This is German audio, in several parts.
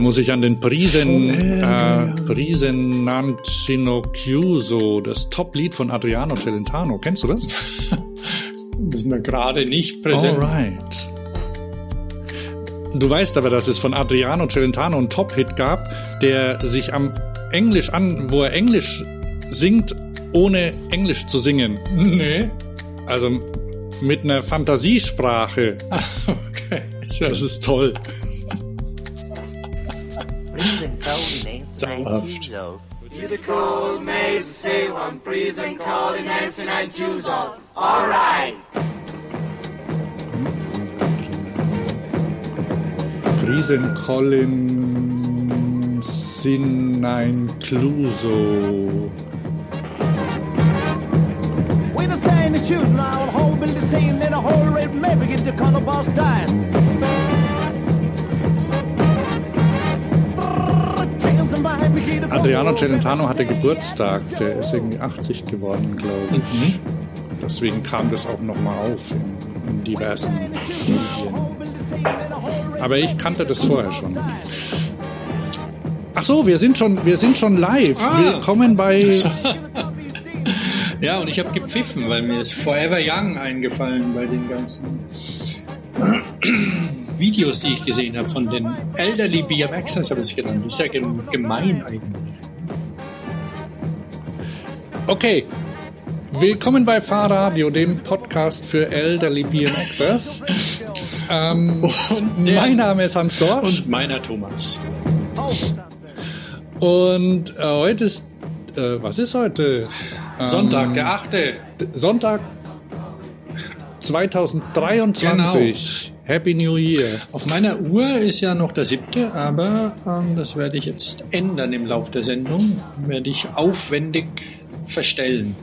Muss ich an den Prisen, äh, Prisen Nancino Chiuso, das Top-Lied von Adriano Celentano. Kennst du das? Das ist mir gerade nicht präsent. Alright. Du weißt aber, dass es von Adriano Celentano einen Top-Hit gab, der sich am Englisch an, wo er Englisch singt, ohne Englisch zu singen. Nee. Also mit einer Fantasiesprache. Okay. Das ist toll. Cold in Zauberhaft. Tuesday. To the cold maze, say one freezing cold in Essen and choose all. All right. Prisen Colin Sinein Cluso. We the same the shoes now, the whole building scene in a whole red maybe get the color boss dying. Adriano Celentano hatte Geburtstag, der ist irgendwie 80 geworden, glaube ich. Deswegen kam das auch nochmal auf in, in diversen Medien. Aber ich kannte das vorher schon. Ach so, wir sind schon, wir sind schon live. Ah. Willkommen bei Ja, und ich habe gepfiffen, weil mir ist Forever Young eingefallen bei den ganzen Videos, die ich gesehen habe von den Elderly BMXers, habe ich es genannt. Das ist ja gem- gemein eigentlich. Okay. Willkommen bei Fahrradio, dem Podcast für Elderly BMXers. ähm, Und der- mein Name ist Hans Dorsch Und meiner Thomas. und äh, heute ist, äh, was ist heute? Ähm, Sonntag, der 8. Sonntag 2023. Happy New Year. Auf meiner Uhr ist ja noch der 7., aber ähm, das werde ich jetzt ändern im Laufe der Sendung. Werde ich aufwendig verstellen.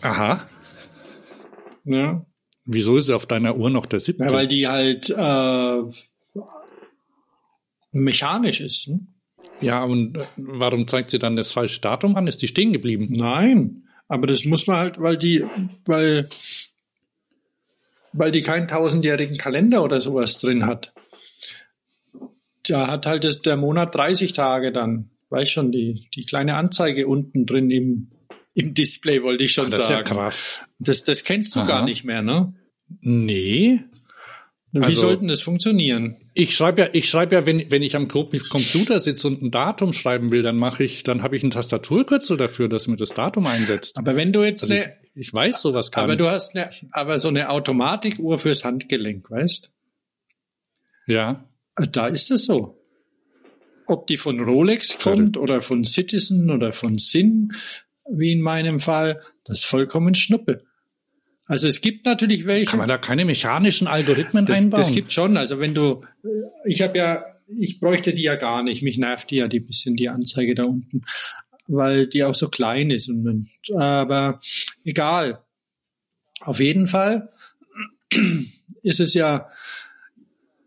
Aha. Ja, Wieso ist auf deiner Uhr noch der siebte? Ja, weil die halt äh, mechanisch ist. Hm? ja, und äh, warum zeigt sie dann das falsche Datum an? Ist die stehen geblieben? Nein, aber das muss man halt, weil die, weil, weil die keinen tausendjährigen Kalender oder sowas drin hat. Da hat halt das, der Monat 30 Tage dann. Weiß schon, die, die kleine Anzeige unten drin im, im Display, wollte ich schon Das ist ja sagen. krass. Das, das kennst du Aha. gar nicht mehr, ne? Nee. Wie Also- sollten das funktionieren? Ich schreibe ja, ich schreibe ja, wenn, wenn ich am Co- Computer sitze und ein Datum schreiben will, dann mache ich, dann habe ich ein Tastaturkürzel dafür, dass mir das Datum einsetzt. Aber wenn du jetzt Also ich, eine, ich weiß sowas gar aber nicht. du hast eine, aber so eine Automatikuhr fürs Handgelenk, weißt? ja. Da ist es so. Ob die von Rolex kommt oder von Citizen oder von Sinn, wie in meinem Fall, das ist vollkommen Schnuppe. Also es gibt natürlich welche. Kann man da keine mechanischen Algorithmen das, einbauen? das gibt schon. Also wenn du, ich habe ja, ich bräuchte die ja gar nicht. Mich nervt die ja die bisschen die Anzeige da unten, weil die auch so klein ist. Und, aber egal. Auf jeden Fall ist es ja,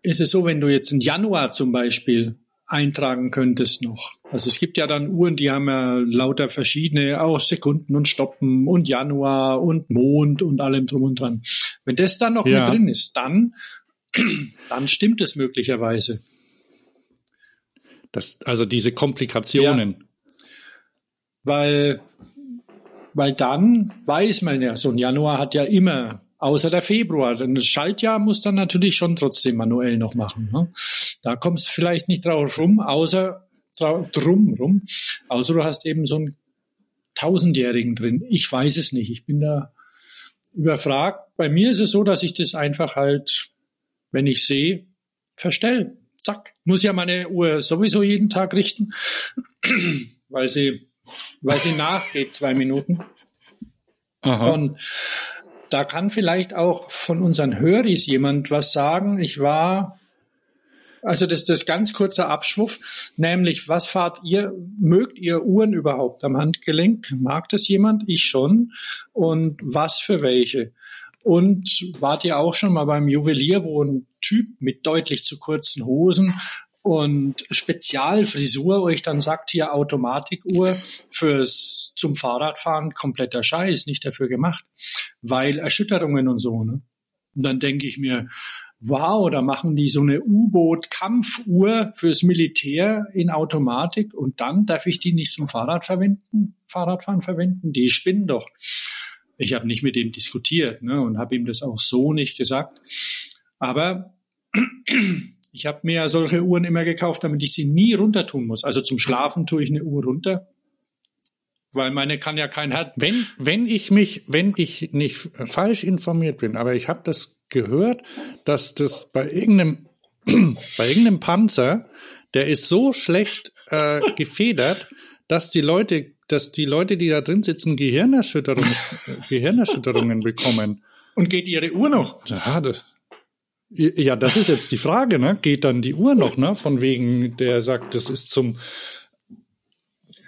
ist es so, wenn du jetzt im Januar zum Beispiel eintragen könntest noch. Also es gibt ja dann Uhren, die haben ja lauter verschiedene, auch Sekunden und Stoppen und Januar und Mond und allem drum und dran. Wenn das dann noch Ja. mit drin ist, dann, dann stimmt es möglicherweise. Das, also diese Komplikationen. Weil, weil dann weiß man ja, so ein Januar hat ja immer, außer der Februar, denn das Schaltjahr muss dann natürlich schon trotzdem manuell noch machen. Ne? Da kommst du vielleicht nicht drauf rum, außer drum rum, außer du hast eben so einen tausendjährigen drin. Ich weiß es nicht. Ich bin da überfragt. Bei mir ist es so, dass ich das einfach halt, wenn ich sehe, verstell. Zack. Muss ja meine Uhr sowieso jeden Tag richten, weil sie, weil sie nachgeht, zwei Minuten. Aha. Und da kann vielleicht auch von unseren Höris jemand was sagen. Ich war, also das, das ganz kurzer Abschwuff, nämlich was fahrt ihr, mögt ihr Uhren überhaupt am Handgelenk? Mag das jemand? Ich schon. Und was für welche? Und wart ihr auch schon mal beim Juwelier, wo ein Typ mit deutlich zu kurzen Hosen und Spezialfrisur euch dann sagt, hier Automatikuhr fürs zum Fahrradfahren kompletter Scheiß, nicht dafür gemacht, weil Erschütterungen und so. Ne? Und dann denke ich mir, wow, da machen die so eine U-Boot-Kampfuhr fürs Militär in Automatik und dann darf ich die nicht zum Fahrrad verwenden, Fahrradfahren verwenden? Die spinnen doch. Ich habe nicht mit ihm diskutiert ne, und habe ihm das auch so nicht gesagt. Aber ich habe mir solche Uhren immer gekauft, damit ich sie nie runter tun muss. Also zum Schlafen tue ich eine Uhr runter, weil meine kann ja kein Herz. Wenn, wenn ich mich, wenn ich nicht falsch informiert bin, aber ich habe das gehört, dass das bei irgendeinem, bei irgendeinem Panzer, der ist so schlecht äh, gefedert, dass die Leute, dass die Leute, die da drin sitzen, Gehirnerschütterungen, Gehirnerschütterungen bekommen. Und geht ihre Uhr noch? Ja, das, ja, das ist jetzt die Frage, ne? Geht dann die Uhr noch, ne? Von wegen, der sagt, das ist zum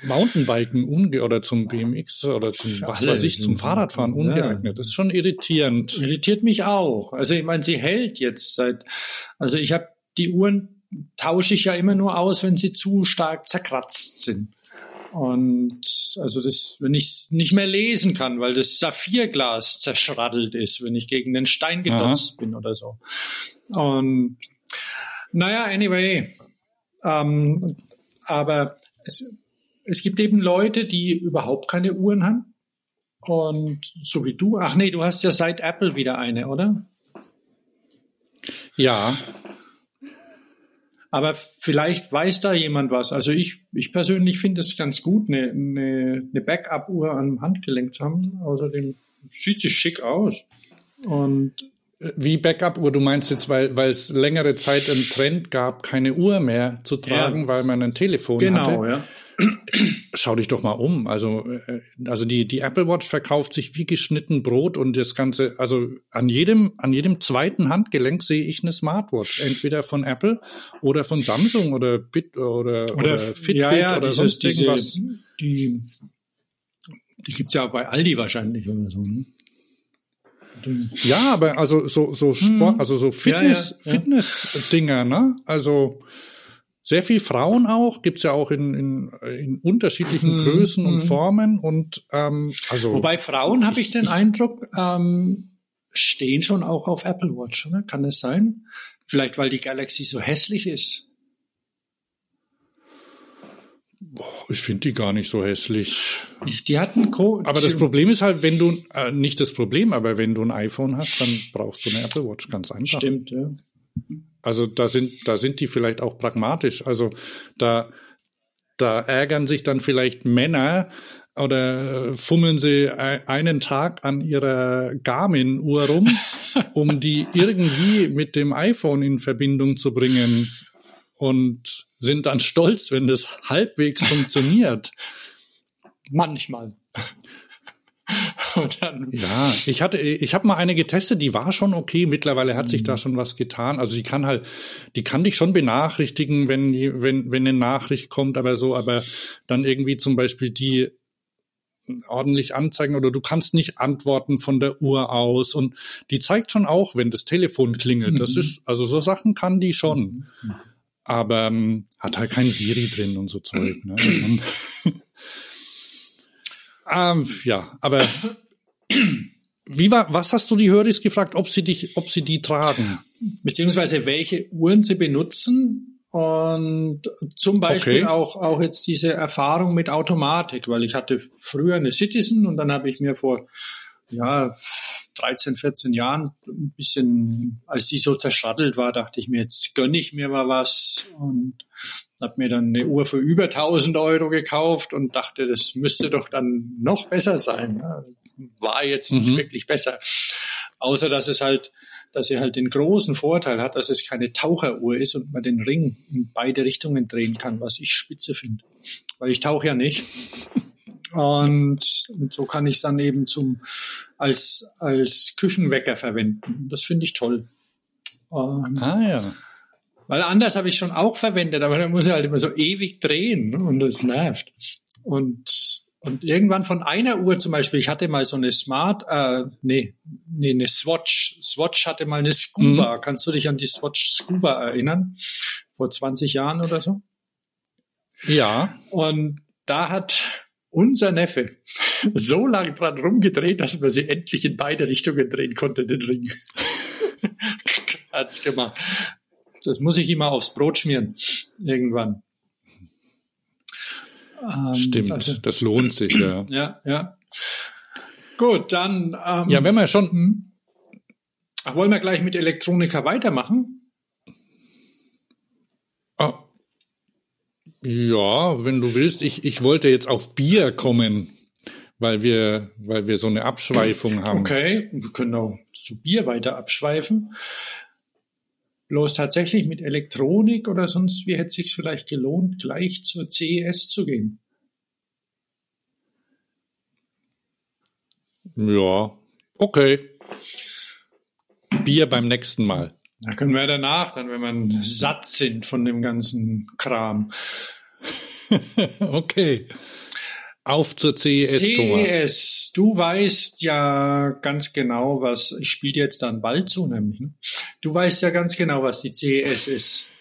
Mountainbiken unge oder zum BMX oder zum was weiß ich, zum Fahrradfahren ungeeignet. Das ist schon irritierend. Irritiert mich auch. Also ich meine, sie hält jetzt seit, also ich habe die Uhren tausche ich ja immer nur aus, wenn sie zu stark zerkratzt sind. Und also das, wenn ich es nicht mehr lesen kann, weil das Saphirglas zerschraddelt ist, wenn ich gegen den Stein gedotzt bin oder so. Und naja, anyway. Ähm, aber es, es gibt eben Leute, die überhaupt keine Uhren haben. Und so wie du, ach nee, du hast ja seit Apple wieder eine, oder? Ja, aber vielleicht weiß da jemand was. Also ich, ich persönlich finde es ganz gut, eine, eine, eine Backup-Uhr am Handgelenk zu haben. Außerdem sieht sie schick aus. Und wie Backup-Uhr? Du meinst jetzt, weil, weil es längere Zeit einen Trend gab, keine Uhr mehr zu tragen, ja. weil man ein Telefon genau, hatte. Genau, ja. Schau dich doch mal um. Also, äh, also die, die Apple Watch verkauft sich wie geschnitten Brot und das Ganze, also an jedem, an jedem zweiten Handgelenk sehe ich eine Smartwatch. Entweder von Apple oder von Samsung oder Bit oder, oder, oder Fitbit ja, ja, oder dieses, sonst irgendwas. Diese, die die gibt's ja bei Aldi wahrscheinlich oder so. Ne? Ja, aber also so so Sport, hm. also so Fitness ja, ja, Fitness Dinger, ne? Also sehr viel Frauen auch, gibt's ja auch in, in, in unterschiedlichen Mhm, Größen und mhm. Formen und ähm, also Wobei Frauen, habe ich den Eindruck, ähm, stehen schon auch auf Apple Watch, oder? Kann es sein? Vielleicht, weil die Galaxy so hässlich ist. Ich finde die gar nicht so hässlich. Ich, die hatten Co Aber das Problem ist halt, wenn du äh, nicht das Problem, aber wenn du ein iPhone hast, dann brauchst du eine Apple Watch ganz einfach. Stimmt, ja. Also da sind da sind die vielleicht auch pragmatisch. Also da da ärgern sich dann vielleicht Männer oder fummeln sie einen Tag an ihrer Garmin-Uhr rum, um die irgendwie mit dem iPhone in Verbindung zu bringen und sind dann stolz, wenn das halbwegs funktioniert. Manchmal. Und dann, Ja, ich hatte, ich habe mal eine getestet, die war schon okay. Mittlerweile hat sich da schon was getan. Also die kann halt, die kann dich schon benachrichtigen, wenn die, wenn wenn eine Nachricht kommt, aber so, aber dann irgendwie zum Beispiel die ordentlich anzeigen oder du kannst nicht antworten von der Uhr aus und die zeigt schon auch, wenn das Telefon klingelt. Das ist also so Sachen kann die schon, aber ähm, hat halt kein Siri drin und so Zeug. Ne? Und, ähm, ja, aber wie war, was hast du die Höris gefragt, ob sie dich, ob sie die tragen? beziehungsweise welche Uhren sie benutzen und zum Beispiel Okay. auch, auch jetzt diese Erfahrung mit Automatik, weil ich hatte früher eine Citizen und dann habe ich mir vor ja, 13, 14 Jahren ein bisschen, als die so zerschraddelt war, dachte ich mir, jetzt gönne ich mir mal was und habe mir dann eine Uhr für über 1000 Euro gekauft und dachte, das müsste doch dann noch besser sein. War jetzt nicht Mhm. wirklich besser. Außer, dass es halt, dass sie halt den großen Vorteil hat, dass es keine Taucheruhr ist und man den Ring in beide Richtungen drehen kann, was ich spitze finde. Weil ich tauche ja nicht. Und, und so kann ich es dann eben zum, als, als Küchenwecker verwenden. Das finde ich toll. Ähm, Ah ja. weil anders habe ich schon auch verwendet, aber dann muss ich halt immer so ewig drehen ne? und das nervt. Und, und irgendwann von einer Uhr zum Beispiel, ich hatte mal so eine Smart, äh, nee, nee, eine Swatch. Swatch hatte mal eine Scuba. Kannst du dich an die Swatch Scuba erinnern? Vor 20 Jahren oder so? Ja. Und da hat unser Neffe so lange dran rumgedreht, dass man sie endlich in beide Richtungen drehen konnte, den Ring. Hat's gemacht. Das muss ich immer aufs Brot schmieren. Irgendwann. Ähm, Stimmt, also- das lohnt sich, ja. Ja, ja. Gut, dann. Ähm, Ja, wenn wir schon, hm. Ach, wollen wir gleich mit Elektronika weitermachen? Ja, wenn du willst, ich, ich wollte jetzt auf Bier kommen, weil wir, weil wir so eine Abschweifung haben. Okay, wir können auch zu Bier weiter abschweifen. Bloß tatsächlich mit Elektronik oder sonst wie hätte es sich vielleicht gelohnt, gleich zur CES zu gehen. Ja, okay. Bier beim nächsten Mal. Da können wir danach, dann wenn wir satt sind von dem ganzen Kram. Okay. Auf zur CES, Thomas. CES, du weißt ja ganz genau, was, ich spiele jetzt dann bald zu, nämlich. Ne? Du weißt ja ganz genau, was die CES ist.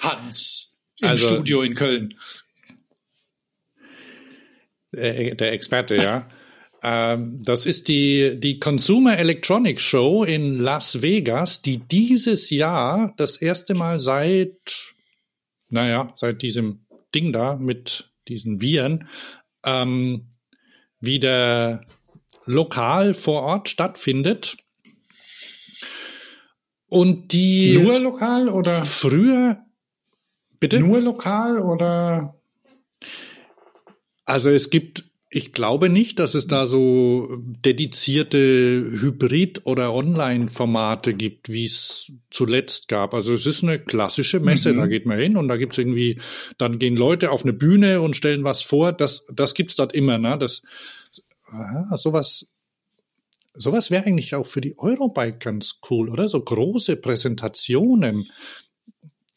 Hans, im Also- Studio in Köln. Äh, der Experte, ja. ähm, das ist die, die Consumer Electronics Show in Las Vegas, die dieses Jahr das erste Mal seit, naja, seit diesem Ding da mit diesen Viren ähm, wieder lokal vor Ort stattfindet. Und die Nur lokal oder? früher, bitte? Nur lokal oder? Also es gibt, ich glaube nicht, dass es da so dedizierte Hybrid- oder Online-Formate gibt, wie es zuletzt gab. Also es ist eine klassische Messe, Mhm. da geht man hin und da gibt's irgendwie, dann gehen Leute auf eine Bühne und stellen was vor. Das, das gibt's dort immer, ne? Das, ah, sowas, sowas wäre eigentlich auch für die Eurobike ganz cool, oder? So große Präsentationen.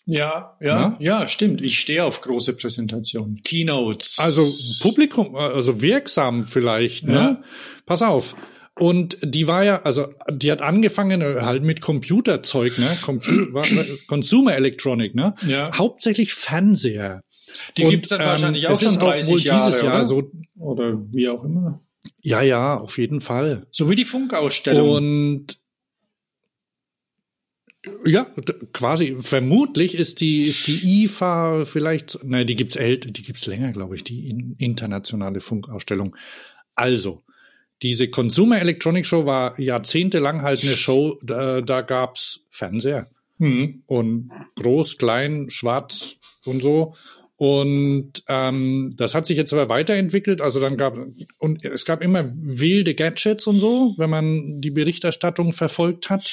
Ja, ja, Na? ja, stimmt. Ich stehe auf große Präsentationen. Keynotes. Also Publikum, also wirksam vielleicht, ne? Ja. Pass auf. Und die war ja, also die hat angefangen äh, halt mit Computerzeug, ne? Compu war- war- Consumer Electronic, ne? Ja. Hauptsächlich Fernseher. die Und, gibt's dann ähm, wahrscheinlich auch es schon ist auch 30 wohl Jahre, dieses Jahr oder? so. oder wie auch immer. Ja, ja, auf jeden Fall. So wie die Funkausstellung. Und ja, quasi vermutlich ist die ist die IFA vielleicht, nein, die gibt's ält, die gibt's länger, glaube ich, die in, internationale Funkausstellung. Also, diese Consumer Electronic Show war jahrzehntelang halt eine Show, da, da gab's Fernseher Mhm. und groß, klein, schwarz und so. Und ähm, das hat sich jetzt aber weiterentwickelt. Also dann gab und es gab immer wilde Gadgets und so, wenn man die Berichterstattung verfolgt hat.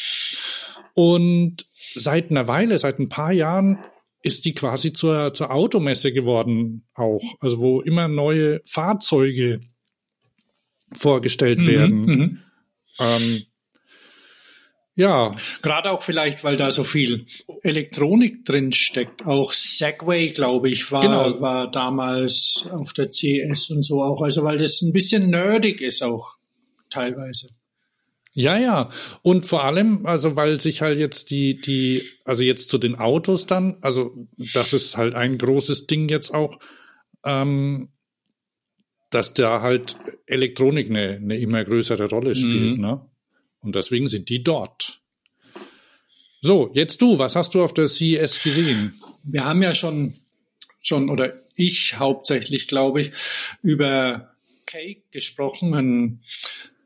Und seit einer Weile, seit ein paar Jahren, ist die quasi zur, zur Automesse geworden auch. Also wo immer neue Fahrzeuge vorgestellt werden. Mhm. Ähm, ja, Gerade auch vielleicht, weil da so viel Elektronik drin steckt. Auch Segway, glaube ich, war, Genau. war damals auf der CS und so auch. Also weil das ein bisschen nerdig ist auch teilweise. Ja, ja. Und vor allem, also weil sich halt jetzt die, die, also jetzt zu den Autos dann, also das ist halt ein großes Ding jetzt auch, ähm, dass da halt Elektronik eine, eine immer größere Rolle spielt, Mhm. ne? Und deswegen sind die dort. So, jetzt du, was hast du auf der CES gesehen? Wir haben ja schon, schon, oder ich hauptsächlich, glaube ich, über Cake gesprochen, ein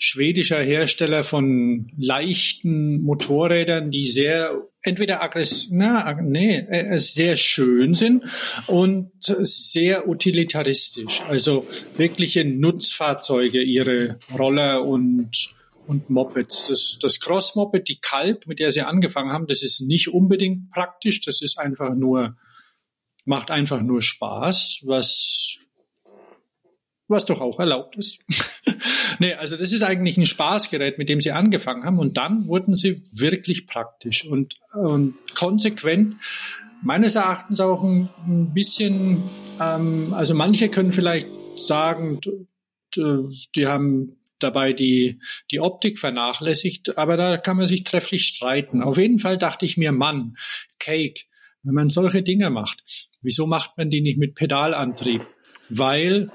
schwedischer Hersteller von leichten Motorrädern, die sehr entweder aggressiv, na, nee, äh, sehr schön sind und sehr utilitaristisch. Also wirkliche Nutzfahrzeuge, ihre Roller und und Mopeds. Das, das Cross-Moped, die Kalb, mit der sie angefangen haben, das ist nicht unbedingt praktisch. Das ist einfach nur, macht einfach nur Spaß, was, was doch auch erlaubt ist. nee, also das ist eigentlich ein Spaßgerät, mit dem sie angefangen haben. Und dann wurden sie wirklich praktisch und, und konsequent. Meines Erachtens auch ein, ein bisschen, ähm, also manche können vielleicht sagen, die haben dabei die, die Optik vernachlässigt, aber da kann man sich trefflich streiten. Auf jeden Fall dachte ich mir, Mann, Cake, wenn man solche Dinge macht, wieso macht man die nicht mit Pedalantrieb? Weil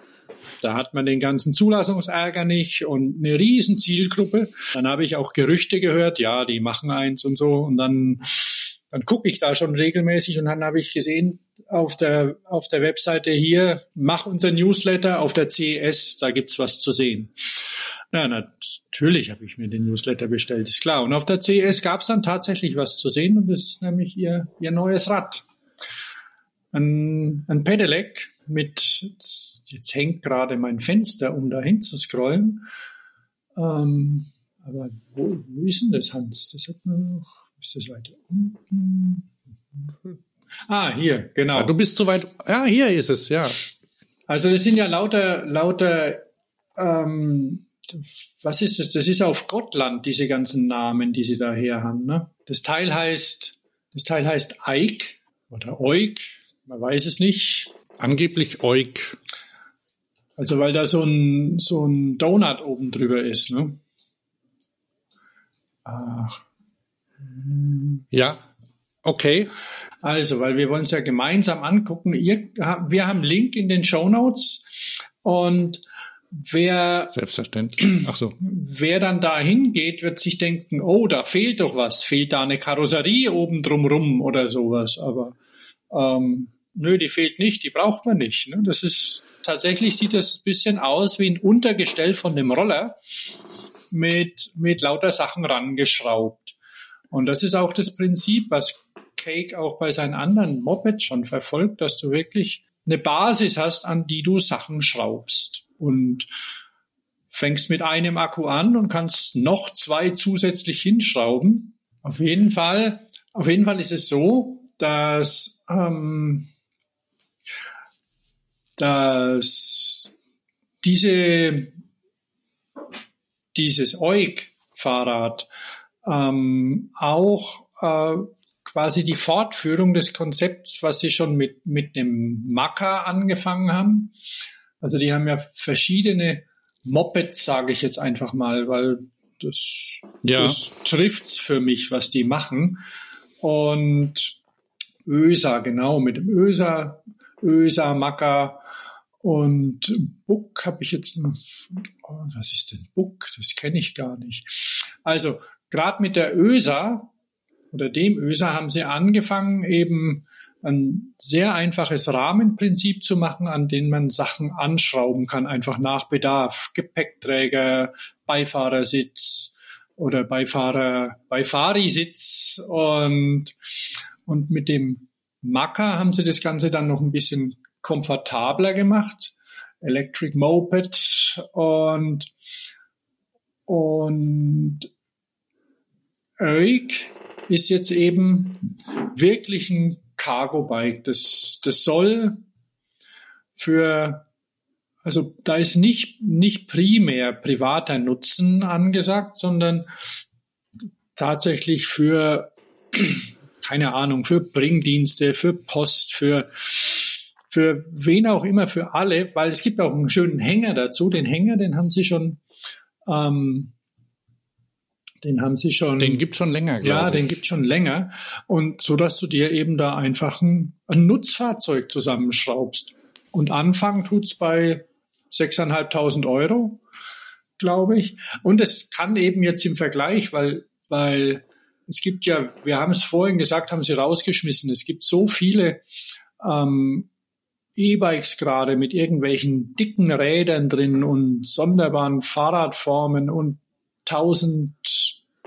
Da hat man den ganzen Zulassungsärger nicht und eine riesen Zielgruppe. Dann habe ich auch Gerüchte gehört, ja, die machen eins und so. Und dann, dann gucke ich da schon regelmäßig und dann habe ich gesehen, auf der, auf der Webseite hier, mach unser Newsletter auf der CES, da gibt's was zu sehen. Ja, natürlich habe ich mir den Newsletter bestellt, ist klar. Und auf der CES gab's dann tatsächlich was zu sehen und das ist nämlich ihr, ihr neues Rad. Ein, ein Pedelec mit, jetzt hängt gerade mein Fenster, um da hinzuscrollen. Ähm, aber wo, wo ist denn das, Hans? Das hat man noch, ist das weiter unten? Ah, hier, genau. Ja, du bist zu weit. Ja, hier ist es, ja. Also das sind ja lauter, lauter, ähm, was ist das? Das ist auf Gottland, diese ganzen Namen, die sie daher haben. Ne? Das Teil heißt, das Teil heißt Eik oder Oik, man weiß es nicht. Angeblich Oik. Also weil da so ein, so ein Donut oben drüber ist, ne? Ach. Ja, okay. Also, weil wir wollen es ja gemeinsam angucken. Ihr, wir haben Link in den Show Notes und wer selbstverständlich. Ach so. Wer dann da hingeht, wird sich denken, oh, da fehlt doch was, fehlt da eine Karosserie oben drumrum oder sowas. Aber ähm, nö, die fehlt nicht, die braucht man nicht. Ne? Das ist tatsächlich sieht das ein bisschen aus wie ein Untergestell von dem Roller mit mit lauter Sachen rangeschraubt. Und das ist auch das Prinzip, was Cake auch bei seinen anderen Mopeds schon verfolgt, dass du wirklich eine Basis hast, an die du Sachen schraubst und fängst mit einem Akku an und kannst noch zwei zusätzlich hinschrauben. Auf jeden Fall, auf jeden Fall ist es so, dass, ähm, dass diese, dieses EUG-Fahrrad ähm, auch äh, quasi die Fortführung des Konzepts, was sie schon mit, mit dem Maka angefangen haben. Also die haben ja verschiedene Mopeds, sage ich jetzt einfach mal, weil das, ja. das trifft's für mich, was die machen. Und ÖSA, genau, mit dem ÖSA, ÖSA, Maka und Book habe ich jetzt oh, was ist denn Book? Das kenne ich gar nicht. Also gerade mit der ÖSA oder dem ÖSA haben sie angefangen, eben ein sehr einfaches Rahmenprinzip zu machen, an dem man Sachen anschrauben kann, einfach nach Bedarf. Gepäckträger, Beifahrersitz oder Beifahrer, Beifarisitz und, und mit dem Macker haben sie das Ganze dann noch ein bisschen komfortabler gemacht. Electric Moped und, und Eik ist jetzt eben wirklich ein Cargo-Bike. Das, das soll für, also da ist nicht, nicht primär privater Nutzen angesagt, sondern tatsächlich für, keine Ahnung, für Bringdienste, für Post, für, für wen auch immer, für alle, weil es gibt auch einen schönen Hänger dazu. Den Hänger, den haben sie schon ähm, den haben sie schon. Den gibt schon länger, glaube Ja, den gibt schon länger. Und so, dass du dir eben da einfach ein, ein Nutzfahrzeug zusammenschraubst. Und anfangen tut's bei 6.500 Euro, glaube ich. Und es kann eben jetzt im Vergleich, weil, weil es gibt ja, wir haben es vorhin gesagt, haben sie rausgeschmissen. Es gibt so viele ähm, E-Bikes gerade mit irgendwelchen dicken Rädern drin und sonderbaren Fahrradformen und 1000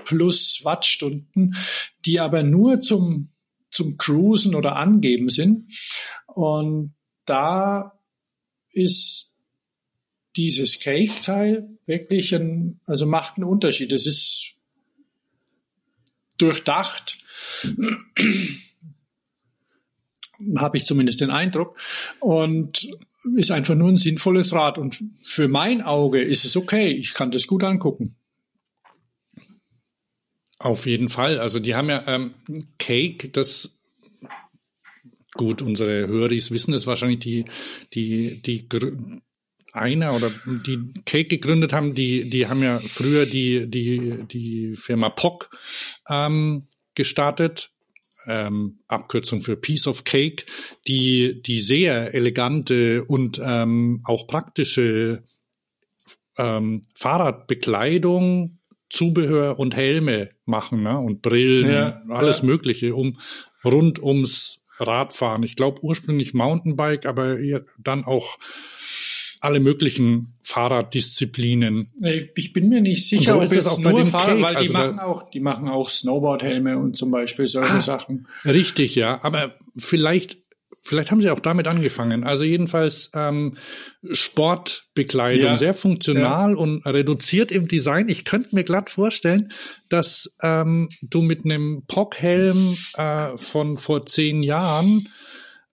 plus Wattstunden, die aber nur zum, zum Cruisen oder Angeben sind. Und da ist dieses Cake-Teil wirklich ein, also macht einen Unterschied. Es ist durchdacht, habe ich zumindest den Eindruck, und ist einfach nur ein sinnvolles Rad. Und für mein Auge ist es okay. Ich kann das gut angucken. Auf jeden Fall. Also die haben ja ähm, Cake, das gut, unsere Höris wissen es wahrscheinlich, die, die, die einer oder die Cake gegründet haben, die, die haben ja früher die, die, die Firma POC ähm, gestartet. Ähm, Abkürzung für Piece of Cake, die, die sehr elegante und ähm, auch praktische ähm, Fahrradbekleidung, Zubehör und Helme machen ne? und Brillen, Ja, alles ja. Mögliche, um rund ums Radfahren. Ich glaube ursprünglich Mountainbike, aber dann auch alle möglichen Fahrraddisziplinen. Ich bin mir nicht sicher, so ob ist es es auch bei nur dem Fahrrad, Cake, weil die also machen auch, die machen auch Snowboardhelme und zum Beispiel solche Ah. Sachen. Richtig, ja. Aber vielleicht, vielleicht haben sie auch damit angefangen. Also jedenfalls ähm, Sportbekleidung, Ja. sehr funktional und reduziert im Design. Ich könnte mir glatt vorstellen, dass ähm, du mit einem POC-Helm äh, von vor zehn Jahren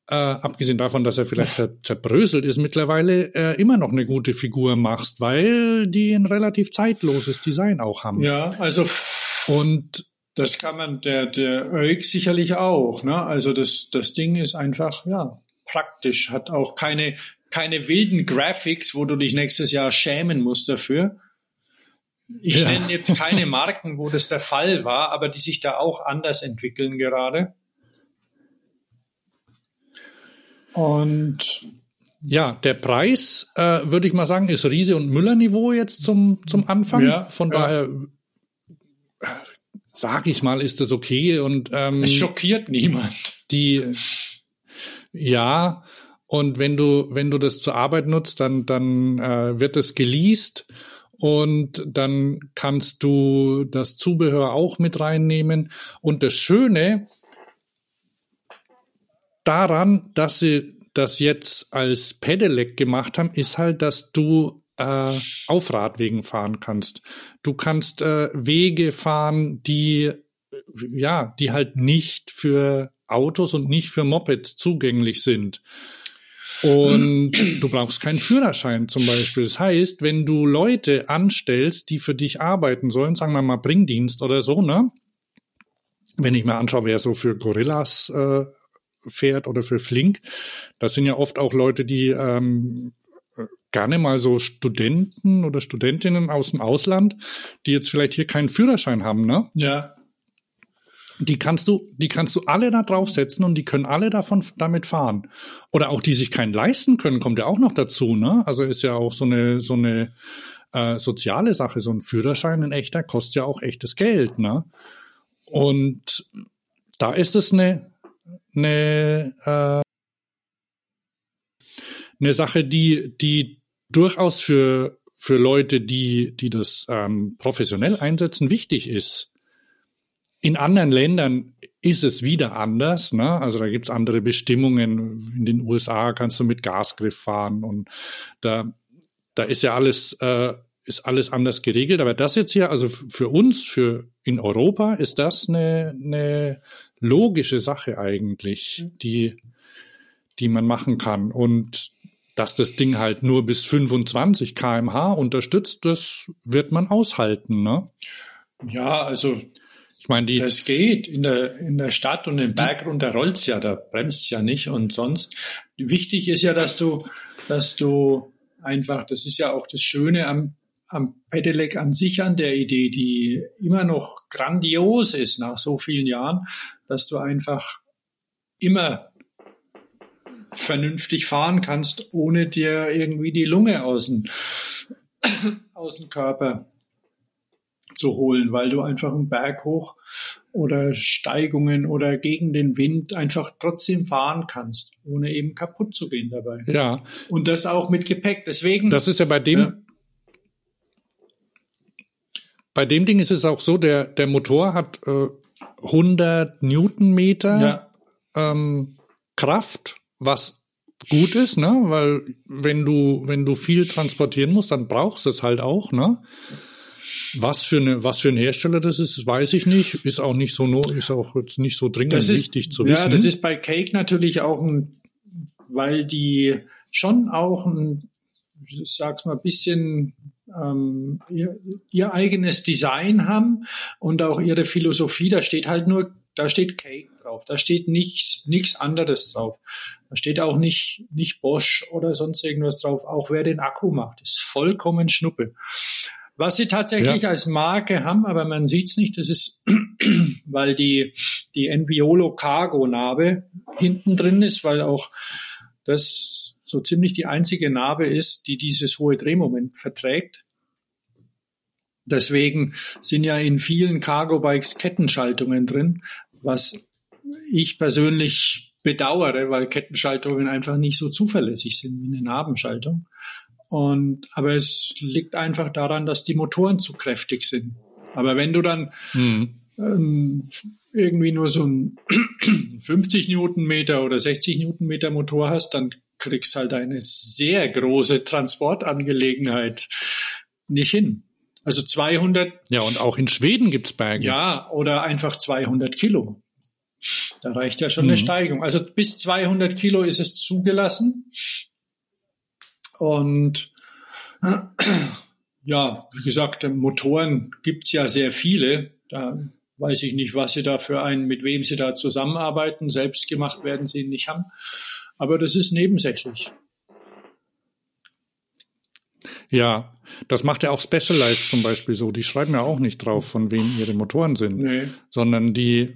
äh, abgesehen davon, dass er vielleicht zer zerbröselt ist mittlerweile, äh, immer noch eine gute Figur machst, weil die ein relativ zeitloses Design auch haben. Ja, also Und das kann man, der, der Oak sicherlich auch. Ne? Also das, das Ding ist einfach, ja, praktisch, hat auch keine, keine wilden Graphics, wo du dich nächstes Jahr schämen musst dafür. Ich Ja. nenne jetzt keine Marken, wo das der Fall war, aber die sich da auch anders entwickeln gerade. Und Ja, der Preis, äh, würde ich mal sagen, ist Riese und Müller-Niveau jetzt zum, zum Anfang. Ja, Von ja. daher, sage ich mal, ist das okay. Und ähm, es schockiert niemand. die, ja, und wenn du, wenn du das zur Arbeit nutzt, dann, dann äh, wird es geleast und dann kannst du das Zubehör auch mit reinnehmen. Und das Schöne daran, dass sie das jetzt als Pedelec gemacht haben, ist halt, dass du äh, auf Radwegen fahren kannst. Du kannst äh, Wege fahren, die äh, ja, die halt nicht für Autos und nicht für Mopeds zugänglich sind. Und du brauchst keinen Führerschein zum Beispiel. Das heißt, wenn du Leute anstellst, die für dich arbeiten sollen, sagen wir mal Bringdienst oder so, ne? Wenn ich mir anschaue, wer so für Gorillas äh, fährt oder für Flink, das sind ja oft auch Leute, die ähm, gerne mal so Studenten oder Studentinnen aus dem Ausland, die jetzt vielleicht hier keinen Führerschein haben, ne? Ja. Die kannst du, die kannst du alle da draufsetzen und die können alle davon damit fahren. Oder auch die sich keinen leisten können, kommt ja auch noch dazu, ne? Also ist ja auch so eine so eine äh, soziale Sache. So ein Führerschein, ein echter, kostet ja auch echtes Geld, ne? Und da ist es eine eine äh, eine Sache, die die durchaus für für Leute, die die das ähm, professionell einsetzen, wichtig ist. In anderen Ländern ist es wieder anders. Ne? Also da gibt's andere Bestimmungen. In den USA kannst du mit Gasgriff fahren und da, da ist ja alles, äh, ist alles anders geregelt. Aber das jetzt hier, also für uns, für in Europa, ist das eine, eine logische Sache eigentlich, die, die man machen kann. Und dass das Ding halt nur bis 25 kmh unterstützt, das wird man aushalten. Ne? Ja, also Ich meine, die, Das geht. In der, in der Stadt und den Berg runter rollt's ja, da bremst's ja nicht. Und sonst, wichtig ist ja, dass du, dass du einfach, das ist ja auch das Schöne am, am Pedelec an sich, an der Idee, die immer noch grandios ist nach so vielen Jahren, dass du einfach immer vernünftig fahren kannst, ohne dir irgendwie die Lunge aus dem, aus dem Körper zu holen, weil du einfach einen Berg hoch oder Steigungen oder gegen den Wind einfach trotzdem fahren kannst, ohne eben kaputt zu gehen dabei. ja, Und das auch mit Gepäck. Deswegen, Das ist ja bei dem, Ja. Bei dem Ding ist es auch so, der, der Motor hat äh, 100 Newtonmeter ja, ähm, Kraft, was gut ist, ne? Weil wenn du, wenn du viel transportieren musst, dann brauchst du es halt auch, ne? Was für eine, was für ein Hersteller das ist, weiß ich nicht. Ist auch nicht so, ist auch jetzt nicht so dringend ist wichtig zu ja, wissen. das ist bei Cake natürlich auch ein, weil die schon auch ein, ich sag's mal, bisschen ähm, ihr, ihr eigenes Design haben und auch ihre Philosophie. Da steht halt nur, da steht Cake drauf. Da steht nichts, nichts anderes drauf. Da steht auch nicht, nicht Bosch oder sonst irgendwas drauf. Auch wer den Akku macht, ist vollkommen Schnuppe. Was sie tatsächlich Ja. als Marke haben, aber man sieht's nicht, das ist, weil die, die Enviolo Cargo Narbe hinten drin ist, weil auch das so ziemlich die einzige Narbe ist, die dieses hohe Drehmoment verträgt. Deswegen sind ja in vielen Cargo Bikes Kettenschaltungen drin, was ich persönlich bedauere, weil Kettenschaltungen einfach nicht so zuverlässig sind wie eine Narbenschaltung. Und, aber es liegt einfach daran, dass die Motoren zu kräftig sind. Aber wenn du dann Mhm. ähm, irgendwie nur so ein 50 Newtonmeter oder 60 Newtonmeter Motor hast, dann kriegst halt eine sehr große Transportangelegenheit nicht hin. Also 200, Ja, und auch in Schweden gibt's Berge. ja, oder einfach 200 Kilo. Da reicht ja schon eine Mhm. Steigung. Also bis 200 Kilo ist es zugelassen. Und ja, wie gesagt, Motoren gibt's ja sehr viele. Da weiß ich nicht, was sie da für einen, mit wem sie da zusammenarbeiten. Selbst gemacht werden sie nicht haben. Aber das ist nebensächlich. Ja, das macht ja auch Specialized zum Beispiel so. Die schreiben ja auch nicht drauf, von wem ihre Motoren sind, Nee. sondern die,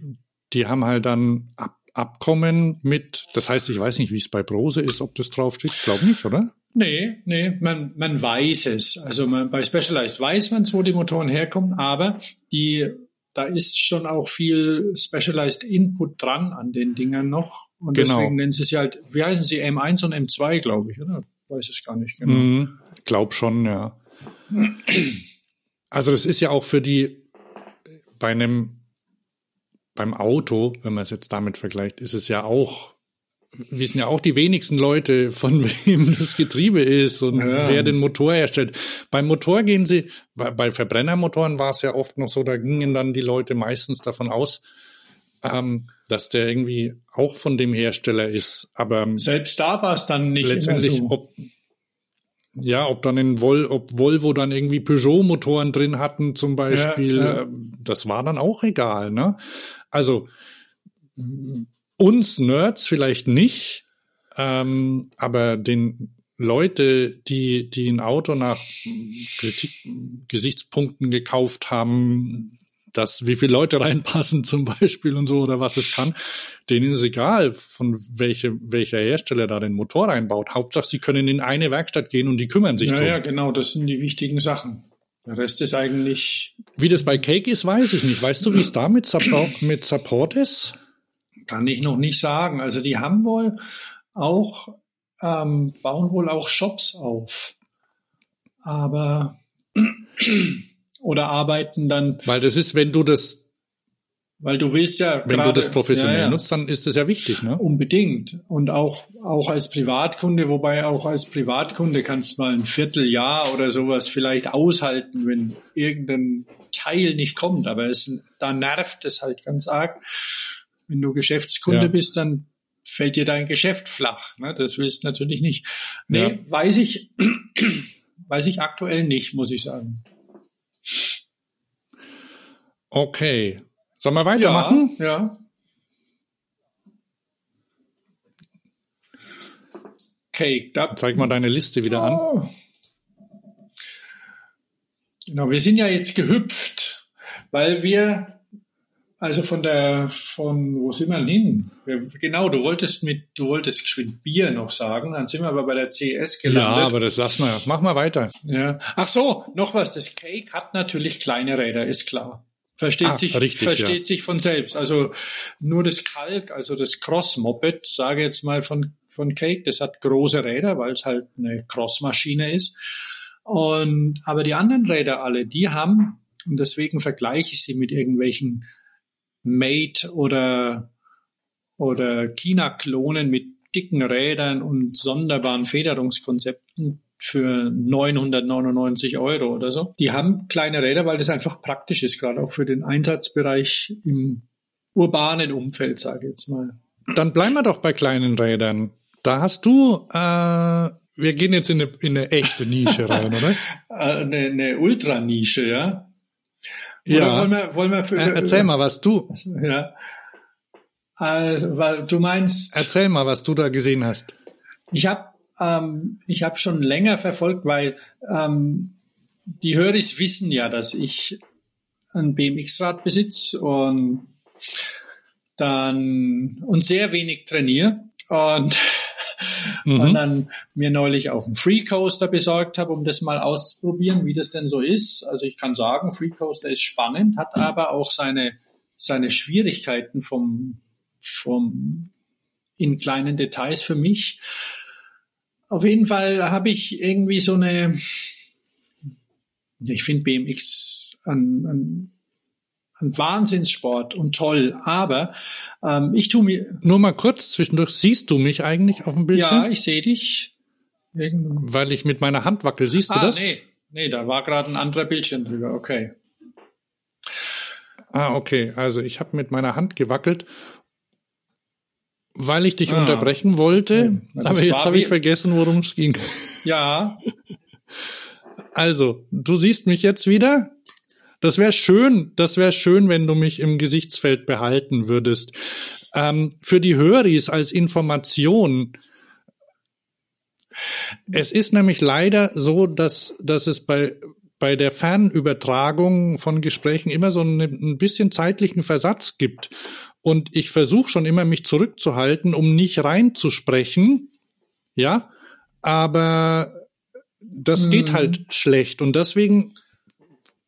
die haben halt dann Ab Abkommen mit, das heißt, ich weiß nicht, wie es bei Brose ist, ob das draufsteht. Ich glaube nicht, oder? Nee, nee, man, man weiß es. Also man, bei Specialized weiß man es, wo die Motoren herkommen, aber die, da ist schon auch viel Specialized Input dran an den Dingern noch. Und Genau. deswegen nennen sie es halt, wie heißen sie, M1 und M2, glaube ich, oder? Weiß es gar nicht genau. Mhm. Glaub schon, ja. Also das ist ja auch für die bei einem beim Auto, wenn man es jetzt damit vergleicht, ist es ja auch wissen ja auch die wenigsten Leute, von wem das Getriebe ist und Ja. wer den Motor herstellt. Beim Motor gehen sie, bei, bei Verbrennermotoren war es ja oft noch so, da gingen dann die Leute meistens davon aus, ähm, dass der irgendwie auch von dem Hersteller ist. Aber Selbst da war es dann nicht letztendlich, so. ob, ja, ob dann in Vol, ob Volvo dann irgendwie Peugeot-Motoren drin hatten zum Beispiel, Ja, ja. äh, das war dann auch egal, ne? Also uns Nerds vielleicht nicht, ähm, aber den Leute, die, die ein Auto nach Kritik, Gesichtspunkten gekauft haben, dass wie viele Leute reinpassen zum Beispiel und so oder was es kann, denen ist egal, von welche, welcher Hersteller da den Motor reinbaut. Hauptsache, sie können in eine Werkstatt gehen und die kümmern sich Ja, drum. ja, genau, das sind die wichtigen Sachen. Der Rest ist eigentlich, Wie das bei Cake ist, weiß ich nicht. Weißt du, wie es da mit Support, mit Support ist? kann ich noch nicht sagen. Also die haben wohl auch, ähm, bauen wohl auch Shops auf. Aber oder arbeiten dann, Weil das ist, wenn du das, weil du willst ja wenn gerade, du das professionell ja, ja, nutzt, dann ist das ja wichtig, ne? Unbedingt. Und auch, auch als Privatkunde, wobei auch als Privatkunde kannst du mal ein Vierteljahr oder sowas vielleicht aushalten, wenn irgendein Teil nicht kommt. Aber es, da nervt es halt ganz arg. Wenn du Geschäftskunde Ja. bist, dann fällt dir dein Geschäft flach. Ne? Das willst du natürlich nicht. Nee, weiß ich, weiß ich aktuell nicht, muss ich sagen. Okay. Sollen wir weitermachen? Ja, ja. Cake, da Zeig mal deine Liste wieder an. Oh. Genau, wir sind ja jetzt gehüpft, weil wir, also von der, von, wo sind wir denn hin? Wir, genau, du wolltest mit, du wolltest geschwind Bier noch sagen, dann sind wir aber bei der CS Ja, gelandet. aber das lassen wir. Mach mal weiter. Ja. Ach so, noch was, das Cake hat natürlich kleine Räder, ist klar. Versteht Ah, sich, richtig, versteht ja. sich von selbst. Also nur das Kalk, also das Cross-Moped, sage jetzt mal von, von Cake, das hat große Räder, weil es halt eine Cross-Maschine ist. Und, aber die anderen Räder alle, die haben, und deswegen vergleiche ich sie mit irgendwelchen Mate oder, oder China-Klonen mit dicken Rädern und sonderbaren Federungskonzepten für 999 Euro oder so. Die haben kleine Räder, weil das einfach praktisch ist, gerade auch für den Einsatzbereich im urbanen Umfeld, sage ich jetzt mal. Dann bleiben wir doch bei kleinen Rädern. Da hast du, äh, wir gehen jetzt in eine, in eine echte Nische rein, oder? Äh, Eine, eine Ultranische, ja? Ja. wollen wir, wollen wir für, Äh, erzähl mal, was du, Ja. Also, weil du meinst, erzähl mal, was du da gesehen hast. ich habe ähm, ich habe schon länger verfolgt, weil ähm, die Höris wissen ja, dass ich ein BMX-Rad besitze und dann und sehr wenig trainiere und, mhm. und dann mir neulich auch einen Free Coaster besorgt habe, um das mal auszuprobieren, wie das denn so ist. Also ich kann sagen, Free Coaster ist spannend, hat aber auch seine seine Schwierigkeiten vom vom in kleinen Details für mich. Auf jeden Fall habe ich irgendwie so eine, ich finde BMX ein, ein, ein Wahnsinnssport und toll, aber ähm, ich tue mir. Nur mal kurz zwischendurch, siehst du mich eigentlich auf dem Bildschirm? Ja, ich sehe dich. Irgendwo. Weil ich mit meiner Hand wackel, siehst ah, du das? Nee, nee, da war gerade ein anderer Bildschirm drüber, okay. Ah, okay. Also ich habe mit meiner Hand gewackelt weil ich dich ah. unterbrechen wollte, ja, aber jetzt habe ich vergessen, worum es ging. Ja. Also, du siehst mich jetzt wieder? Das wäre schön, das wäre schön, wenn du mich im Gesichtsfeld behalten würdest. Ähm, für die Höris als Information. Es ist nämlich leider so, dass, dass es bei, bei der Fernübertragung von Gesprächen immer so eine, ein bisschen zeitlichen Versatz gibt. Und ich versuche schon immer, mich zurückzuhalten, um nicht reinzusprechen. Ja, aber das mhm. geht halt schlecht. Und deswegen,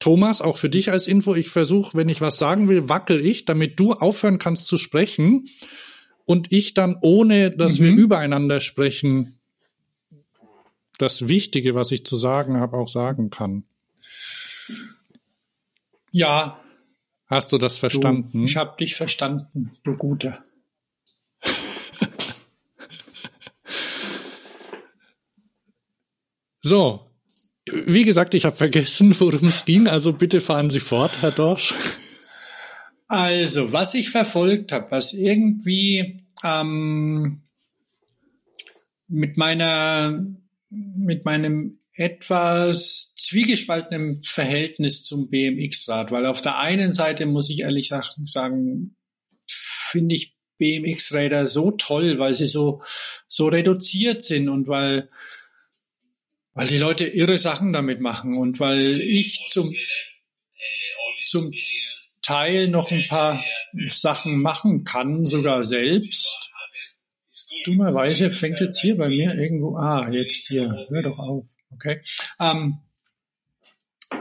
Thomas, auch für dich als Info, ich versuche, wenn ich was sagen will, wackel ich, damit du aufhören kannst zu sprechen und ich dann, ohne dass mhm. wir übereinander sprechen, das Wichtige, was ich zu sagen habe, auch sagen kann. Ja, Hast du das verstanden? Du, ich habe dich verstanden, du Guter. so, wie gesagt, ich habe vergessen, worum es ging, also bitte fahren Sie fort, Herr Dorsch. Also, was ich verfolgt habe, was irgendwie ähm, mit meiner mit meinem etwas zwiegespaltenem Verhältnis zum BMX-Rad, weil auf der einen Seite muss ich ehrlich sagen, finde ich BMX-Räder so toll, weil sie so, so reduziert sind und weil, weil die Leute irre Sachen damit machen und weil ich zum, zum Teil noch ein paar Sachen machen kann, sogar selbst. Dummerweise fängt jetzt hier bei mir irgendwo, ah, jetzt hier, hör doch auf. Okay. Ähm,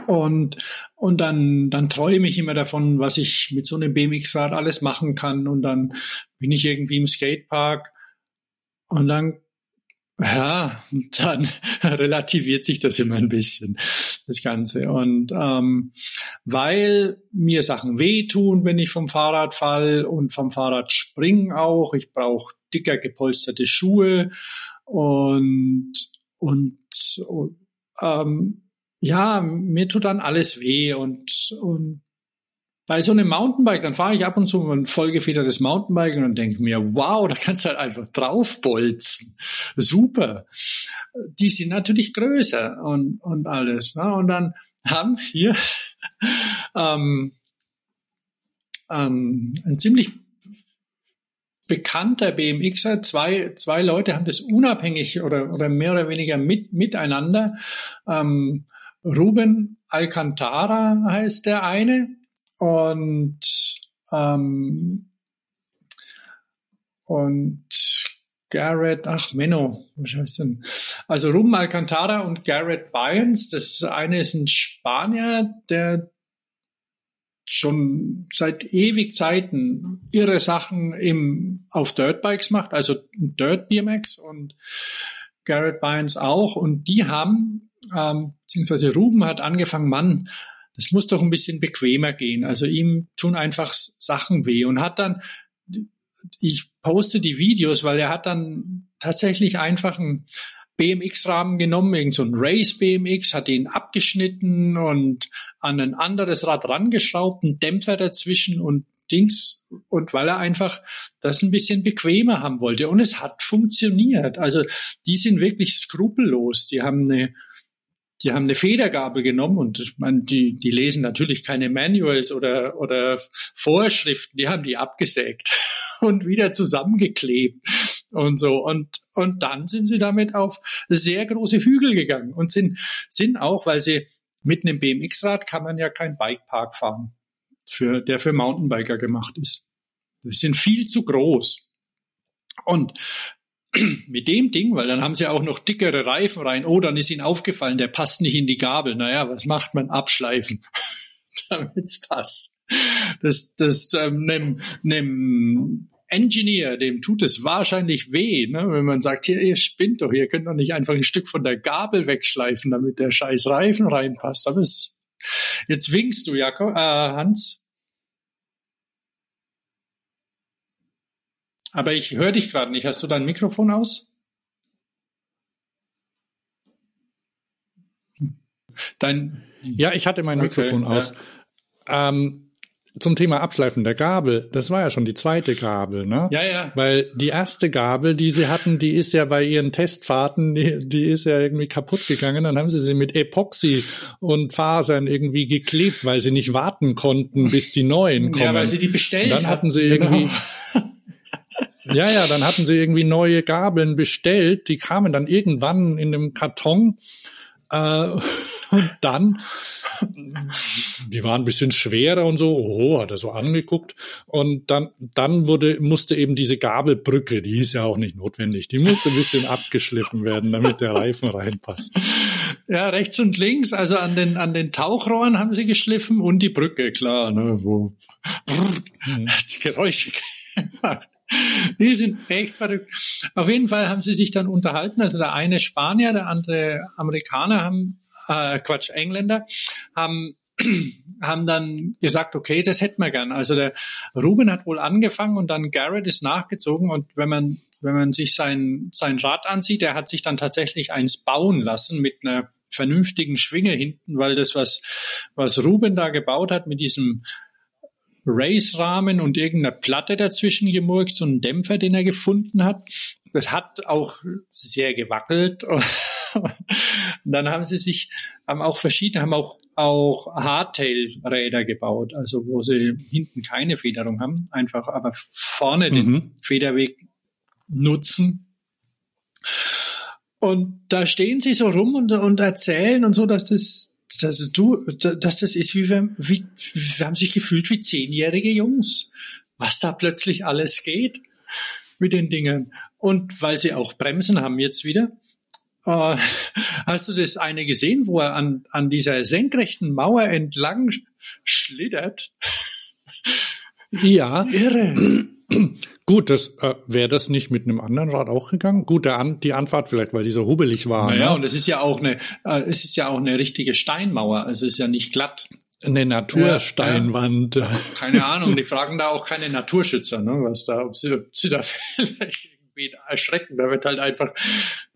und, und dann, dann träume ich immer davon, was ich mit so einem BMX-Rad alles machen kann. Und dann bin ich irgendwie im Skatepark und dann, ja, dann relativiert sich das immer ein bisschen, das Ganze. Und ähm, weil mir Sachen wehtun, wenn ich vom Fahrrad fall und vom Fahrrad springen auch. Ich brauche dicker gepolsterte Schuhe und und, ähm, ja, mir tut dann alles weh und, und bei so einem Mountainbike, dann fahre ich ab und zu ein vollgefedertes Mountainbike und dann denke ich mir, wow, da kannst du halt einfach draufbolzen. Super. Die sind natürlich größer und, und alles. Ne? Und dann haben wir ähm, ähm, ein ziemlich bekannter BMXer. Zwei, zwei Leute haben das unabhängig oder, oder mehr oder weniger mit, miteinander. Ähm, Ruben Alcantara heißt der eine und ähm, und Garrett, ach Menno, was heißt denn? Also Ruben Alcantara und Garrett Byans, das eine ist ein Spanier, der schon seit ewig Zeiten ihre Sachen im, auf Dirtbikes macht, also Dirt BMX und Garrett Bynes auch. Und die haben, ähm, beziehungsweise Ruben hat angefangen, Mann, das muss doch ein bisschen bequemer gehen. Also ihm tun einfach Sachen weh und hat dann, ich poste die Videos, weil er hat dann tatsächlich einfach ein BMX-Rahmen genommen, irgend so ein Race BMX, hat ihn abgeschnitten und an ein anderes Rad rangeschraubt, einen Dämpfer dazwischen und Dings und weil er einfach das ein bisschen bequemer haben wollte und es hat funktioniert. Also die sind wirklich skrupellos. Die haben eine die haben eine Federgabel genommen und ich meine, die, die lesen natürlich keine Manuals oder, oder Vorschriften, die haben die abgesägt und wieder zusammengeklebt und so. Und, und dann sind sie damit auf sehr große Hügel gegangen und sind, sind auch, weil sie mit einem BMX-Rad kann man ja kein Bikepark fahren, für, der für Mountainbiker gemacht ist. Die sind viel zu groß. Und mit dem Ding, weil dann haben sie auch noch dickere Reifen rein. Oh, dann ist ihnen aufgefallen, der passt nicht in die Gabel. Naja, was macht man? Abschleifen, damit's passt. Das, das ähm, nem, nem Engineer, dem tut es wahrscheinlich weh, ne? wenn man sagt, hier, ihr spinnt doch, ihr könnt doch nicht einfach ein Stück von der Gabel wegschleifen, damit der scheiß Reifen reinpasst. Aber es, jetzt winkst du, Jakob, äh, Hans. Aber ich höre dich gerade nicht. Hast du dein Mikrofon aus? Dein Ja, ich hatte mein Okay, Mikrofon ja. aus. Ähm, zum Thema Abschleifen der Gabel, das war ja schon die zweite Gabel, ne? Ja, ja. Weil die erste Gabel, die sie hatten, die ist ja bei ihren Testfahrten, die, die ist ja irgendwie kaputt gegangen. Dann haben sie sie mit Epoxy und Fasern irgendwie geklebt, weil sie nicht warten konnten, bis die neuen kommen. Ja, weil sie die bestellt Dann hatten sie Genau. ja, ja, dann hatten sie irgendwie neue Gabeln bestellt. Die kamen dann irgendwann in einem Karton. Äh, und dann, die waren ein bisschen schwerer und so. Oh, hat er so angeguckt. Und dann, dann wurde, musste eben diese Gabelbrücke, die ist ja auch nicht notwendig, die musste ein bisschen abgeschliffen werden, damit der Reifen reinpasst. Ja, rechts und links, also an den, an den Tauchrohren haben sie geschliffen und die Brücke, klar, ne, wo Mhm. hat die Geräusche gemacht. Die sind echt verrückt. Auf jeden Fall haben sie sich dann unterhalten. Also der eine Spanier, der andere Amerikaner haben, äh, Quatsch, Engländer, haben haben dann gesagt, okay, das hätten wir gern. Also der Ruben hat wohl angefangen und dann Garrett ist nachgezogen und wenn man wenn man sich sein sein Rad ansieht, der hat sich dann tatsächlich eins bauen lassen mit einer vernünftigen Schwinge hinten, weil das was was Ruben da gebaut hat mit diesem Race-Rahmen und irgendeiner Platte dazwischen gemurkst und einen Dämpfer, den er gefunden hat. Das hat auch sehr gewackelt. Und dann haben sie sich, haben auch verschiedene, haben auch, auch Hardtail-Räder gebaut, also wo sie hinten keine Federung haben, einfach aber vorne den Mhm. Federweg nutzen. Und da stehen sie so rum und, und erzählen und so, dass das, dass du, dass das ist wie wir, wie, wir haben sich gefühlt wie zehnjährige Jungs, was da plötzlich alles geht mit den Dingen. Und weil sie auch Bremsen haben jetzt wieder. Äh, hast du das eine gesehen, wo er an, an dieser senkrechten Mauer entlang schlittert? Ja, Irre. Gut, das äh, wäre das nicht mit einem anderen Rad auch gegangen. Gut, der An die Anfahrt vielleicht, weil die so hubbelig war. Naja, ne? und es ist ja auch eine, äh, es ist ja auch eine richtige Steinmauer, also es ist ja nicht glatt. Eine Natursteinwand. Keine Ahnung, die fragen da auch keine Naturschützer, ne, was da, ob sie, ob sie da vielleicht irgendwie erschrecken. Da wird halt einfach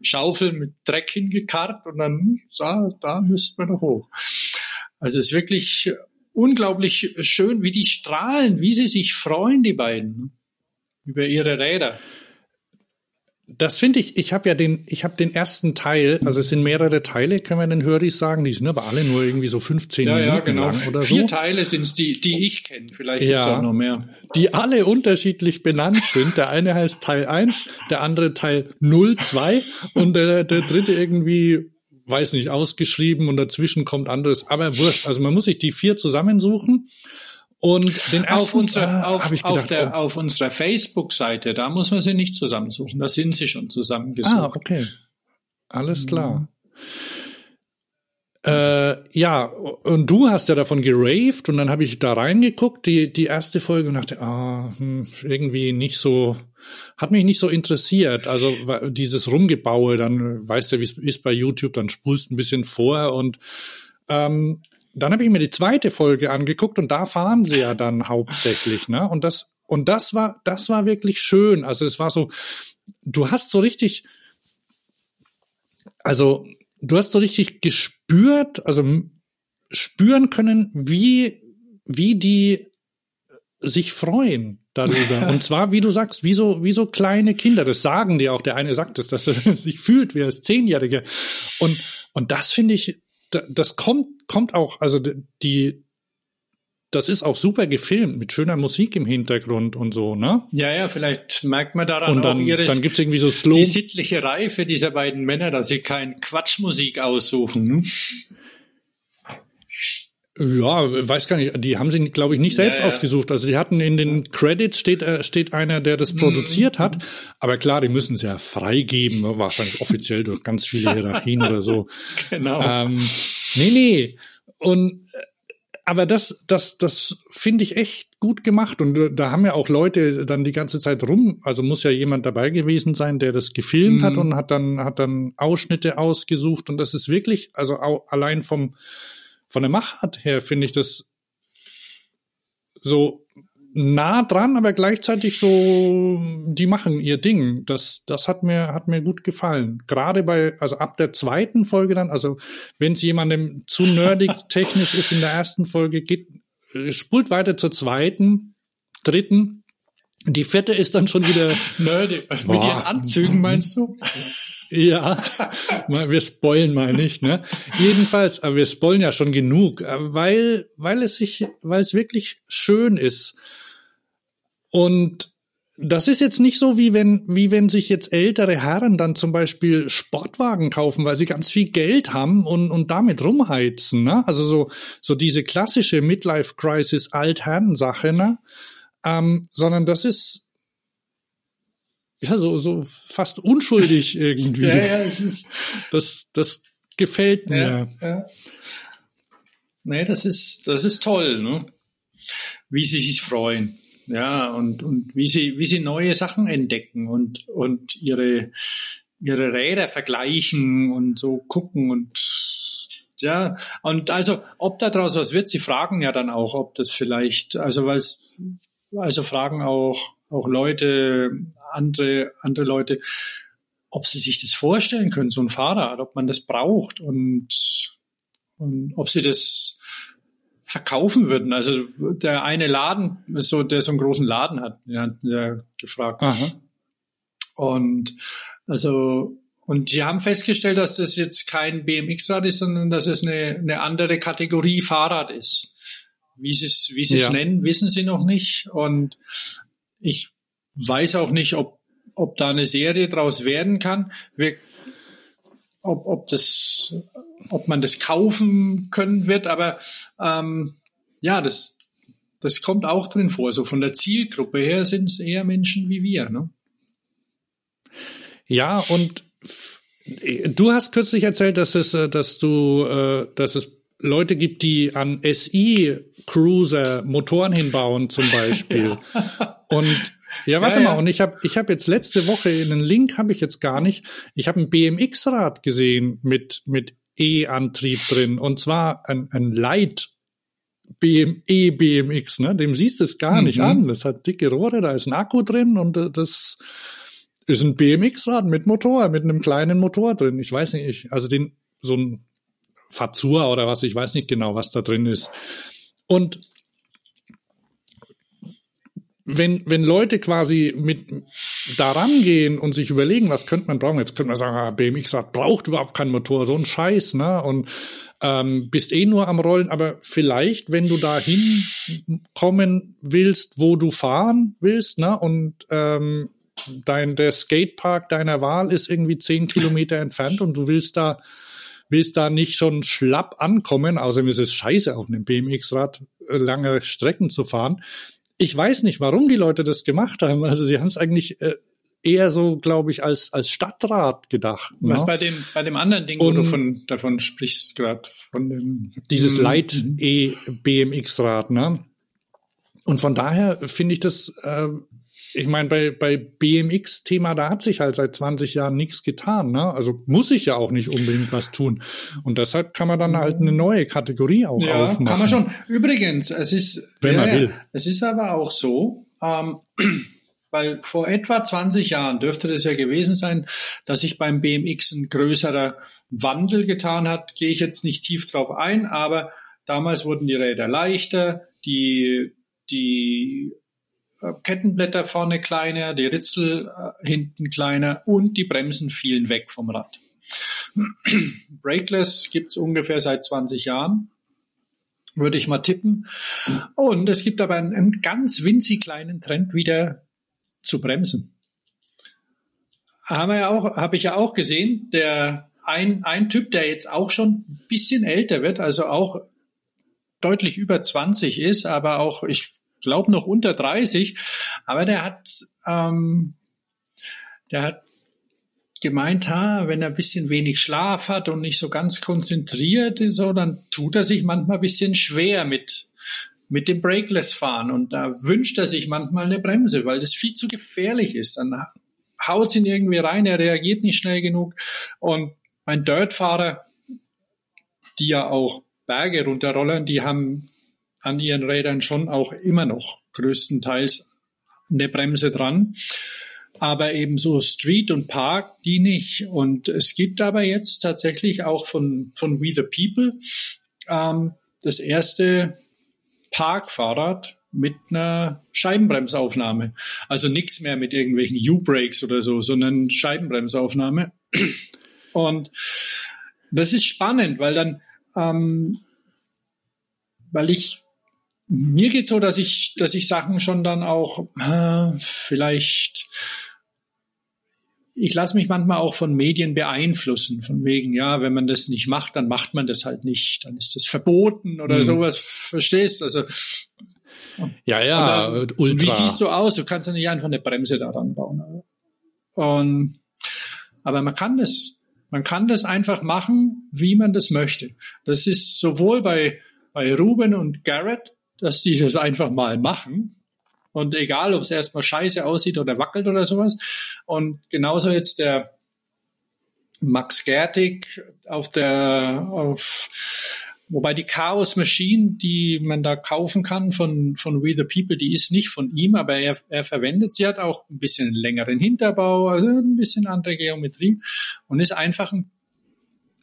Schaufel mit Dreck hingekarrt und dann, da, da müssten wir noch hoch. Also es ist wirklich unglaublich schön, wie die strahlen, wie sie sich freuen, die beiden, ne, über ihre Räder. Das finde ich, ich habe ja den, ich habe den ersten Teil, also es sind mehrere Teile, können wir den Höris sagen, die sind aber alle nur irgendwie so 15 Ja, Minuten ja, genau. lang oder Vier so, Teile sind es, die, die ich kenne. Vielleicht Ja. gibt's auch noch mehr. die alle unterschiedlich benannt sind. Der eine heißt Teil 1, der andere Teil 02 und der, der dritte irgendwie, weiß nicht, ausgeschrieben und dazwischen kommt anderes, aber wurscht. Also man muss sich die vier zusammensuchen und den ersten auf, unserer, äh, auf, ich auf, gedacht, der, oh, auf unserer Facebook-Seite, da muss man sie nicht zusammensuchen. Da sind sie schon zusammengesucht. Ah, okay. Alles klar. Äh, ja, und du hast ja davon geraved und dann habe ich da reingeguckt, die, die erste Folge und dachte, ah, hm, irgendwie nicht so, hat mich nicht so interessiert. Also dieses Rumgebaue, dann weißt du, wie es ist bei YouTube, dann spulst ein bisschen vor und ähm, dann habe ich mir die zweite Folge angeguckt und da fahren sie ja dann hauptsächlich, ne? Und das und das war das war wirklich schön. Also es war so, du hast so richtig, also du hast so richtig gespürt, also spüren können, wie wie die sich freuen darüber. Und zwar, wie du sagst, wie so, wie so kleine Kinder. Das sagen die auch. Der eine sagt es, dass er sich fühlt wie als Zehnjähriger. Und, und das finde ich, das kommt, kommt auch, also die, das ist auch super gefilmt mit schöner Musik im Hintergrund und so, ne? Ja, ja, vielleicht merkt man daran Und auch dann, ihres, dann gibt's irgendwie so Slow. die sittliche Reife dieser beiden Männer, dass sie kein Quatschmusik aussuchen. Ne? Ja, weiß gar nicht. Die haben sie, glaube ich, nicht selbst Ja, ja. ausgesucht. Also die hatten in den Credits steht, äh, steht einer, der Mhm. das produziert hat. Aber klar, die müssen es ja freigeben, wahrscheinlich offiziell durch ganz viele Hierarchien oder so. Genau. Ähm, nee, nee. Und äh, aber das, das, das finde ich echt gut gemacht. Und äh, da haben ja auch Leute dann die ganze Zeit rum. Also muss ja jemand dabei gewesen sein, der das gefilmt hat und hat dann, hat dann Ausschnitte ausgesucht. Und das ist wirklich, also auch allein vom, von der Machart her finde ich das so nah dran, aber gleichzeitig so, die machen ihr Ding. Das, das hat mir, hat mir gut gefallen. Gerade bei, also ab der zweiten Folge dann, also wenn es jemandem zu nerdig technisch ist in der ersten Folge, geht, äh, spult weiter zur zweiten, dritten. Die vierte ist dann schon wieder, Nerdy. Mit Boah. ihren Anzügen meinst du? ja, wir spoilen mal nicht, ne? Jedenfalls, aber wir spoilen ja schon genug, äh, weil, weil es sich, weil es wirklich schön ist. Und das ist jetzt nicht so, wie wenn, wie wenn sich jetzt ältere Herren dann zum Beispiel Sportwagen kaufen, weil sie ganz viel Geld haben und, und damit rumheizen, ne? Also so, so diese klassische Midlife-Crisis Altherren-Sache, ne? Ähm, sondern das ist, ja, so, so fast unschuldig irgendwie. Ja, ja, es ist, Das, das gefällt mir. ja, ja. Nee, das ist, das ist toll, ne? Wie sie sich freuen. Ja, und, und wie sie, wie sie neue Sachen entdecken und, und ihre, ihre Räder vergleichen und so gucken und, ja, und also, ob da draus was wird, sie fragen ja dann auch, ob das vielleicht, also, weil es, also fragen auch, auch Leute, andere, andere Leute, ob sie sich das vorstellen können, so ein Fahrrad, ob man das braucht und, und ob sie das verkaufen würden. Also der eine Laden, so, der so einen großen Laden hat, den hat ja gefragt. Aha. Und also und die haben festgestellt, dass das jetzt kein BMX-Rad ist, sondern dass es eine, eine andere Kategorie Fahrrad ist. Wie sie es, wie sie es Ja. nennen, wissen sie noch nicht. Und ich weiß auch nicht, ob, ob da eine Serie draus werden kann. Wir, ob, ob das, ob man das kaufen können wird, aber ähm, ja, das, das kommt auch drin vor. So von der Zielgruppe her sind es eher Menschen wie wir. Ne? Ja, und du hast kürzlich erzählt, dass es, äh, dass du, äh, dass es Leute gibt, die an SI-Cruiser Motoren hinbauen, zum Beispiel. Und ja, warte Ja, mal, ja. und ich habe ich hab jetzt letzte Woche einen Link habe ich jetzt gar nicht. Ich habe ein BMX-Rad gesehen mit mit E-Antrieb drin und zwar ein, ein Light BM, E-BMX, ne? Dem siehst du es gar nicht Mhm. an. Das hat dicke Rohre, da ist ein Akku drin und äh, das ist ein BMX-Rad mit Motor, mit einem kleinen Motor drin. Ich weiß nicht, ich, also den, so ein Fazua oder was, ich weiß nicht genau, was da drin ist. Und wenn, wenn Leute quasi mit daran gehen und sich überlegen, was könnte man brauchen, jetzt könnte man sagen, ah, BMX-Rad braucht überhaupt keinen Motor, so ein Scheiß, ne? Und ähm, bist eh nur am Rollen, aber vielleicht, wenn du dahin kommen willst, wo du fahren willst, ne? Und ähm, dein der Skatepark deiner Wahl ist irgendwie zehn Kilometer entfernt und du willst da willst da nicht schon schlapp ankommen, außerdem ist es scheiße, auf einem BMX-Rad äh, lange Strecken zu fahren. Ich weiß nicht, warum die Leute das gemacht haben. Also sie haben es eigentlich äh, eher so, glaube ich, als als Stadtrat gedacht. Was ne? bei dem, bei dem anderen Ding, wo Und- du von, davon sprichst gerade, von dem Dieses Mhm. Light E BMX-Rad, ne? Und von daher finde ich das, äh, ich meine, bei, bei BMX-Thema, da hat sich halt seit 20 Jahren nichts getan, ne? Also muss ich ja auch nicht unbedingt was tun. Und deshalb kann man dann halt eine neue Kategorie auch Ja, aufmachen. kann man schon. Übrigens, es ist, Wenn man will. Es ist aber auch so, ähm, weil vor etwa 20 Jahren dürfte das ja gewesen sein, dass sich beim BMX ein größerer Wandel getan hat. Gehe ich jetzt nicht tief drauf ein, aber damals wurden die Räder leichter, die, die Kettenblätter vorne kleiner, die Ritzel äh, hinten kleiner und die Bremsen fielen weg vom Rad. Brakeless gibt's ungefähr seit 20 Jahren würde ich mal tippen. Und es gibt aber einen, einen ganz winzig kleinen Trend wieder zu bremsen. Haben wir ja auch, habe ich ja auch gesehen, der ein, ein Typ, der jetzt auch schon ein bisschen älter wird, also auch deutlich über 20 ist, aber auch, ich glaube, noch unter 30. Aber der hat, ähm, der hat gemeint, ha, wenn er ein bisschen wenig Schlaf hat und nicht so ganz konzentriert ist, so, dann tut er sich manchmal ein bisschen schwer mit, mit dem Brakeless fahren. Und da wünscht er sich manchmal eine Bremse, weil das viel zu gefährlich ist. Dann haut ihn irgendwie rein, er reagiert nicht schnell genug. Und ein Dirtfahrer, die ja auch Berge runterrollern, die haben an ihren Rädern schon auch immer noch größtenteils eine Bremse dran. Aber eben so Street und Park, die nicht. Und es gibt aber jetzt tatsächlich auch von, von We the People ähm, das erste Parkfahrrad mit einer Scheibenbremsaufnahme. Also nichts mehr mit irgendwelchen U-Brakes oder so, sondern Scheibenbremsaufnahme. Und das ist spannend, weil dann, ähm, weil ich mir geht so, dass ich, dass ich Sachen schon dann auch äh, vielleicht ich lasse mich manchmal auch von Medien beeinflussen, von wegen, ja, wenn man das nicht macht, dann macht man das halt nicht, dann ist das verboten oder mhm. sowas, verstehst? Also ja, ja, dann, ultra. Wie siehst du aus? Du kannst ja nicht einfach eine Bremse daran bauen. Und, aber man kann das. Man kann das einfach machen, wie man das möchte. Das ist sowohl bei, bei Ruben und Garrett, dass die das einfach mal machen. Und egal, ob es erstmal scheiße aussieht oder wackelt oder sowas. Und genauso jetzt der Max Gertig auf der, auf, Wobei die Chaos Machine, die man da kaufen kann von, von We the People, die ist nicht von ihm, aber er, er verwendet sie, hat auch ein bisschen längeren Hinterbau, also ein bisschen andere Geometrie und ist einfach ein,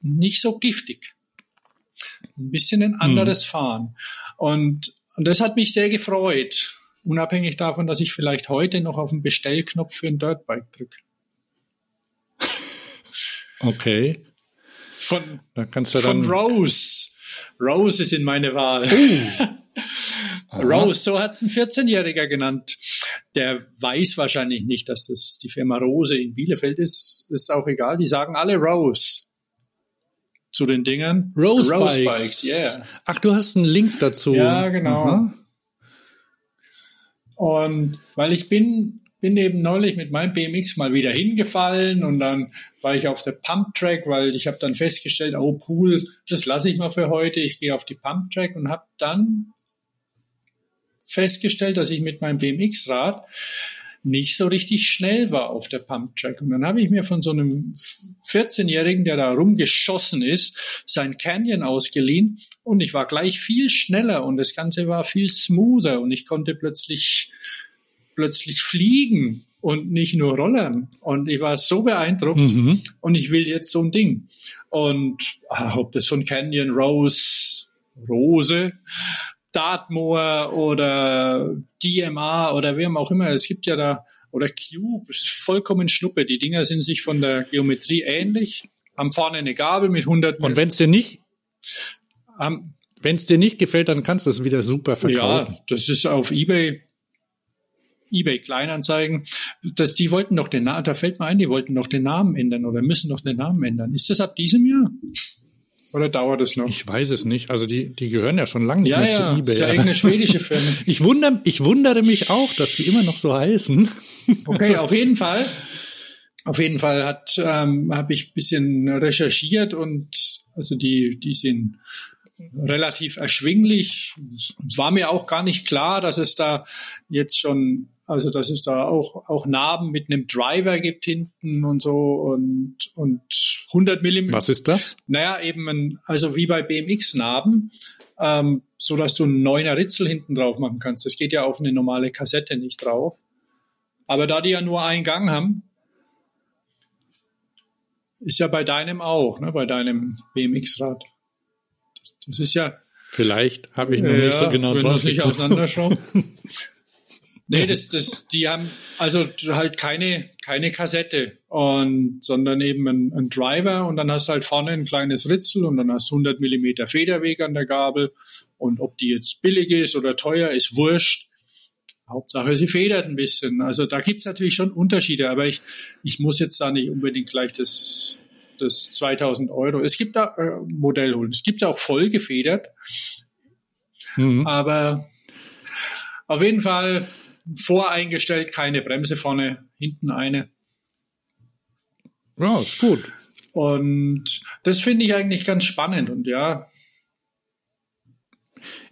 nicht so giftig. Ein bisschen ein anderes hm. Fahren. Und, und das hat mich sehr gefreut, unabhängig davon, dass ich vielleicht heute noch auf den Bestellknopf für ein Dirtbike drücke. Okay. Von, da kannst du von dann Rose. Rose ist in meine Wahl. Oh. Rose, so hat's ein 14-Jähriger genannt. Der weiß wahrscheinlich nicht, dass das die Firma Rose in Bielefeld ist. Ist auch egal. Die sagen alle Rose zu den Dingern. Rose, Rose Bikes. Bikes. yeah. Ach, du hast einen Link dazu. Ja, genau. Aha. Und weil ich bin bin eben neulich mit meinem BMX mal wieder hingefallen und dann war ich auf der Pump Track, weil ich habe dann festgestellt, oh Pool, das lasse ich mal für heute. Ich gehe auf die Pump Track und habe dann festgestellt, dass ich mit meinem BMX-Rad nicht so richtig schnell war auf der Pump Track. Und dann habe ich mir von so einem 14-Jährigen, der da rumgeschossen ist, sein Canyon ausgeliehen und ich war gleich viel schneller und das Ganze war viel smoother und ich konnte plötzlich plötzlich fliegen und nicht nur rollern. Und ich war so beeindruckt mhm. und ich will jetzt so ein Ding. Und ach, ob das von Canyon Rose, Rose, Dartmoor oder DMA oder wem auch immer, es gibt ja da, oder Cube, es ist vollkommen schnuppe. Die Dinger sind sich von der Geometrie ähnlich, haben vorne eine Gabel mit 100. Und wenn es dir nicht, um, wenn es dir nicht gefällt, dann kannst du es wieder super verkaufen. Ja, das ist auf eBay eBay Kleinanzeigen, dass die wollten noch den Namen, da fällt mir ein, die wollten noch den Namen ändern oder müssen noch den Namen ändern. Ist das ab diesem Jahr? Oder dauert es noch? Ich weiß es nicht. Also die, die gehören ja schon lange nicht ja, mehr ja, zu eBay. Ist ja irgendeine schwedische Firma. ich, wundere, ich wundere mich auch, dass die immer noch so heißen. okay, auf jeden Fall. Auf jeden Fall hat ähm, habe ich bisschen recherchiert und also die die sind relativ erschwinglich. Es war mir auch gar nicht klar, dass es da jetzt schon also dass es da auch, auch Narben mit einem Driver gibt hinten und so und, und 100 Millimeter. Was ist das? Naja, eben, ein, also wie bei BMX-Narben, ähm, so dass du einen neuner Ritzel hinten drauf machen kannst. Das geht ja auf eine normale Kassette nicht drauf. Aber da die ja nur einen Gang haben, ist ja bei deinem auch, ne, bei deinem BMX-Rad. Das, das, ist ja. Vielleicht habe ich noch ja, nicht so genau drauf. nicht auseinanderschauen. Nee, das, das, die haben also halt keine, keine Kassette und, sondern eben ein, ein Driver und dann hast du halt vorne ein kleines Ritzel und dann hast du 100 Millimeter Federweg an der Gabel und ob die jetzt billig ist oder teuer, ist wurscht. Hauptsache, sie federt ein bisschen. Also da gibt's natürlich schon Unterschiede, aber ich, ich muss jetzt da nicht unbedingt gleich das, das 2000 Euro. Es gibt da äh, Modell holen. Es gibt auch voll gefedert Mhm. Aber auf jeden Fall voreingestellt, keine Bremse vorne, hinten eine. Ja, ist gut. Und das finde ich eigentlich ganz spannend. Und ja,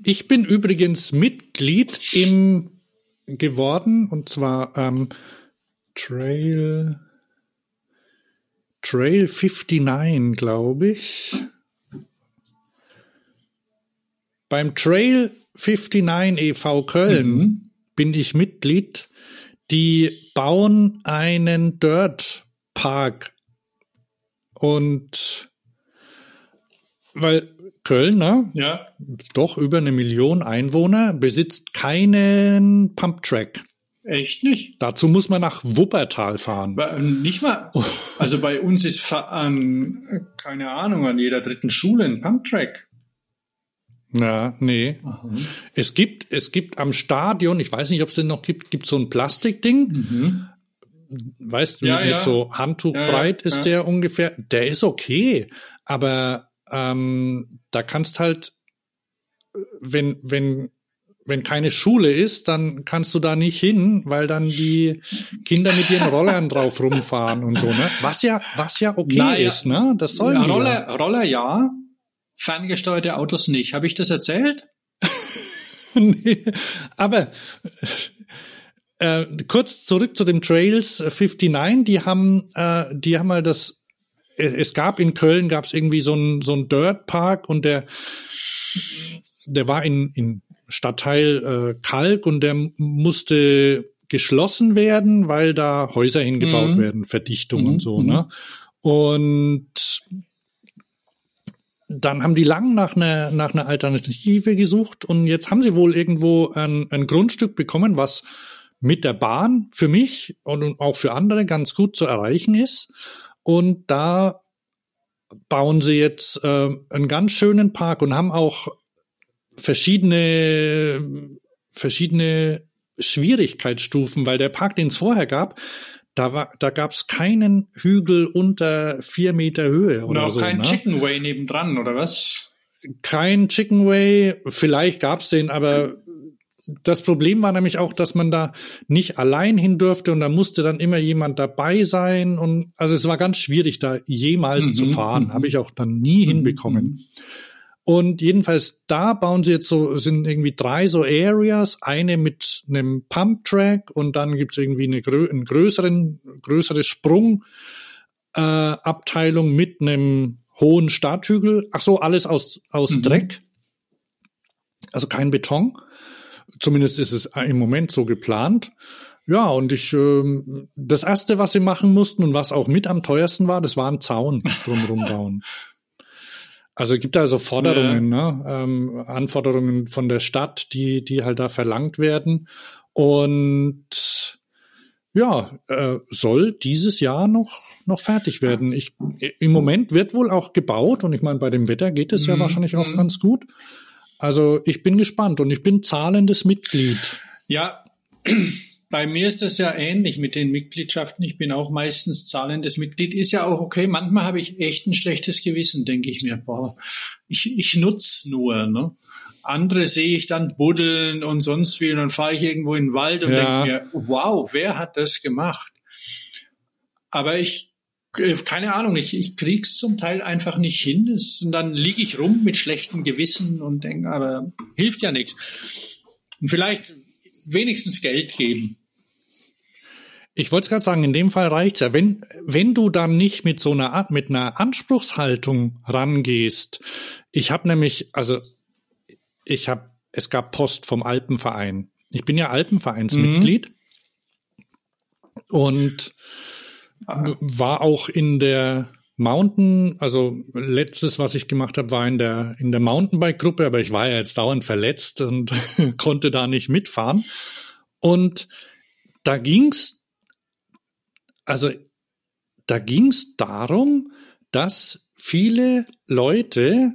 Ich bin übrigens Mitglied im geworden und zwar ähm, Trail Trail 59, glaube ich. Beim Trail 59 e.V. Köln bin ich Mitglied. Die bauen einen Dirt Park und weil Köln, ne, ja, doch über eine Million Einwohner, besitzt keinen Pumptrack. echt nicht. Dazu muss man nach Wuppertal fahren. Bei- Nicht mal. Also bei uns ist an, keine Ahnung, an jeder dritten Schule ein Pumptrack. Ja, nee. Es gibt, es gibt am Stadion, ich weiß nicht, ob es den noch gibt, gibt so ein Plastikding. Weißt du, Mhm. Ja, mit ja. so Handtuch Ja, breit ist der ungefähr. Der ist okay, aber ähm, da kannst halt, wenn, wenn, wenn keine Schule ist, dann kannst du da nicht hin, weil dann die Kinder mit ihren Rollern drauf rumfahren und so, ne? Was ja, was ja okay Naja. ist, ne? Das sollen Ja, die. Roller, Roller ja, ferngesteuerte Autos nicht. Habe ich das erzählt? Nee, aber äh, kurz zurück zu dem Trails 59, die haben, äh, die haben mal das, äh, es gab in Köln, gab es irgendwie so ein so ein Dirt Park und der, der war in, in Stadtteil äh, Kalk und der musste geschlossen werden, weil da Häuser hingebaut Mhm. werden, Verdichtung Mhm, und so, mhm. ne? Und dann haben die lang nach einer, nach einer Alternative gesucht und jetzt haben sie wohl irgendwo ein, ein Grundstück bekommen, was mit der Bahn für mich und auch für andere ganz gut zu erreichen ist. Und da bauen sie jetzt äh, einen ganz schönen Park und haben auch verschiedene, verschiedene Schwierigkeitsstufen, weil der Park, den es vorher gab, da war, da gab es keinen Hügel unter vier Meter Höhe Und oder auch so. kein ne? Chicken Way nebendran, oder was? kein Chicken Way, vielleicht gab's den, aber das Problem war nämlich auch, dass man da nicht allein hin durfte und da musste dann immer jemand dabei sein und also es war ganz schwierig da jemals Mhm, zu fahren, mhm. habe ich auch dann nie hinbekommen. Und jedenfalls da bauen sie jetzt so, sind irgendwie drei so Areas, eine mit einem Pump-Track und dann gibt's irgendwie eine einen größeren, größere Sprung, äh, Abteilung mit einem hohen Starthügel. Ach so, alles aus, aus Mhm. Dreck. Also kein Beton. Zumindest ist es im Moment so geplant. Ja, und ich, ähm, das erste, was sie machen mussten und was auch mit am teuersten war, das war ein Zaun drumherum bauen. Also es gibt da so Forderungen, ne? ähm, Anforderungen von der Stadt, die, die halt da verlangt werden. Und ja, äh, soll dieses Jahr noch, noch fertig werden. Ich, Im Moment wird wohl auch gebaut und ich meine, bei dem Wetter geht es ja Mhm, wahrscheinlich auch mhm. ganz gut. Also ich bin gespannt und ich bin zahlendes Mitglied. Ja, bei mir ist das ja ähnlich mit den Mitgliedschaften. Ich bin auch meistens zahlendes Mitglied. Ist ja auch okay. Manchmal habe ich echt ein schlechtes Gewissen, denke ich mir. Boah, ich, ich nutze nur. Ne? Andere sehe ich dann buddeln und sonst wie. Und dann fahre ich irgendwo in den Wald und Ja. denke mir, wow, wer hat das gemacht? Aber ich, äh, keine Ahnung, ich, ich krieg's zum Teil einfach nicht hin. Das, und dann liege ich rum mit schlechtem Gewissen und denke, aber hilft ja nichts. Und vielleicht wenigstens Geld geben. Ich wollte gerade sagen, in dem Fall reicht's ja. Wenn, wenn du dann nicht mit so einer, Art- mit einer Anspruchshaltung rangehst. Ich habe nämlich, also ich habe, es gab Post vom Alpenverein. Ich bin ja Alpenvereinsmitglied und w- war auch in der Mountain, also letztes, was ich gemacht habe, war in der in der Mountainbike-Gruppe, aber ich war ja jetzt dauernd verletzt und konnte da nicht mitfahren. Und da ging's, also da ging's darum, dass viele Leute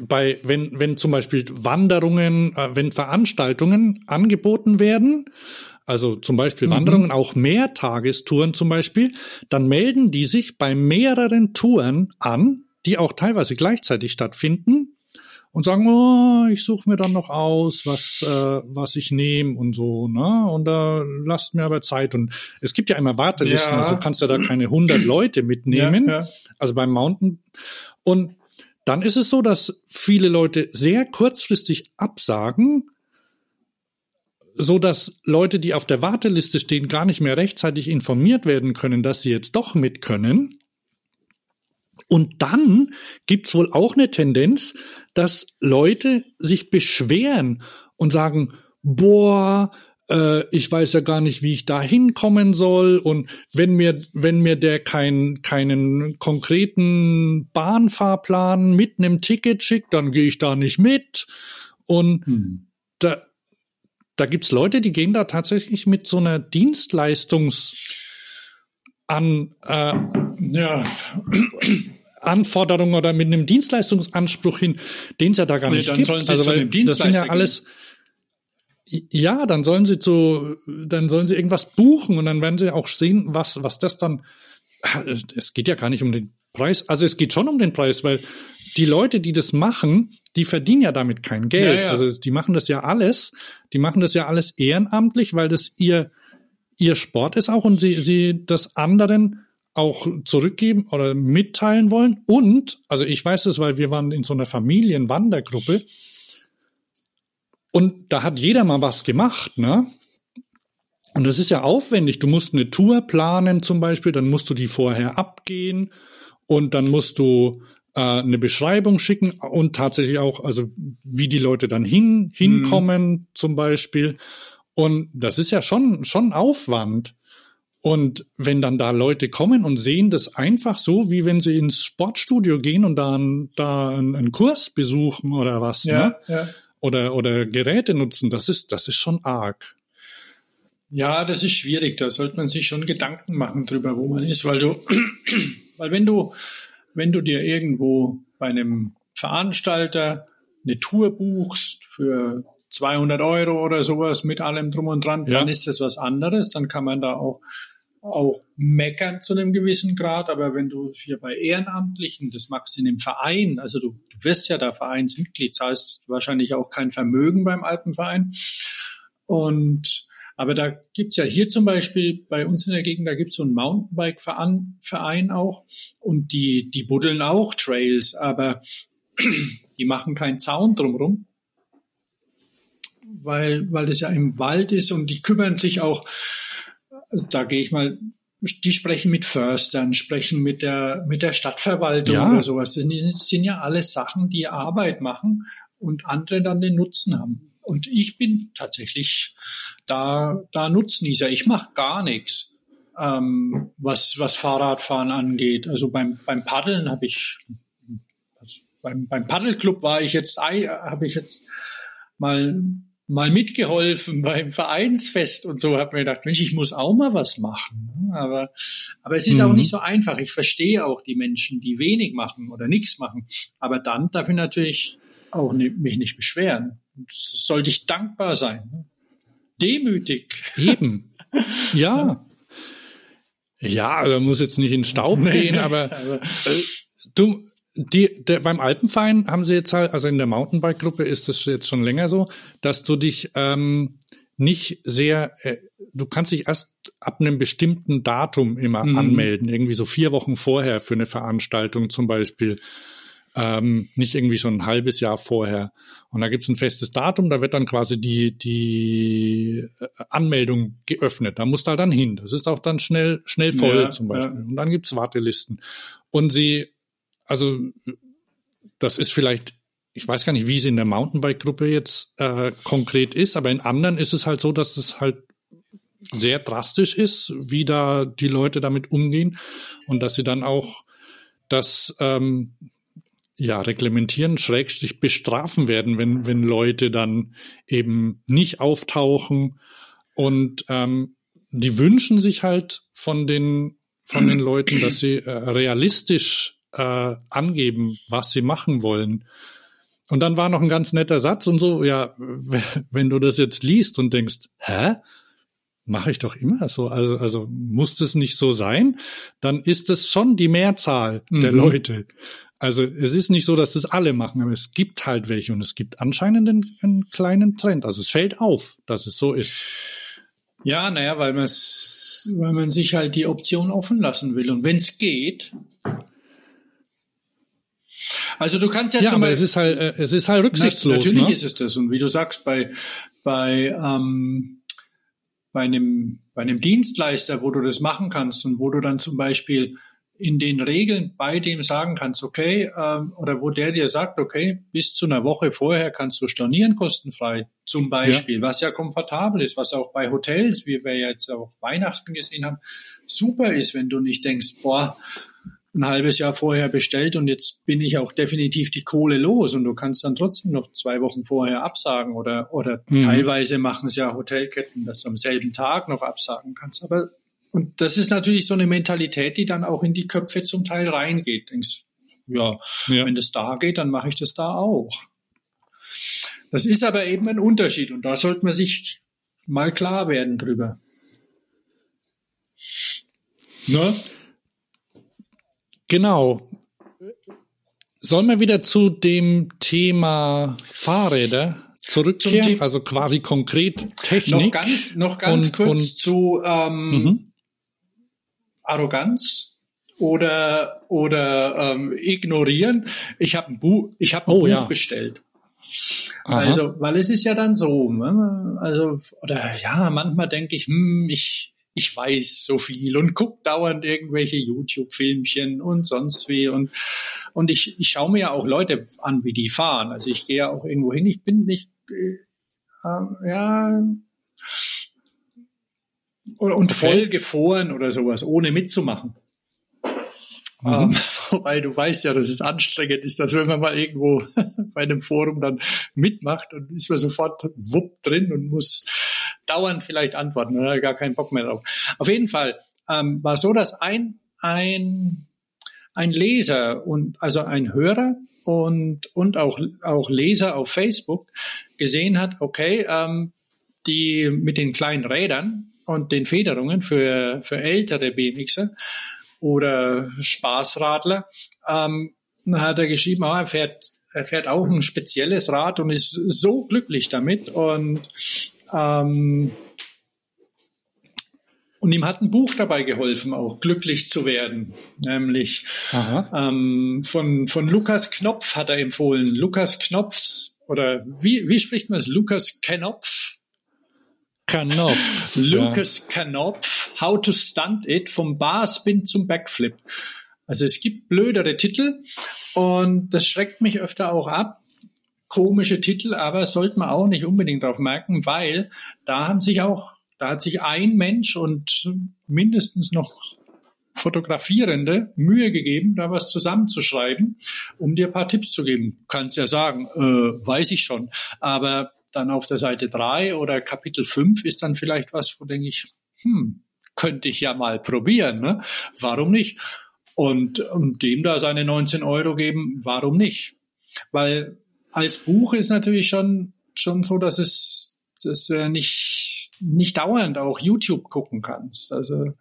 bei, wenn, wenn zum Beispiel Wanderungen, äh, wenn Veranstaltungen angeboten werden, also zum Beispiel Wanderungen, auch Mehrtagestouren zum Beispiel, dann melden die sich bei mehreren Touren an, die auch teilweise gleichzeitig stattfinden und sagen, oh, ich suche mir dann noch aus, was, äh, was ich nehme und so, ne? Und da lasst mir aber Zeit. Und es gibt ja immer Wartelisten, Ja. also kannst du da keine 100 Leute mitnehmen. Ja. Also beim Mountain. Und dann ist es so, dass viele Leute sehr kurzfristig absagen, so dass Leute, die auf der Warteliste stehen, gar nicht mehr rechtzeitig informiert werden können, dass sie jetzt doch mit können. Und dann gibt's wohl auch eine Tendenz, dass Leute sich beschweren und sagen, boah, äh, ich weiß ja gar nicht, wie ich da hinkommen soll. Und wenn mir, wenn mir der kein, keinen konkreten Bahnfahrplan mit einem Ticket schickt, dann gehe ich da nicht mit. Und Hm. da, da gibt's Leute, die gehen da tatsächlich mit so einer Dienstleistungs an, äh, Ja, Anforderung oder mit einem Dienstleistungsanspruch hin, den es ja da gar Nee, nicht dann gibt. sollen sie also weil das sind ja alles ja, dann sollen sie zu, dann sollen sie irgendwas buchen und dann werden sie auch sehen, was, was das dann, es geht ja gar nicht um den Preis, also es geht schon um den Preis, weil die Leute, die das machen, die verdienen ja damit kein Geld. Ja, ja. Also die machen das ja alles, die machen das ja alles ehrenamtlich, weil das ihr, ihr Sport ist auch und sie, sie das anderen auch zurückgeben oder mitteilen wollen. Und, also ich weiß es, weil wir waren in so einer Familienwandergruppe und da hat jeder mal was gemacht, ne? Und das ist ja aufwendig. Du musst eine Tour planen zum Beispiel, dann musst du die vorher abgehen und dann musst du äh, eine Beschreibung schicken und tatsächlich auch, also wie die Leute dann hin, hinkommen zum Beispiel. Und das ist ja schon, schon Aufwand. Und wenn dann da Leute kommen und sehen das einfach so, wie wenn sie ins Sportstudio gehen und da, einen- da einen, einen Kurs besuchen oder was, ne? ja, ja. oder, oder Geräte nutzen, das ist, das ist schon arg. Ja, das ist schwierig. Da sollte man sich schon Gedanken machen drüber, wo man ist, weil du, weil wenn du, wenn du dir irgendwo bei einem Veranstalter eine Tour buchst für 200 Euro oder sowas mit allem drum und dran, Ja. dann ist das was anderes. Dann kann man da auch, auch meckern zu einem gewissen Grad. Aber wenn du hier bei Ehrenamtlichen, das machst in einem Verein, also du, du wirst ja da Vereinsmitglied, zahlst wahrscheinlich auch kein Vermögen beim Alpenverein. Und aber da gibt's ja hier zum Beispiel bei uns in der Gegend, da gibt's so einen Mountainbike-Verein Verein auch und die, die buddeln auch Trails, aber die machen keinen Zaun drumrum, weil, weil das ja im Wald ist und die kümmern sich auch, da gehe ich mal, die sprechen mit Förstern, sprechen mit der, mit der Stadtverwaltung Ja. oder sowas. Das sind, das sind ja alles Sachen, die Arbeit machen und andere dann den Nutzen haben. Und ich bin tatsächlich da, da Nutznießer. Ich mache gar nichts, ähm, was, was Fahrradfahren angeht. Also beim, beim Paddeln habe ich, also beim, beim Paddelclub war ich jetzt, habe ich jetzt mal, mal mitgeholfen beim Vereinsfest und so, habe mir gedacht, Mensch, ich muss auch mal was machen. Aber, aber es ist auch Mhm. nicht so einfach. Ich verstehe auch die Menschen, die wenig machen oder nichts machen. Aber dann darf ich natürlich auch ni- mich nicht beschweren. Sollte ich dankbar sein. ne? Demütig. Eben. Ja. Ja, also muss jetzt nicht in Staub gehen, aber Aber- äh, du, die, der, beim Alpenverein haben sie jetzt halt, also in der Mountainbike-Gruppe ist das jetzt schon länger so, dass du dich ähm, nicht sehr, äh, du kannst dich erst ab einem bestimmten Datum immer Mhm. anmelden, irgendwie so vier Wochen vorher für eine Veranstaltung zum Beispiel. Ähm, nicht irgendwie schon ein halbes Jahr vorher. Und da gibt's ein festes Datum, da wird dann quasi die, die äh, Anmeldung geöffnet. Da musst du halt dann hin. Das ist auch dann schnell, schnell voll Ja, zum Beispiel. ja. Und dann gibt's Wartelisten. Und sie, also das ist vielleicht, ich weiß gar nicht, wie es in der Mountainbike-Gruppe jetzt äh, konkret ist, aber in anderen ist es halt so, dass es halt sehr drastisch ist, wie da die Leute damit umgehen und dass sie dann auch das ähm, ja reglementieren, schrägstrich bestrafen werden, wenn wenn Leute dann eben nicht auftauchen. Und ähm, die wünschen sich halt von den von den Leuten, dass sie äh, realistisch äh, angeben, was sie machen wollen. Und dann war noch ein ganz netter Satz und so, ja, wenn du das jetzt liest und denkst, hä? Mache ich doch immer so. Also, also muss das nicht so sein, dann ist es schon die Mehrzahl der Mhm. Leute. Also es ist nicht so, dass das alle machen, aber es gibt halt welche und es gibt anscheinend einen, einen kleinen Trend. Also es fällt auf, dass es so ist. Ja, naja, weil man weil man sich halt die Option offen lassen will. Und wenn es geht, also du kannst ja, Ja, zum aber Beispiel, es ist halt, äh, es ist halt rücksichtslos. Natürlich ne? ist es das. Und wie du sagst, bei, bei, ähm, bei, einem, bei einem Dienstleister, wo du das machen kannst und wo du dann zum Beispiel in den Regeln bei dem sagen kannst, okay, ähm, oder wo der dir sagt, okay, bis zu einer Woche vorher kannst du stornieren kostenfrei, zum Beispiel, was ja komfortabel ist, was auch bei Hotels, wie wir jetzt auch Weihnachten gesehen haben, super ist, wenn du nicht denkst, boah, ein halbes Jahr vorher bestellt und jetzt bin ich auch definitiv die Kohle los und du kannst dann trotzdem noch zwei Wochen vorher absagen oder, oder Mhm. teilweise machen es ja Hotelketten, dass du am selben Tag noch absagen kannst. Aber, und das ist natürlich so eine Mentalität, die dann auch in die Köpfe zum Teil reingeht. Denkst, ja, Ja. wenn das da geht, dann mache ich das da auch. Das ist aber eben ein Unterschied und da sollte man sich mal klar werden drüber. Ne? Genau. Sollen wir wieder zu dem Thema Fahrräder zurückkehren? Also quasi konkret Noch Technik. ganz, noch ganz und- kurz und- zu ähm, Mhm. Arroganz oder oder ähm, ignorieren. Ich habe ein Buch, ich habe ein Oh, Buch ja. bestellt. Aha. Also, weil es ist ja dann so, ne? also oder ja, manchmal denke ich, hm, ich ich weiß so viel und guck dauernd irgendwelche YouTube-Filmchen und sonst wie und und ich ich schaue mir ja auch Leute an, wie die fahren. Also ich gehe ja auch irgendwo hin. Ich bin nicht äh, ja und, und voll gefroren oder sowas, ohne mitzumachen. Mhm. Ähm, wobei du weißt ja, dass es anstrengend ist, dass wenn man mal irgendwo bei einem Forum dann mitmacht, dann ist man sofort wupp drin und muss dauernd vielleicht antworten. Dann hat er gar keinen Bock mehr drauf. Auf jeden Fall ähm, war so, dass ein, ein, ein Leser und also ein Hörer und, und auch, auch Leser auf Facebook gesehen hat, okay, ähm, die mit den kleinen Rädern und den Federungen für, für ältere BMXer oder Spaßradler, ähm, hat er geschrieben, ah, er fährt, er fährt auch ein spezielles Rad und ist so glücklich damit und ähm, und ihm hat ein Buch dabei geholfen, auch glücklich zu werden, nämlich ähm, von, von Lukas Knopf hat er empfohlen. Lukas Knopfs, oder wie, wie spricht man es? Lukas Knopf? Knopf. Lucas Knopf, How to Stunt It, vom Barspin zum Backflip. Also es gibt blödere Titel und das schreckt mich öfter auch ab. Komische Titel, aber sollte man auch nicht unbedingt drauf merken, weil da haben sich auch, da hat sich ein Mensch und mindestens noch Fotografierende Mühe gegeben, da was zusammenzuschreiben, um dir ein paar Tipps zu geben. Kannst ja sagen, äh, weiß ich schon, aber dann auf der Seite drei oder Kapitel fünf ist dann vielleicht was, wo denke ich, hm, könnte ich ja mal probieren, ne? Warum nicht? Und, und dem da seine 19 Euro geben, warum nicht? Weil als Buch ist natürlich schon, schon so, dass es, dass du nicht, nicht dauernd auch YouTube gucken kannst. Also,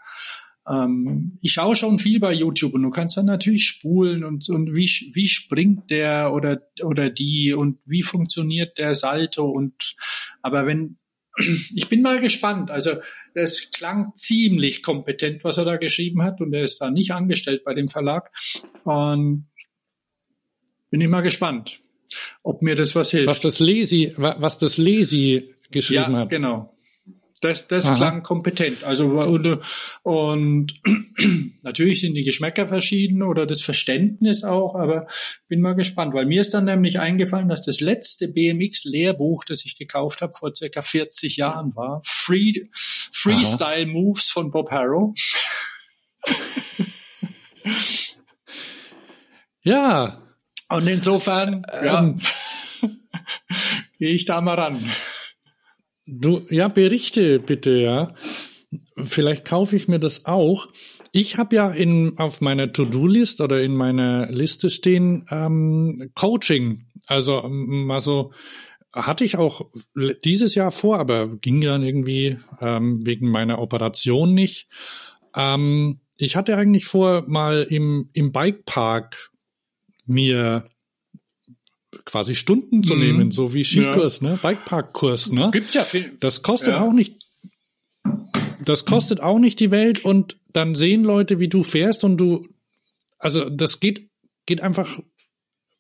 ähm, ich schaue schon viel bei YouTube und du kannst dann natürlich spulen und, und wie, wie springt der oder, oder die und wie funktioniert der Salto und, aber wenn, ich bin mal gespannt. Also, das klang ziemlich kompetent, was er da geschrieben hat und er ist da nicht angestellt bei dem Verlag und bin ich mal gespannt, ob mir das was hilft. Was das Lesi, wa- was das Lesi geschrieben ja, hat. genau. Das, das Aha. klang kompetent. Also und, und natürlich sind die Geschmäcker verschieden oder das Verständnis auch, aber bin mal gespannt, weil mir ist dann nämlich eingefallen, dass das letzte BMX-Lehrbuch, das ich gekauft habe vor circa 40 Jahren war, Free, Freestyle Moves von Bob Harrow. Ja, Und insofern, ja, Ähm. gehe ich da mal ran. du, ja, berichte bitte, ja. Vielleicht kaufe ich mir das auch. Ich habe ja in, auf meiner To-Do-List oder in meiner Liste stehen ähm, Coaching. Also ähm, mal so hatte ich auch dieses Jahr vor, aber ging dann irgendwie ähm, wegen meiner Operation nicht. Ähm, ich hatte eigentlich vor, mal im, im Bikepark mir quasi Stunden zu Mhm. nehmen, so wie Skikurs, ne? Bikeparkkurs, ne? Gibt's ja viel. Das kostet Ja. auch nicht, das kostet auch nicht die Welt und dann sehen Leute, wie du fährst und du, also das geht, geht einfach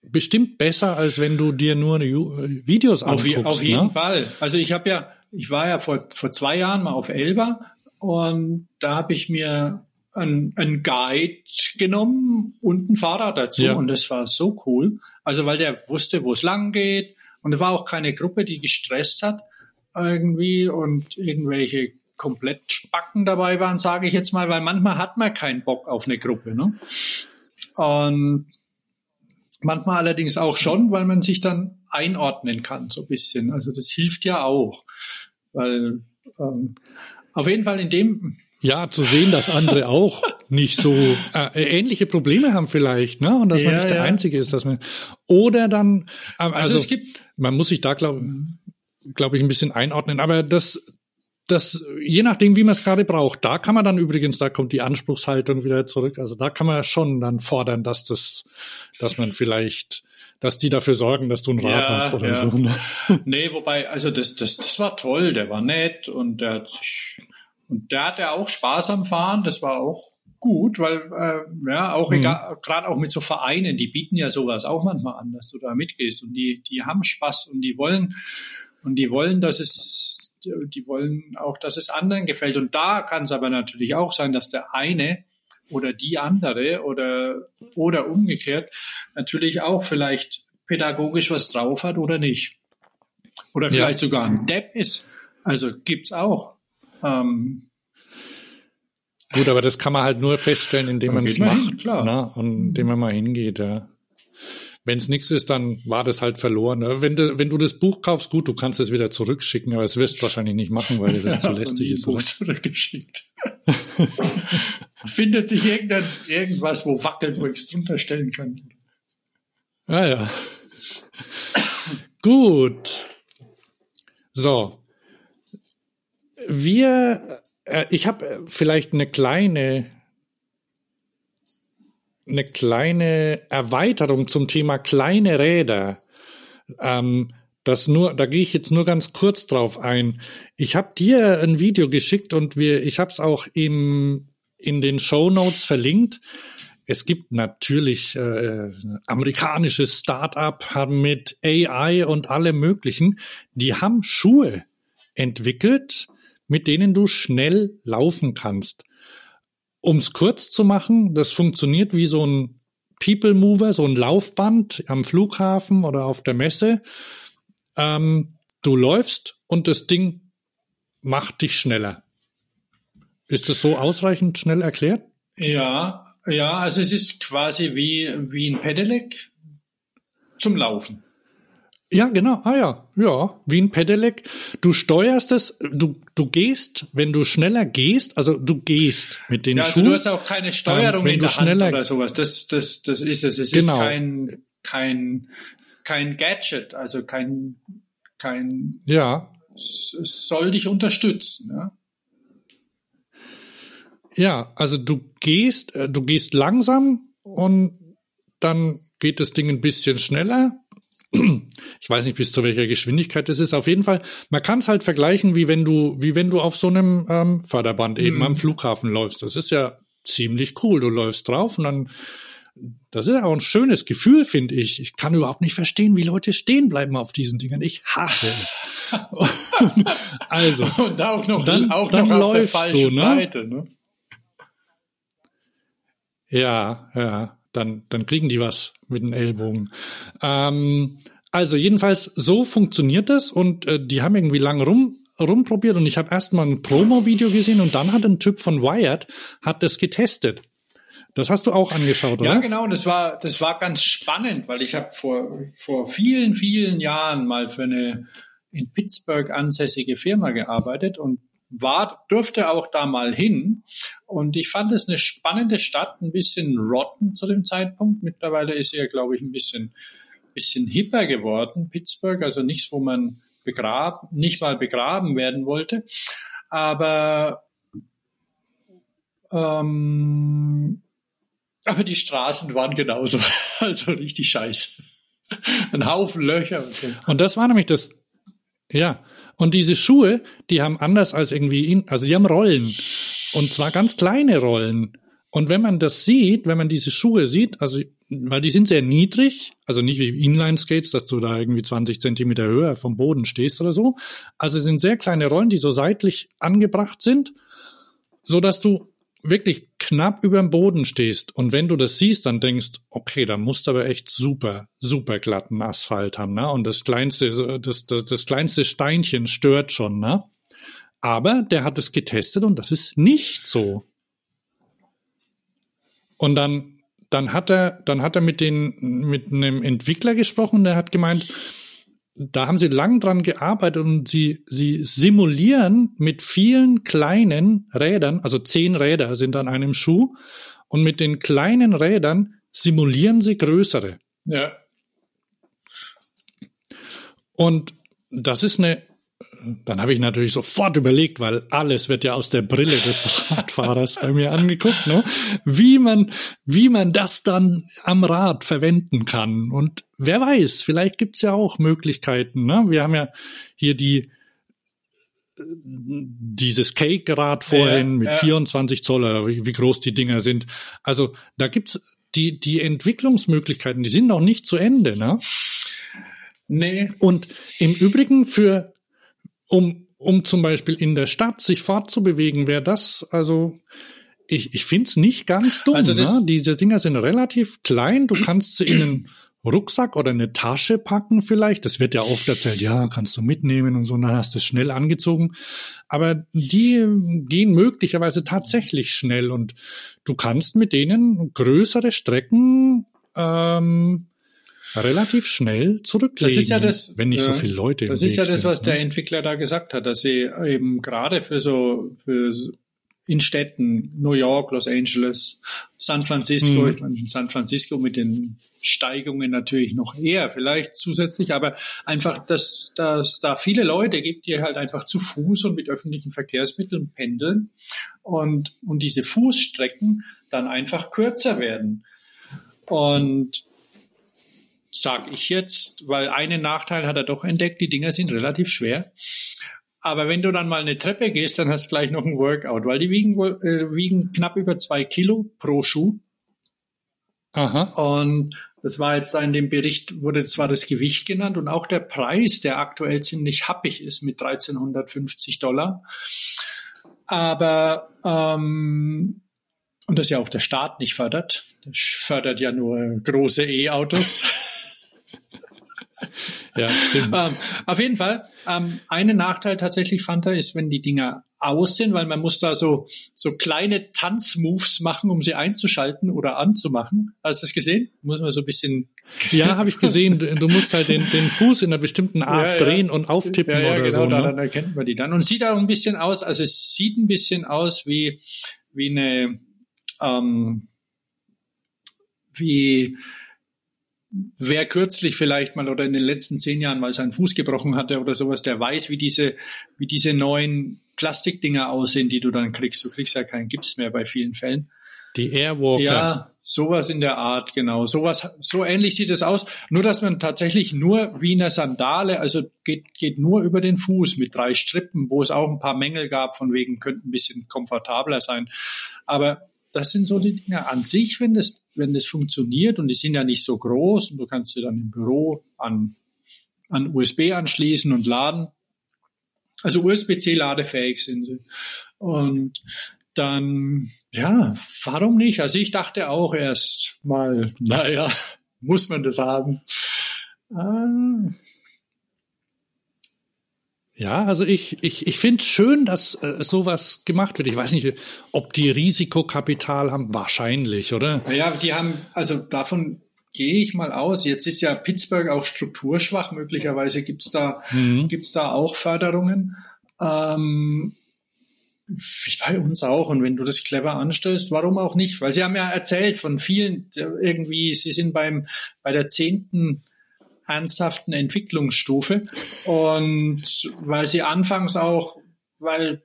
bestimmt besser, als wenn du dir nur Videos Auf, anguckst. auf jeden ne? Fall. Also ich habe ja, ich war ja vor, vor zwei Jahren mal auf Elba und da habe ich mir ein, ein Guide genommen und ein Fahrrad dazu Ja. und das war so cool. Also weil der wusste, wo es lang geht und es war auch keine Gruppe, die gestresst hat irgendwie und irgendwelche komplett Spacken dabei waren, sage ich jetzt mal, weil manchmal hat man keinen Bock auf eine Gruppe. Ne? Und manchmal allerdings auch schon, weil man sich dann einordnen kann, so ein bisschen. Also das hilft ja auch. Weil ähm, auf jeden Fall in dem, Ja, zu sehen, dass andere auch nicht so äh, ähnliche Probleme haben vielleicht, ne? Und dass man Ja, nicht der ja. Einzige ist, dass man oder dann ähm, also, also, es gibt, man muss sich da glaube glaub ich ein bisschen einordnen, aber das das je nachdem, wie man es gerade braucht, da kann man dann übrigens, da kommt die Anspruchshaltung wieder zurück. Also da kann man schon dann fordern, dass das, dass man vielleicht, dass die dafür sorgen, dass du ein Rad Ja, hast oder ja. so. Ne? nee, wobei, also das, das, das war toll, der war nett und der hat sich, und der hatte auch Spaß am Fahren, das war auch gut, weil, äh, ja, auch Mhm. egal, gerade auch mit so Vereinen, die bieten ja sowas auch manchmal an, dass du da mitgehst und die, die haben Spaß und die wollen, und die wollen, dass es, die wollen auch, dass es anderen gefällt. Und da kann es aber natürlich auch sein, dass der eine oder die andere oder, oder umgekehrt natürlich auch vielleicht pädagogisch was drauf hat oder nicht. Oder Ja. vielleicht sogar ein Depp ist. Also gibt's auch. Ähm, Gut, aber das kann man halt nur feststellen, indem man es man hin, macht, klar. ne? und indem man mal hingeht. Ja. Wenn es nichts ist, dann war das halt verloren. ne? Wenn du, wenn du das Buch kaufst, gut, du kannst es wieder zurückschicken, aber es wirst du wahrscheinlich nicht machen, weil dir das zu Ja, lästig und ist. Buch zurückgeschickt. Findet sich irgendein, irgendwas, wo wackelt, wo ich es drunter stellen kann. Ah ja. Gut. So. Wir, äh, ich habe vielleicht eine kleine, eine kleine Erweiterung zum Thema kleine Räder. Ähm, das nur, da gehe ich jetzt nur ganz kurz drauf ein. Ich habe dir ein Video geschickt und wir, ich habe es auch im, in den Show Notes verlinkt. Es gibt natürlich äh, amerikanisches Start-up mit AI und allem Möglichen. Die haben Schuhe entwickelt, mit denen du schnell laufen kannst. Um es kurz zu machen, das funktioniert wie so ein People Mover, so ein Laufband am Flughafen oder auf der Messe. Ähm, du läufst und das Ding macht dich schneller. Ist das so ausreichend schnell erklärt? Ja, ja, also es ist quasi wie, wie ein Pedelec zum Laufen. Ja, genau. Ah ja, ja, wie ein Pedelec. Du steuerst es, du, du gehst, wenn du schneller gehst, also du gehst mit den Ja, also Schuhen. du hast auch keine Steuerung Ähm, wenn in du der Hand oder sowas. Das, das, das ist es. Es Genau. ist kein, kein, kein Gadget, also kein, kein, ja, es es soll dich unterstützen. Ja? ja, also du gehst, äh, du gehst langsam und dann geht das Ding ein bisschen schneller. Ich weiß nicht, bis zu welcher Geschwindigkeit das ist. Auf jeden Fall, man kann es halt vergleichen, wie wenn du, wie wenn du auf so einem ähm, Förderband eben Mhm. am Flughafen läufst. Das ist ja ziemlich cool. Du läufst drauf und dann, das ist auch ein schönes Gefühl, finde ich. Ich kann überhaupt nicht verstehen, wie Leute stehen bleiben auf diesen Dingern. Ich hasse es. also, Und auch noch, Dann- auch dann noch auf der läufst du, falschen ne? Seite. Ne? Ja, ja, dann, dann kriegen die was mit den Ellbogen. Ähm, also jedenfalls, so funktioniert das und äh, die haben irgendwie lang rum rumprobiert und ich habe erst mal ein Promo-Video gesehen und dann hat ein Typ von Wired hat das getestet. Das hast du auch angeschaut, oder? Ja, genau, das war, das war ganz spannend, weil ich habe vor, vor vielen, vielen Jahren mal für eine in Pittsburgh ansässige Firma gearbeitet und war, durfte auch da mal hin. Und ich fand es eine spannende Stadt, ein bisschen rotten zu dem Zeitpunkt. Mittlerweile ist sie ja, glaube ich, ein bisschen, bisschen hipper geworden, Pittsburgh, also nichts, wo man begraben, nicht mal begraben werden wollte. Aber ähm, Aber die Straßen waren genauso. Also richtig scheiße. Ein Haufen Löcher. Und, so. Und das war nämlich das, ja. Und diese Schuhe, die haben anders als irgendwie, also die haben Rollen. Und zwar ganz kleine Rollen. Und wenn man das sieht, wenn man diese Schuhe sieht, also, weil die sind sehr niedrig, also nicht wie Inline-Skates, dass du da irgendwie 20 Zentimeter höher vom Boden stehst oder so. Also sind sehr kleine Rollen, die so seitlich angebracht sind, so dass du wirklich knapp über dem Boden stehst. Und wenn du das siehst, dann denkst, okay, da musst du aber echt super, super glatten Asphalt haben, ne? Und das kleinste, das, das, das kleinste Steinchen stört schon, ne? Aber der hat es getestet und das ist nicht so. Und dann, dann hat er, dann hat er mit den, mit einem Entwickler gesprochen, der hat gemeint, da haben sie lang dran gearbeitet und sie, sie simulieren mit vielen kleinen Rädern, also zehn Räder sind an einem Schuh, und mit den kleinen Rädern simulieren sie größere. Ja. Und das ist eine dann habe ich natürlich sofort überlegt, weil alles wird ja aus der Brille des Radfahrers bei mir angeguckt, ne? wie man, wie man das dann am Rad verwenden kann. Und wer weiß, vielleicht gibt's ja auch Möglichkeiten. Ne? Wir haben ja hier die dieses Cake-Rad vorhin Ja, mit ja. 24 Zoll oder wie, wie groß die Dinger sind. Also da gibt's die, die Entwicklungsmöglichkeiten, die sind noch nicht zu Ende. Ne? Nee. Und im Übrigen für, um, um zum Beispiel in der Stadt sich fortzubewegen, wäre das, also, ich, ich finde es nicht ganz dumm. Also ne? Diese Dinger sind relativ klein. Du kannst sie in einen Rucksack oder eine Tasche packen vielleicht. Das wird ja oft erzählt, ja, kannst du mitnehmen und so, dann hast du es schnell angezogen. Aber die gehen möglicherweise tatsächlich schnell und du kannst mit denen größere Strecken ähm, relativ schnell zurücklegen, Das ist ja das, wenn nicht so ja, viele Leute im Das ist Weg ja das, sind, was ne? der Entwickler da gesagt hat, dass sie eben gerade für so, für in Städten, New York, Los Angeles, San Francisco, Mhm. ich meine, in San Francisco mit den Steigungen natürlich noch eher, vielleicht zusätzlich, aber einfach, dass, dass da viele Leute gibt, die halt einfach zu Fuß und mit öffentlichen Verkehrsmitteln pendeln und, und diese Fußstrecken dann einfach kürzer werden. Und sag ich jetzt, weil einen Nachteil hat er doch entdeckt, die Dinger sind relativ schwer. Aber wenn du dann mal eine Treppe gehst, dann hast du gleich noch ein Workout, weil die wiegen, äh, wiegen knapp über zwei Kilo pro Schuh. Aha. Und das war jetzt in dem Bericht, wurde zwar das Gewicht genannt und auch der Preis, der aktuell ziemlich happig ist mit 1350 Dollar. Aber, ähm, und das ja auch der Staat nicht fördert. Das fördert ja nur große E-Autos. Ja, stimmt. Ähm, auf jeden Fall, ähm, einen Nachteil tatsächlich fand er, ist, wenn die Dinger aus sind, weil man muss da so, so kleine Tanzmoves machen, um sie einzuschalten oder anzumachen. Hast du das gesehen? Muss man so ein bisschen Ja, habe ich gesehen. Du musst halt den, den Fuß in einer bestimmten Art Ja, ja. drehen und auftippen ja, oder genau, so. daran Ne? erkennt man die dann. Und sieht auch ein bisschen aus, also es sieht ein bisschen aus wie, wie eine, ähm, wie, wer kürzlich vielleicht mal oder in den letzten zehn Jahren mal seinen Fuß gebrochen hatte oder sowas, der weiß, wie diese, wie diese neuen Plastikdinger aussehen, die du dann kriegst. Du kriegst ja keinen Gips mehr bei vielen Fällen. Die Airwalker. Ja, sowas in der Art, genau. Sowas, so ähnlich sieht es aus. Nur, dass man tatsächlich nur wie eine Sandale, also geht, geht nur über den Fuß mit drei Strippen, wo es auch ein paar Mängel gab, von wegen könnte ein bisschen komfortabler sein. Aber das sind so die Dinge an sich, wenn das, wenn das funktioniert und die sind ja nicht so groß und du kannst sie dann im Büro an, an USB anschließen und laden. Also USB-C ladefähig sind sie. Und dann, ja, warum nicht? Also ich dachte auch erst mal, naja, muss man das haben? Ah, Ja, also ich, ich, ich finde schön, dass äh, sowas gemacht wird. Ich weiß nicht, ob die Risikokapital haben. Wahrscheinlich, oder? naja, die haben, also davon gehe ich mal aus. Jetzt ist ja Pittsburgh auch strukturschwach. Möglicherweise gibt's da, Mhm. gibt's da auch Förderungen. Ähm, wie bei uns auch. Und wenn du das clever anstellst, warum auch nicht? Weil sie haben ja erzählt von vielen, äh, irgendwie, sie sind beim, bei der zehnten ernsthaften Entwicklungsstufe. Und weil sie anfangs auch, weil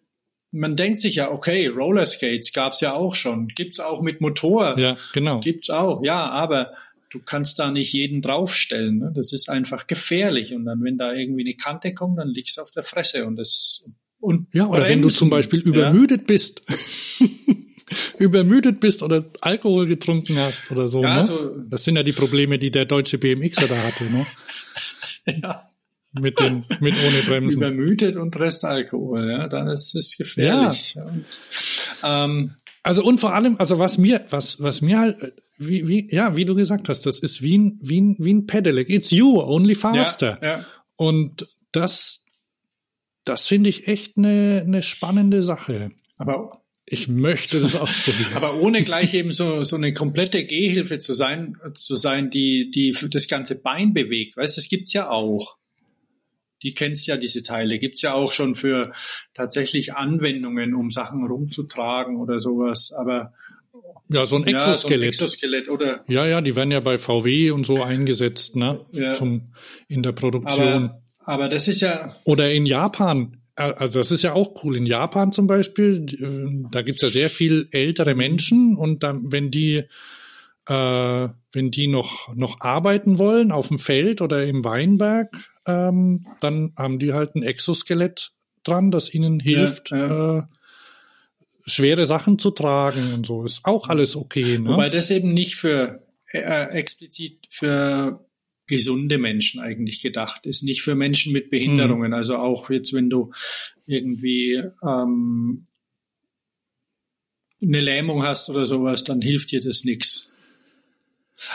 man denkt sich ja, okay, Rollerskates gab's ja auch schon, gibt's auch mit Motor, Ja, genau. gibt's auch, ja, aber du kannst da nicht jeden draufstellen. Ne? Das ist einfach gefährlich. Und dann, wenn da irgendwie eine Kante kommt, dann liegst du auf der Fresse und das und Ja, oder wenn du bremsen. zum Beispiel übermüdet bist. übermüdet bist oder Alkohol getrunken hast oder so. Ja, ne? so- Das sind ja die Probleme, die der deutsche BMXer da hatte, ne? Ja, ja, Mit den, mit ohne Bremsen. übermüdet und Restalkohol, ja, dann ist es gefährlich. Ja. Und, ähm, Also und vor allem, also was mir, was, was mir halt, wie, wie, ja, wie du gesagt hast, das ist wie ein, wie ein, wie ein Pedelec. It's you, only faster. ja, ja. Und das, das finde ich echt eine, eine spannende Sache. Aber Ich möchte das ausprobieren. Aber ohne gleich eben so, so eine komplette Gehhilfe zu sein, zu sein, die, die das ganze Bein bewegt. Weißt du, das gibt's ja auch. Die kennst ja diese Teile. Gibt's ja auch schon für tatsächlich Anwendungen, um Sachen rumzutragen oder sowas. Aber ja, so ein ja, so ein Exoskelett. Exoskelett oder Ja, ja, die werden ja bei VW und so eingesetzt, ne? Ja. Zum, in der Produktion. aber, aber das ist ja, Oder in Japan. Äh, Also das ist ja auch cool. In Japan zum Beispiel, äh, da gibt's ja sehr viel ältere Menschen und dann, wenn die, äh, wenn die noch, noch arbeiten wollen auf dem Feld oder im Weinberg, ähm, dann haben die halt ein Exoskelett dran, das ihnen hilft, ja. Äh, schwere Sachen zu tragen und so. Ist auch alles okay. Ne? wobei das eben nicht für äh, explizit für gesunde Menschen eigentlich gedacht ist, nicht für Menschen mit Behinderungen. Also auch jetzt, wenn du irgendwie ähm, eine Lähmung hast oder sowas, dann hilft dir das nichts.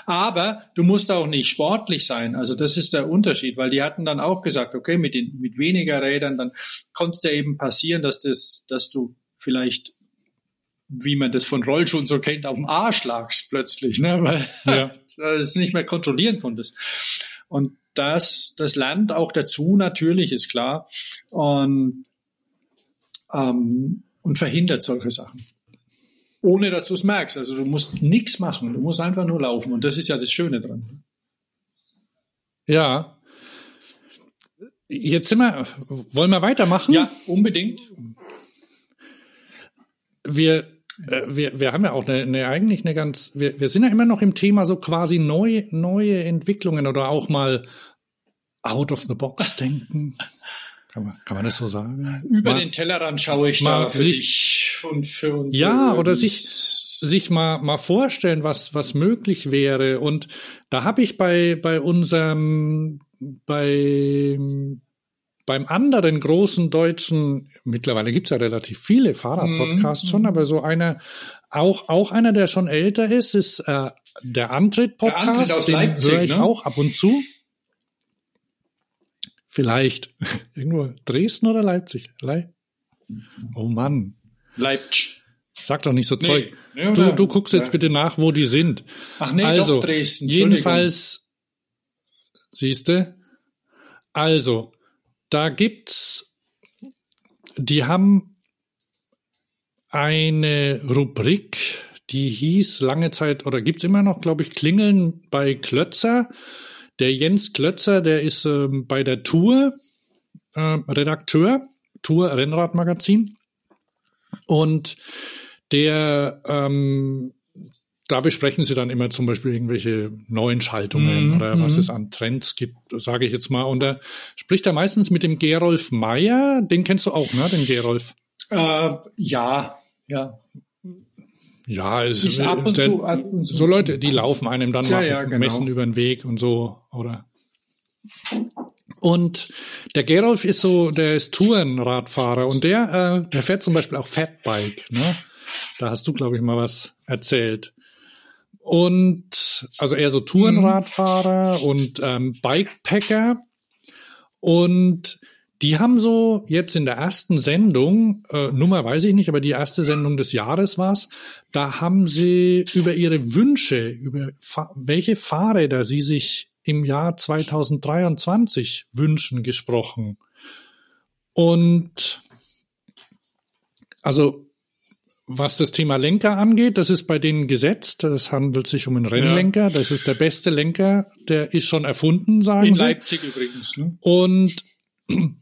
Aber du musst auch nicht sportlich sein. Also das ist der Unterschied, weil die hatten dann auch gesagt, okay, mit, den, mit weniger Rädern, dann konnte es ja eben passieren, dass das, dass du vielleicht, wie man das von Rollschuhen so kennt, auf den Arsch lagst plötzlich, ne? weil Ja. du es nicht mehr kontrollieren konntest. Und das, das lernt auch dazu, natürlich, ist klar. Und, ähm, und verhindert solche Sachen. Ohne dass du es merkst. Also du musst nichts machen. Du musst einfach nur laufen. Und das ist ja das Schöne dran. Ja. Jetzt sind wir, wollen wir weitermachen? Ja, unbedingt. wir, äh, wir, wir haben ja auch eine, eine eigentlich eine ganz, wir, wir sind ja immer noch im Thema so quasi neue, neue Entwicklungen oder auch mal out of the box denken. Kann man, kann man das so sagen? Über mal, den Tellerrand schaue ich mal da für sich- dich und für uns. Ja, oder sich, sich mal, mal vorstellen, was, was möglich wäre. Und da habe ich bei, bei unserem, bei, beim anderen großen deutschen, mittlerweile gibt's ja relativ viele Fahrradpodcasts schon, aber so einer, auch, auch einer, der schon älter ist, ist äh, der Antritt-Podcast. Den Leipzig, höre ich ne? auch ab und zu. Vielleicht. Irgendwo Dresden oder Leipzig? Le oh Mann. Leipzig. Sag doch nicht so Nee. Zeug. Nee, du, du guckst jetzt Ja. bitte nach, wo die sind. Ach nee, also, doch Dresden. Jedenfalls, siehste, also, da gibt's, die haben eine Rubrik, die hieß lange Zeit oder gibt's immer noch, glaube ich, Klingeln bei Klötzer. Der Jens Klötzer, der ist ähm, bei der Tour äh, Redakteur, Tour Rennradmagazin. Und der, ähm, da besprechen sie dann immer zum Beispiel irgendwelche neuen Schaltungen Mhm, oder was mhm. es an Trends gibt, sage ich jetzt mal. Und da spricht er meistens mit dem Gerolf Meyer, den kennst du auch, ne, den Gerolf. Äh, ja, ja. Ja, es, Ich ab und der, zu, ab und zu. so Leute, die laufen einem dann Ja, mal ja, genau. Messen über den Weg und so, oder? Und der Gerolf ist so, der ist Tourenradfahrer und der, äh, der fährt zum Beispiel auch Fatbike, ne? Da hast du, glaube ich, mal was erzählt. Und also eher so Tourenradfahrer und ähm, Bikepacker. Und die haben so jetzt in der ersten Sendung, äh, Nummer weiß ich nicht, aber die erste Sendung des Jahres war's, da haben sie über ihre Wünsche, über Fa welche Fahrräder sie sich im Jahr 2023 wünschen gesprochen. Und also was das Thema Lenker angeht, das ist bei denen gesetzt. Es handelt sich um einen Rennlenker. Das ist der beste Lenker, der ist schon erfunden, sagen In sie. Leipzig übrigens. Ne? Und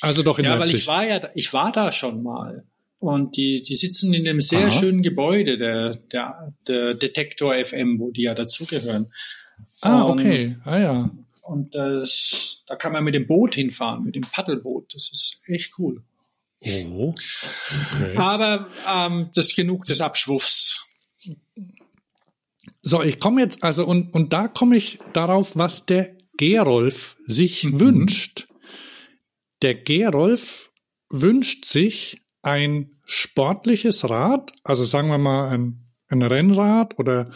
Also doch in ja, weil Leipzig. ich war ja, da- ich war da schon mal. Und die, die sitzen in einem sehr Aha. schönen Gebäude, der, der, der Detektor FM, wo die ja dazugehören. ah, Und- okay. Ah ja. Und das, da kann man mit dem Boot hinfahren, mit dem Paddelboot. Das ist echt cool. Oh. Okay. Aber ähm, das ist genug des Abschwuffs. So, ich komme jetzt, also und, und da komme ich darauf, was der Gerolf sich wünscht. Der Gerolf wünscht sich ein sportliches Rad, also sagen wir mal ein, ein Rennrad oder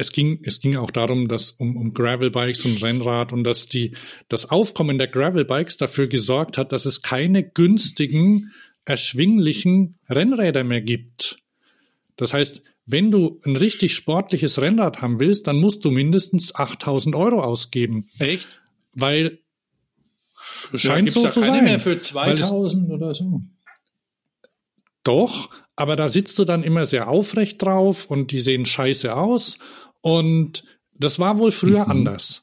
es ging, es ging auch darum, dass um, um Gravelbikes und Rennrad und dass die, das Aufkommen der Gravelbikes dafür gesorgt hat, dass es keine günstigen, erschwinglichen Rennräder mehr gibt. Das heißt, wenn du ein richtig sportliches Rennrad haben willst, dann musst du mindestens 8000 Euro ausgeben. Echt? Weil Ja, scheint gibt's so zu sein. mehr für Weil es- 2000 oder so. Doch, aber da sitzt du dann immer sehr aufrecht drauf und die sehen scheiße aus. Und das war wohl früher anders.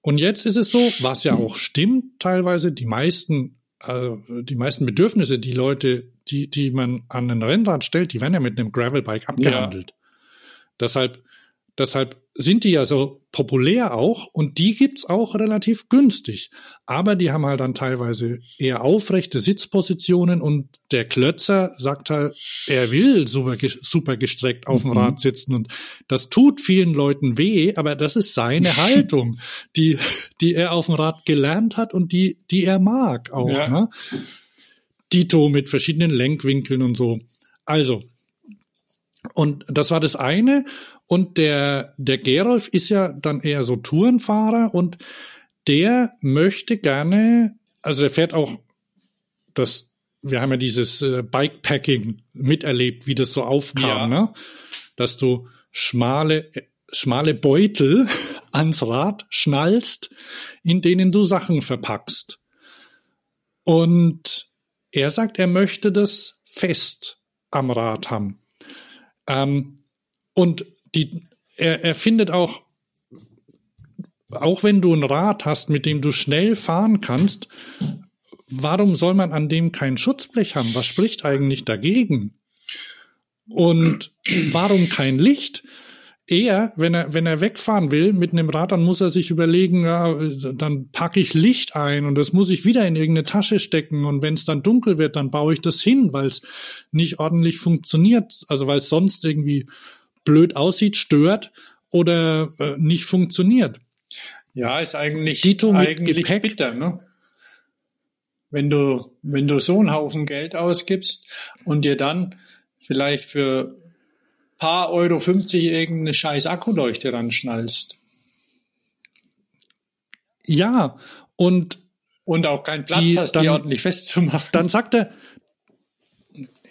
Und jetzt ist es so, was ja auch stimmt, teilweise die meisten, äh, die meisten Bedürfnisse, die Leute, die, die man an ein Rennrad stellt, die werden ja mit einem Gravelbike abgehandelt. Deshalb, deshalb sind die ja so populär auch und die gibt's auch relativ günstig. Aber die haben halt dann teilweise eher aufrechte Sitzpositionen und der Klötzer sagt halt, er will super, super gestreckt auf dem Rad sitzen und das tut vielen Leuten weh, aber das ist seine Haltung, die, die er auf dem Rad gelernt hat und die, die er mag auch, Ja. ne? Dito mit verschiedenen Lenkwinkeln und so. Also, und das war das eine. Und der, der Gerolf ist ja dann eher so Tourenfahrer und der möchte gerne, also er fährt auch das, wir haben ja dieses äh, Bikepacking miterlebt, wie das so aufkam, Ja. ne? Dass du schmale, schmale Beutel ans Rad schnallst, in denen du Sachen verpackst. Und er sagt, er möchte das fest am Rad haben. Ähm, und die, er, er findet auch, auch wenn du ein Rad hast, mit dem du schnell fahren kannst, warum soll man an dem kein Schutzblech haben? Was spricht eigentlich dagegen? Und warum kein Licht? Er, wenn er, wenn er wegfahren will mit einem Rad, dann muss er sich überlegen, ja, dann packe ich Licht ein und das muss ich wieder in irgendeine Tasche stecken. Und wenn es dann dunkel wird, dann baue ich das hin, weil es nicht ordentlich funktioniert, also weil es sonst irgendwie blöd aussieht, stört oder äh, nicht funktioniert. Ja, ist eigentlich, Dito mit eigentlich Gepäck. bitter, ne? Wenn du, wenn du so einen Haufen Geld ausgibst und dir dann vielleicht für paar Euro 50 irgendeine scheiß Akkuleuchte ranschnallst Ja, und und auch keinen Platz Die hast, dann- die ordentlich festzumachen. dann sagt er,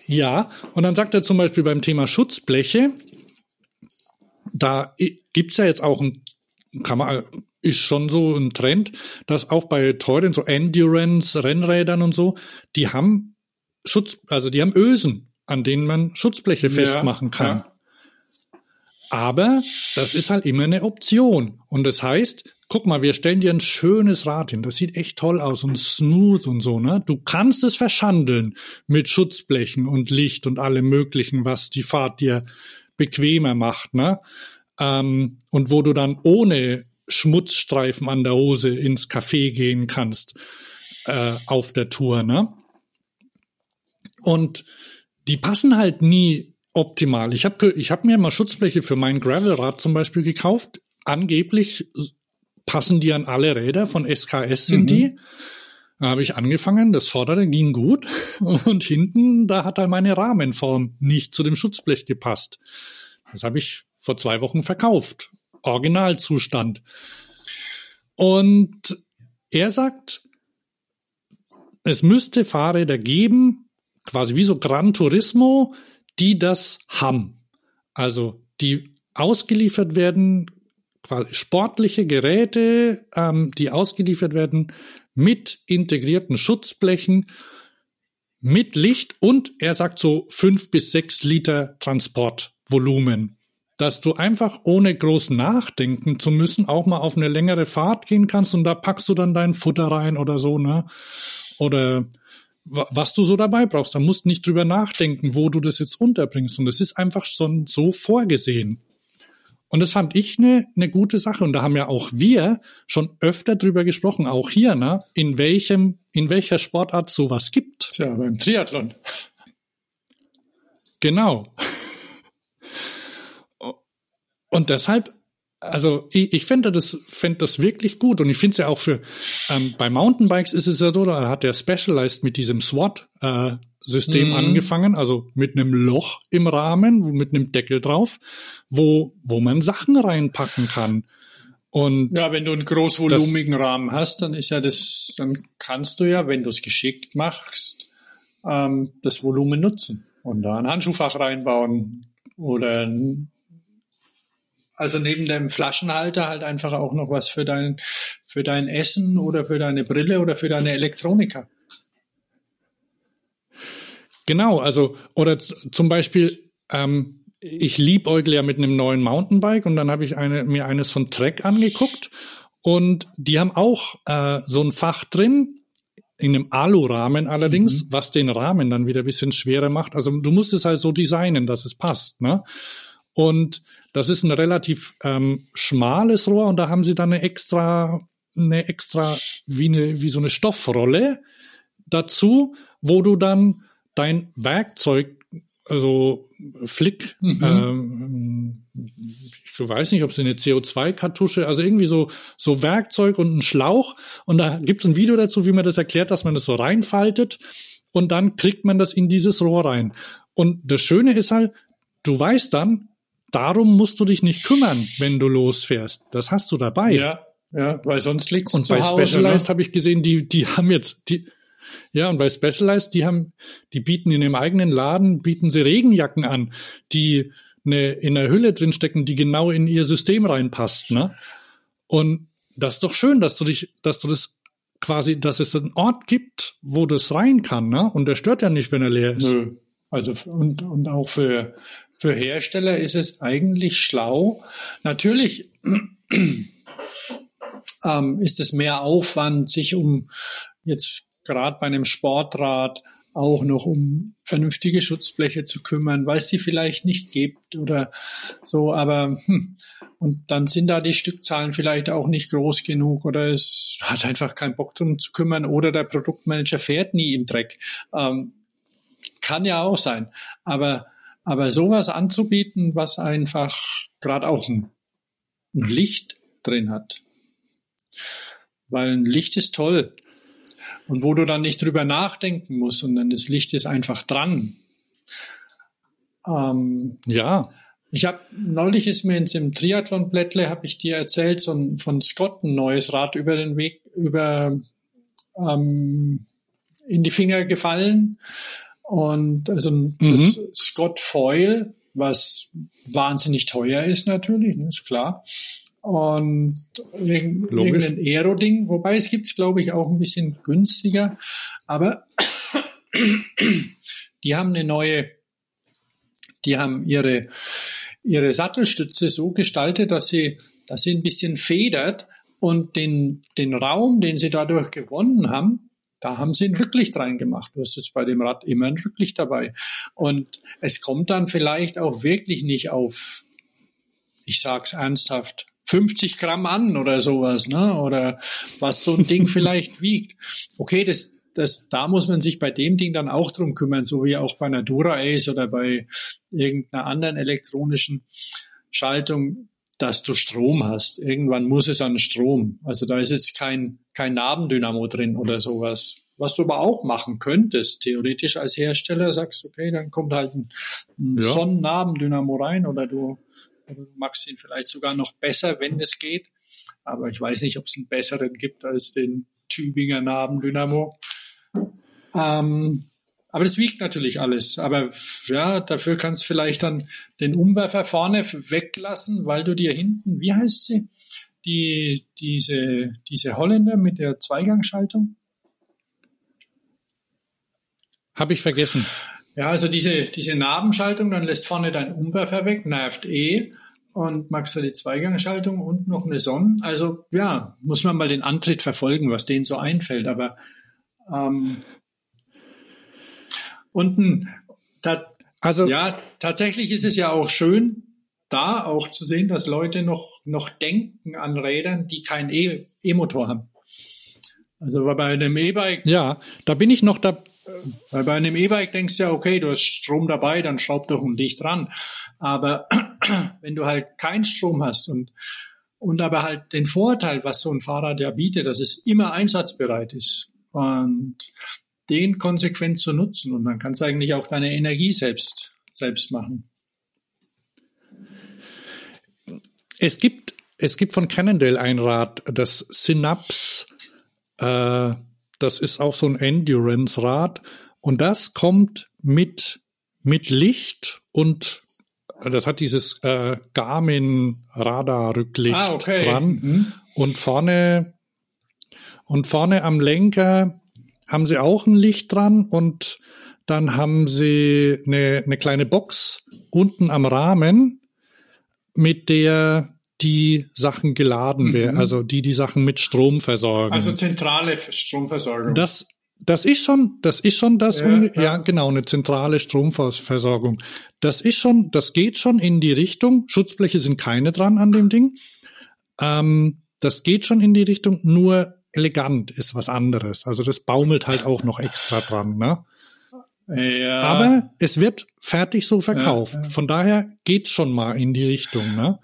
ja, und dann sagt er zum Beispiel beim Thema Schutzbleche, da gibt's ja jetzt auch ein, kann man, ist schon so ein Trend, dass auch bei teuren so Endurance Rennrädern und so, die haben Schutz, also die haben Ösen, an denen man Schutzbleche festmachen kann. ja. Aber das ist halt immer eine Option. Und das heißt, guck mal, wir stellen dir ein schönes Rad hin. Das sieht echt toll aus und smooth und so, ne? Du kannst es verschandeln mit Schutzblechen und Licht und allem möglichen, was die Fahrt dir bequemer macht, ne? Ähm, und wo du dann ohne Schmutzstreifen an der Hose ins Café gehen kannst äh, auf der Tour, ne? Und die passen halt nie optimal. Ich habe ich hab mir mal Schutzfläche für mein Gravelrad zum Beispiel gekauft. Angeblich passen die an alle Räder von SKS sind Mhm. die. Da habe ich angefangen, das vordere ging gut und hinten, da hat halt meine Rahmenform nicht zu dem Schutzblech gepasst. Das habe ich vor zwei Wochen verkauft. Originalzustand. Und er sagt, es müsste Fahrräder geben, quasi wie so Gran Turismo, die das haben. Also die ausgeliefert werden, quasi sportliche Geräte, ähm, die ausgeliefert werden mit integrierten Schutzblechen, mit Licht und er sagt so fünf bis sechs Liter Transportvolumen. Dass du einfach ohne groß nachdenken zu müssen auch mal auf eine längere Fahrt gehen kannst und da packst du dann dein Futter rein oder so, ne? oder wa- was du so dabei brauchst. Da musst nicht drüber nachdenken, wo du das jetzt unterbringst. Und es ist einfach schon so vorgesehen. Und das fand ich eine eine gute Sache. Und da haben ja auch wir schon öfter drüber gesprochen, auch hier, ne, in welchem, in welcher Sportart sowas gibt. Tja, beim Triathlon. Genau. Und deshalb, also ich, ich finde das, finde das wirklich gut. Und ich finde es ja auch für, ähm, bei Mountainbikes ist es ja so, da hat der Specialized mit diesem SWAT-System Mhm. angefangen, also mit einem Loch im Rahmen, mit einem Deckel drauf, wo, wo man Sachen reinpacken kann. Und Ja, wenn du einen großvolumigen Rahmen hast, dann ist ja das, dann kannst du ja, wenn du es geschickt machst, ähm, das Volumen nutzen und da ein Handschuhfach reinbauen oder ein, also neben dem Flaschenhalter halt einfach auch noch was für dein, für dein Essen oder für deine Brille oder für deine Elektronika. Genau, also, oder zum Beispiel, ähm, ich liebäugle ja mit einem neuen Mountainbike und dann habe ich eine, mir eines von Trek angeguckt und die haben auch äh, so ein Fach drin, in einem Alurahmen allerdings, was den Rahmen dann wieder ein bisschen schwerer macht. Also du musst es halt so designen, dass es passt. Ne? Und das ist ein relativ ähm, schmales Rohr und da haben sie dann eine extra, eine extra, wie, eine, wie so eine Stoffrolle dazu, wo du dann dein Werkzeug, also Flick, ähm, ich weiß nicht, ob es eine CO2-Kartusche, also irgendwie so, so Werkzeug und ein Schlauch. Und da gibt es ein Video dazu, wie man das erklärt, dass man das so reinfaltet und dann kriegt man das in dieses Rohr rein. Und das Schöne ist halt, du weißt dann, darum musst du dich nicht kümmern, wenn du losfährst. Das hast du dabei. Ja, ja, weil sonst liegt's Und bei Hause, Specialized ne? habe ich gesehen, die, die haben jetzt, die, ja, und bei Specialized, die haben, die bieten in dem eigenen Laden, bieten sie Regenjacken an, die eine, in einer Hülle drinstecken, die genau in ihr System reinpasst, ne? Und das ist doch schön, dass du dich, dass du das quasi, dass es einen Ort gibt, wo das rein kann, ne? Und der stört ja nicht, wenn er leer ist. Nö. Also und, und auch für, für Hersteller ist es eigentlich schlau. Natürlich ähm, ist es mehr Aufwand, sich um jetzt gerade bei einem Sportrad auch noch um vernünftige Schutzbleche zu kümmern, weil es sie vielleicht nicht gibt oder so, aber hm, und dann sind da die Stückzahlen vielleicht auch nicht groß genug oder es hat einfach keinen Bock drum zu kümmern oder der Produktmanager fährt nie im Dreck. Ähm, kann ja auch sein. Aber, aber sowas anzubieten, was einfach gerade auch ein, ein Licht drin hat. Weil ein Licht ist toll. Und wo du dann nicht drüber nachdenken musst, sondern das Licht ist einfach dran. Ähm, Ja, ich habe neulich ist mir in dem Triathlon-Blättle, habe ich dir erzählt, so ein, von Scott ein neues Rad über den Weg, über ähm, in die Finger gefallen. Und also das Scott Foil, was wahnsinnig teuer ist natürlich, ne, ist klar. Und irgend- Logisch. irgendein Aero-Ding, wobei es gibt's glaube ich, auch ein bisschen günstiger. Aber die haben eine neue die haben ihre, ihre Sattelstütze so gestaltet, dass sie, dass sie ein bisschen federt und den, den Raum, den sie dadurch gewonnen haben, da haben sie ein Rücklicht reingemacht. Du hast jetzt bei dem Rad immer ein Rücklicht dabei. Und es kommt dann vielleicht auch wirklich nicht auf, ich sag's ernsthaft, 50 Gramm an oder sowas, ne? Oder was so ein Ding vielleicht wiegt. Okay, das, das, da muss man sich bei dem Ding dann auch drum kümmern, so wie auch bei einer Dura-Ace oder bei irgendeiner anderen elektronischen Schaltung, dass du Strom hast. Irgendwann muss es an Strom. Also da ist jetzt kein, kein Nabendynamo drin oder sowas. Was du aber auch machen könntest, theoretisch als Hersteller, sagst, okay, dann kommt halt ein, ein Ja. Sonnennabendynamo rein oder du, du machst ihn vielleicht sogar noch besser, wenn es geht. Aber ich weiß nicht, ob es einen besseren gibt als den Tübinger Nabendynamo. Ähm, aber das wiegt natürlich alles. Aber ja, dafür kannst du vielleicht dann den Umwerfer vorne weglassen, weil du dir hinten, wie heißt sie? Die, diese, diese Holländer mit der Zweigangschaltung? habe ich vergessen. Ja, also diese, diese Nabenschaltung, dann lässt vorne dein Umwerfer weg, nervt eh. Und magst du die Zweigangschaltung und noch eine Sonne? Also ja, muss man mal den Antritt verfolgen, was denen so einfällt. Aber Ähm, und ein, da, Also ja, tatsächlich ist es ja auch schön, da auch zu sehen, dass Leute noch, noch denken an Rädern, die keinen E- E-Motor haben. Also bei einem E-Bike, ja, da bin ich noch da. weil bei einem E-Bike denkst du ja, okay, du hast Strom dabei, dann schraub doch ein Licht dran. Aber wenn du halt keinen Strom hast und, und aber halt den Vorteil, was so ein Fahrrad ja bietet, dass es immer einsatzbereit ist und den konsequent zu nutzen und dann kannst du eigentlich auch deine Energie selbst, selbst machen. Es gibt, es gibt von Cannondale ein Rad, das Synapse, äh, das ist auch so ein Endurance-Rad und das kommt mit, mit Licht und das hat dieses äh, Garmin Radar-Rücklicht Ah, okay. dran Mhm. und vorne und vorne am Lenker haben sie auch ein Licht dran und dann haben sie eine, eine kleine Box unten am Rahmen, mit der die Sachen geladen werden, also die die Sachen mit Strom versorgen. Also zentrale Stromversorgung. das das ist schon, das ist schon das, Ja, unge- ja. ja, genau, eine zentrale Stromversorgung. Das ist schon, das geht schon in die Richtung. Schutzbleche sind keine dran an dem Ding. Ähm, das geht schon in die Richtung, nur elegant ist was anderes. Also das baumelt halt auch noch extra dran, ne? ja. Aber es wird fertig so verkauft. Ja, ja. Von daher geht schon mal in die Richtung. Ne?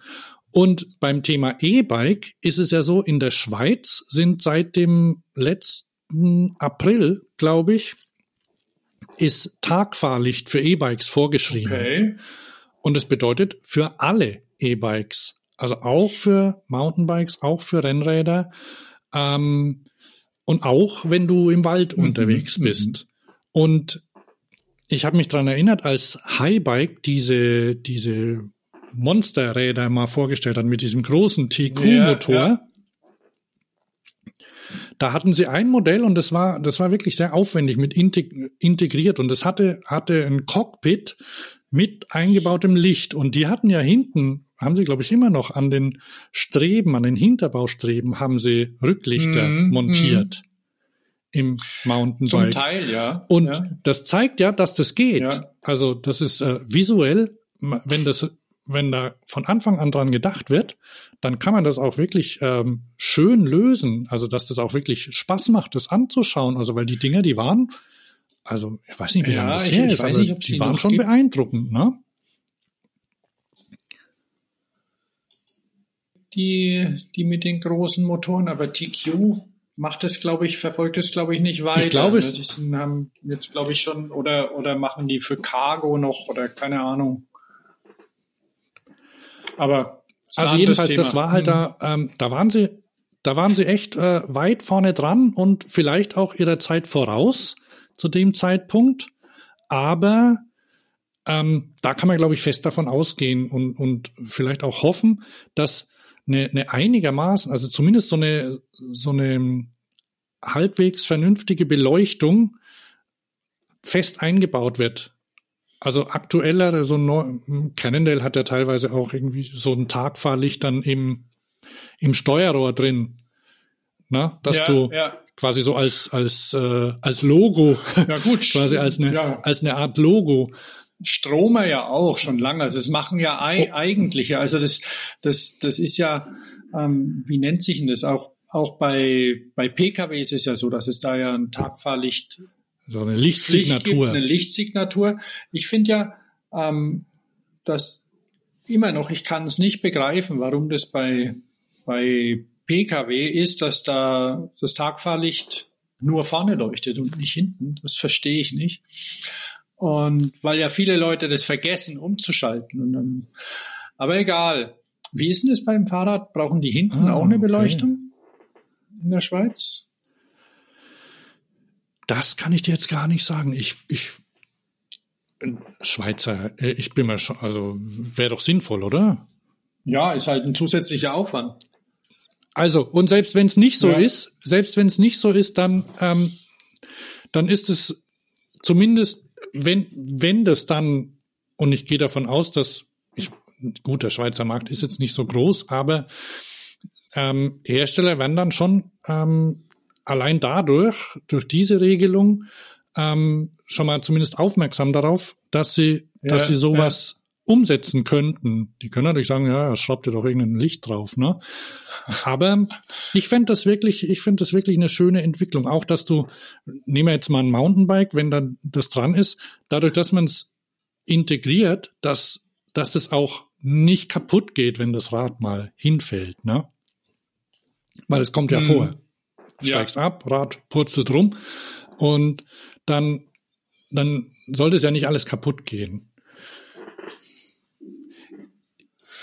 Und beim Thema E-Bike ist es ja so, in der Schweiz sind seit dem letzten April, glaube ich, ist Tagfahrlicht für E-Bikes vorgeschrieben. okay. Und es bedeutet für alle E-Bikes, also auch für Mountainbikes, auch für Rennräder ähm, und auch wenn du im Wald Mhm, unterwegs bist. Und ich habe mich dran erinnert, als Highbike diese, diese Monsterräder mal vorgestellt hat mit diesem großen TQ-Motor. Ja, ja. Da hatten sie ein Modell und das war, das war wirklich sehr aufwendig mit integ integriert und das hatte, hatte ein Cockpit mit eingebautem Licht und die hatten ja hinten, haben sie glaube ich immer noch an den Streben, an den Hinterbaustreben haben sie Rücklichter Mhm, montiert im Zum Mountainbike. Teil, ja. Und ja. das zeigt ja, dass das geht. Ja. Also das ist äh, visuell, wenn das, wenn da von Anfang an dran gedacht wird, dann kann man das auch wirklich ähm, schön lösen. Also dass das auch wirklich Spaß macht, das anzuschauen. Also weil die Dinger, die waren, also ich weiß nicht, wie Ja, lange das ich- her ich ist, aber nicht, die waren schon gibt. beeindruckend, ne? die, die mit den großen Motoren, aber TQ macht es, glaube ich, verfolgt es, glaube ich, nicht weiter. glaube, es- Die haben jetzt, glaube ich, schon, oder, oder machen die für Cargo noch, oder keine Ahnung. Aber Also jedenfalls, Thema. das war halt da, ähm, da waren sie, da waren sie echt äh, weit vorne dran und vielleicht auch ihrer Zeit voraus zu dem Zeitpunkt. Aber ähm, da kann man, glaube ich, fest davon ausgehen und, und vielleicht auch hoffen, dass eine, eine einigermaßen, also zumindest so eine, so eine halbwegs vernünftige Beleuchtung fest eingebaut wird. Also aktueller, so ein Cannondale hat ja teilweise auch irgendwie so ein Tagfahrlicht dann im, im Steuerrohr drin. Na, dass Ja, du ja. quasi so als, als, äh, als Logo, Ja, gut. quasi als eine, Ja. als eine Art Logo. Stromer ja auch schon lange. Also das machen ja ei eigentliche. Also das, das, das ist ja, ähm, wie nennt sich denn das? Auch, auch bei, bei PKW ist es ja so, dass es da ja ein Tagfahrlicht So eine Licht Lichtsignatur. eine Lichtsignatur. Ich finde ja, ähm, dass immer noch, ich kann es nicht begreifen, warum das bei, bei PKW ist, dass da das Tagfahrlicht nur vorne leuchtet und nicht hinten. Das verstehe ich nicht. Und weil ja viele Leute das vergessen, umzuschalten. Dann, aber egal. Wie ist denn das beim Fahrrad? Brauchen die hinten Ah, auch eine okay. Beleuchtung in der Schweiz? Das kann ich dir jetzt gar nicht sagen. Ich, ich, Schweizer, äh, ich bin mal schon, also wäre doch sinnvoll, oder? Ja, ist halt ein zusätzlicher Aufwand. Also, und selbst wenn es nicht so Ja. ist, selbst wenn es nicht so ist, dann, ähm, dann ist es zumindest, wenn, wenn das dann, und ich gehe davon aus, dass ich, gut, der Schweizer Markt ist jetzt nicht so groß, aber ähm, Hersteller werden dann schon ähm, allein dadurch, durch diese Regelung, ähm, schon mal zumindest aufmerksam darauf, dass sie, Ja, dass sie sowas umsetzen könnten. Die können natürlich sagen, ja, schraubt ihr doch irgendein Licht drauf, ne? Aber ich fände das wirklich, ich finde das wirklich eine schöne Entwicklung. Auch, dass du, nehmen wir jetzt mal ein Mountainbike, wenn dann das dran ist, dadurch, dass man es integriert, dass, dass das auch nicht kaputt geht, wenn das Rad mal hinfällt, ne? Weil es kommt ja Mhm. vor. Ja. Steigst ab, Rad purzelt rum und dann, dann sollte es ja nicht alles kaputt gehen.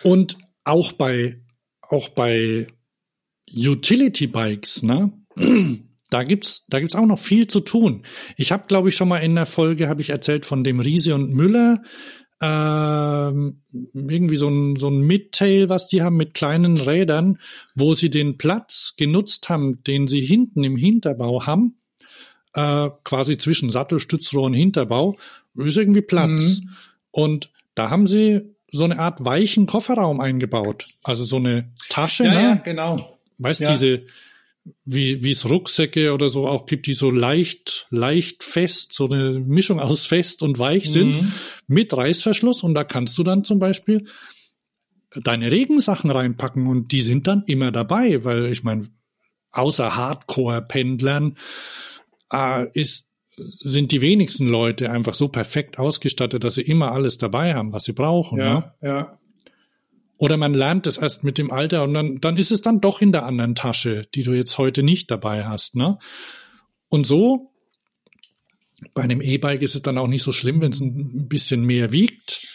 Und auch bei, auch bei Utility Bikes, ne? Da gibt's, da gibt's auch noch viel zu tun. Ich habe, glaube ich, schon mal in der Folge habe ich erzählt von dem Riese und Müller, ähm, irgendwie so ein, so ein Midtail, was die haben mit kleinen Rädern, wo sie den Platz genutzt haben, den sie hinten im Hinterbau haben, äh, quasi zwischen Sattelstützrohr und Hinterbau, ist irgendwie Platz. Und da haben sie so eine Art weichen Kofferraum eingebaut. Also so eine Tasche, Ja, ne? ja, genau. Weißt Ja. diese, wie, wie es Rucksäcke oder so auch gibt, die so leicht, leicht fest, so eine Mischung aus fest und weich sind, Mhm. mit Reißverschluss. Und da kannst du dann zum Beispiel deine Regensachen reinpacken und die sind dann immer dabei, weil ich meine, außer Hardcore-Pendlern äh, ist, sind die wenigsten Leute einfach so perfekt ausgestattet, dass sie immer alles dabei haben, was sie brauchen. Ne? Ja, ja. Oder man lernt es erst mit dem Alter und dann, dann ist es dann doch in der anderen Tasche, die du jetzt heute nicht dabei hast. Ne? Und so, bei einem E-Bike ist es dann auch nicht so schlimm, wenn es ein bisschen mehr wiegt.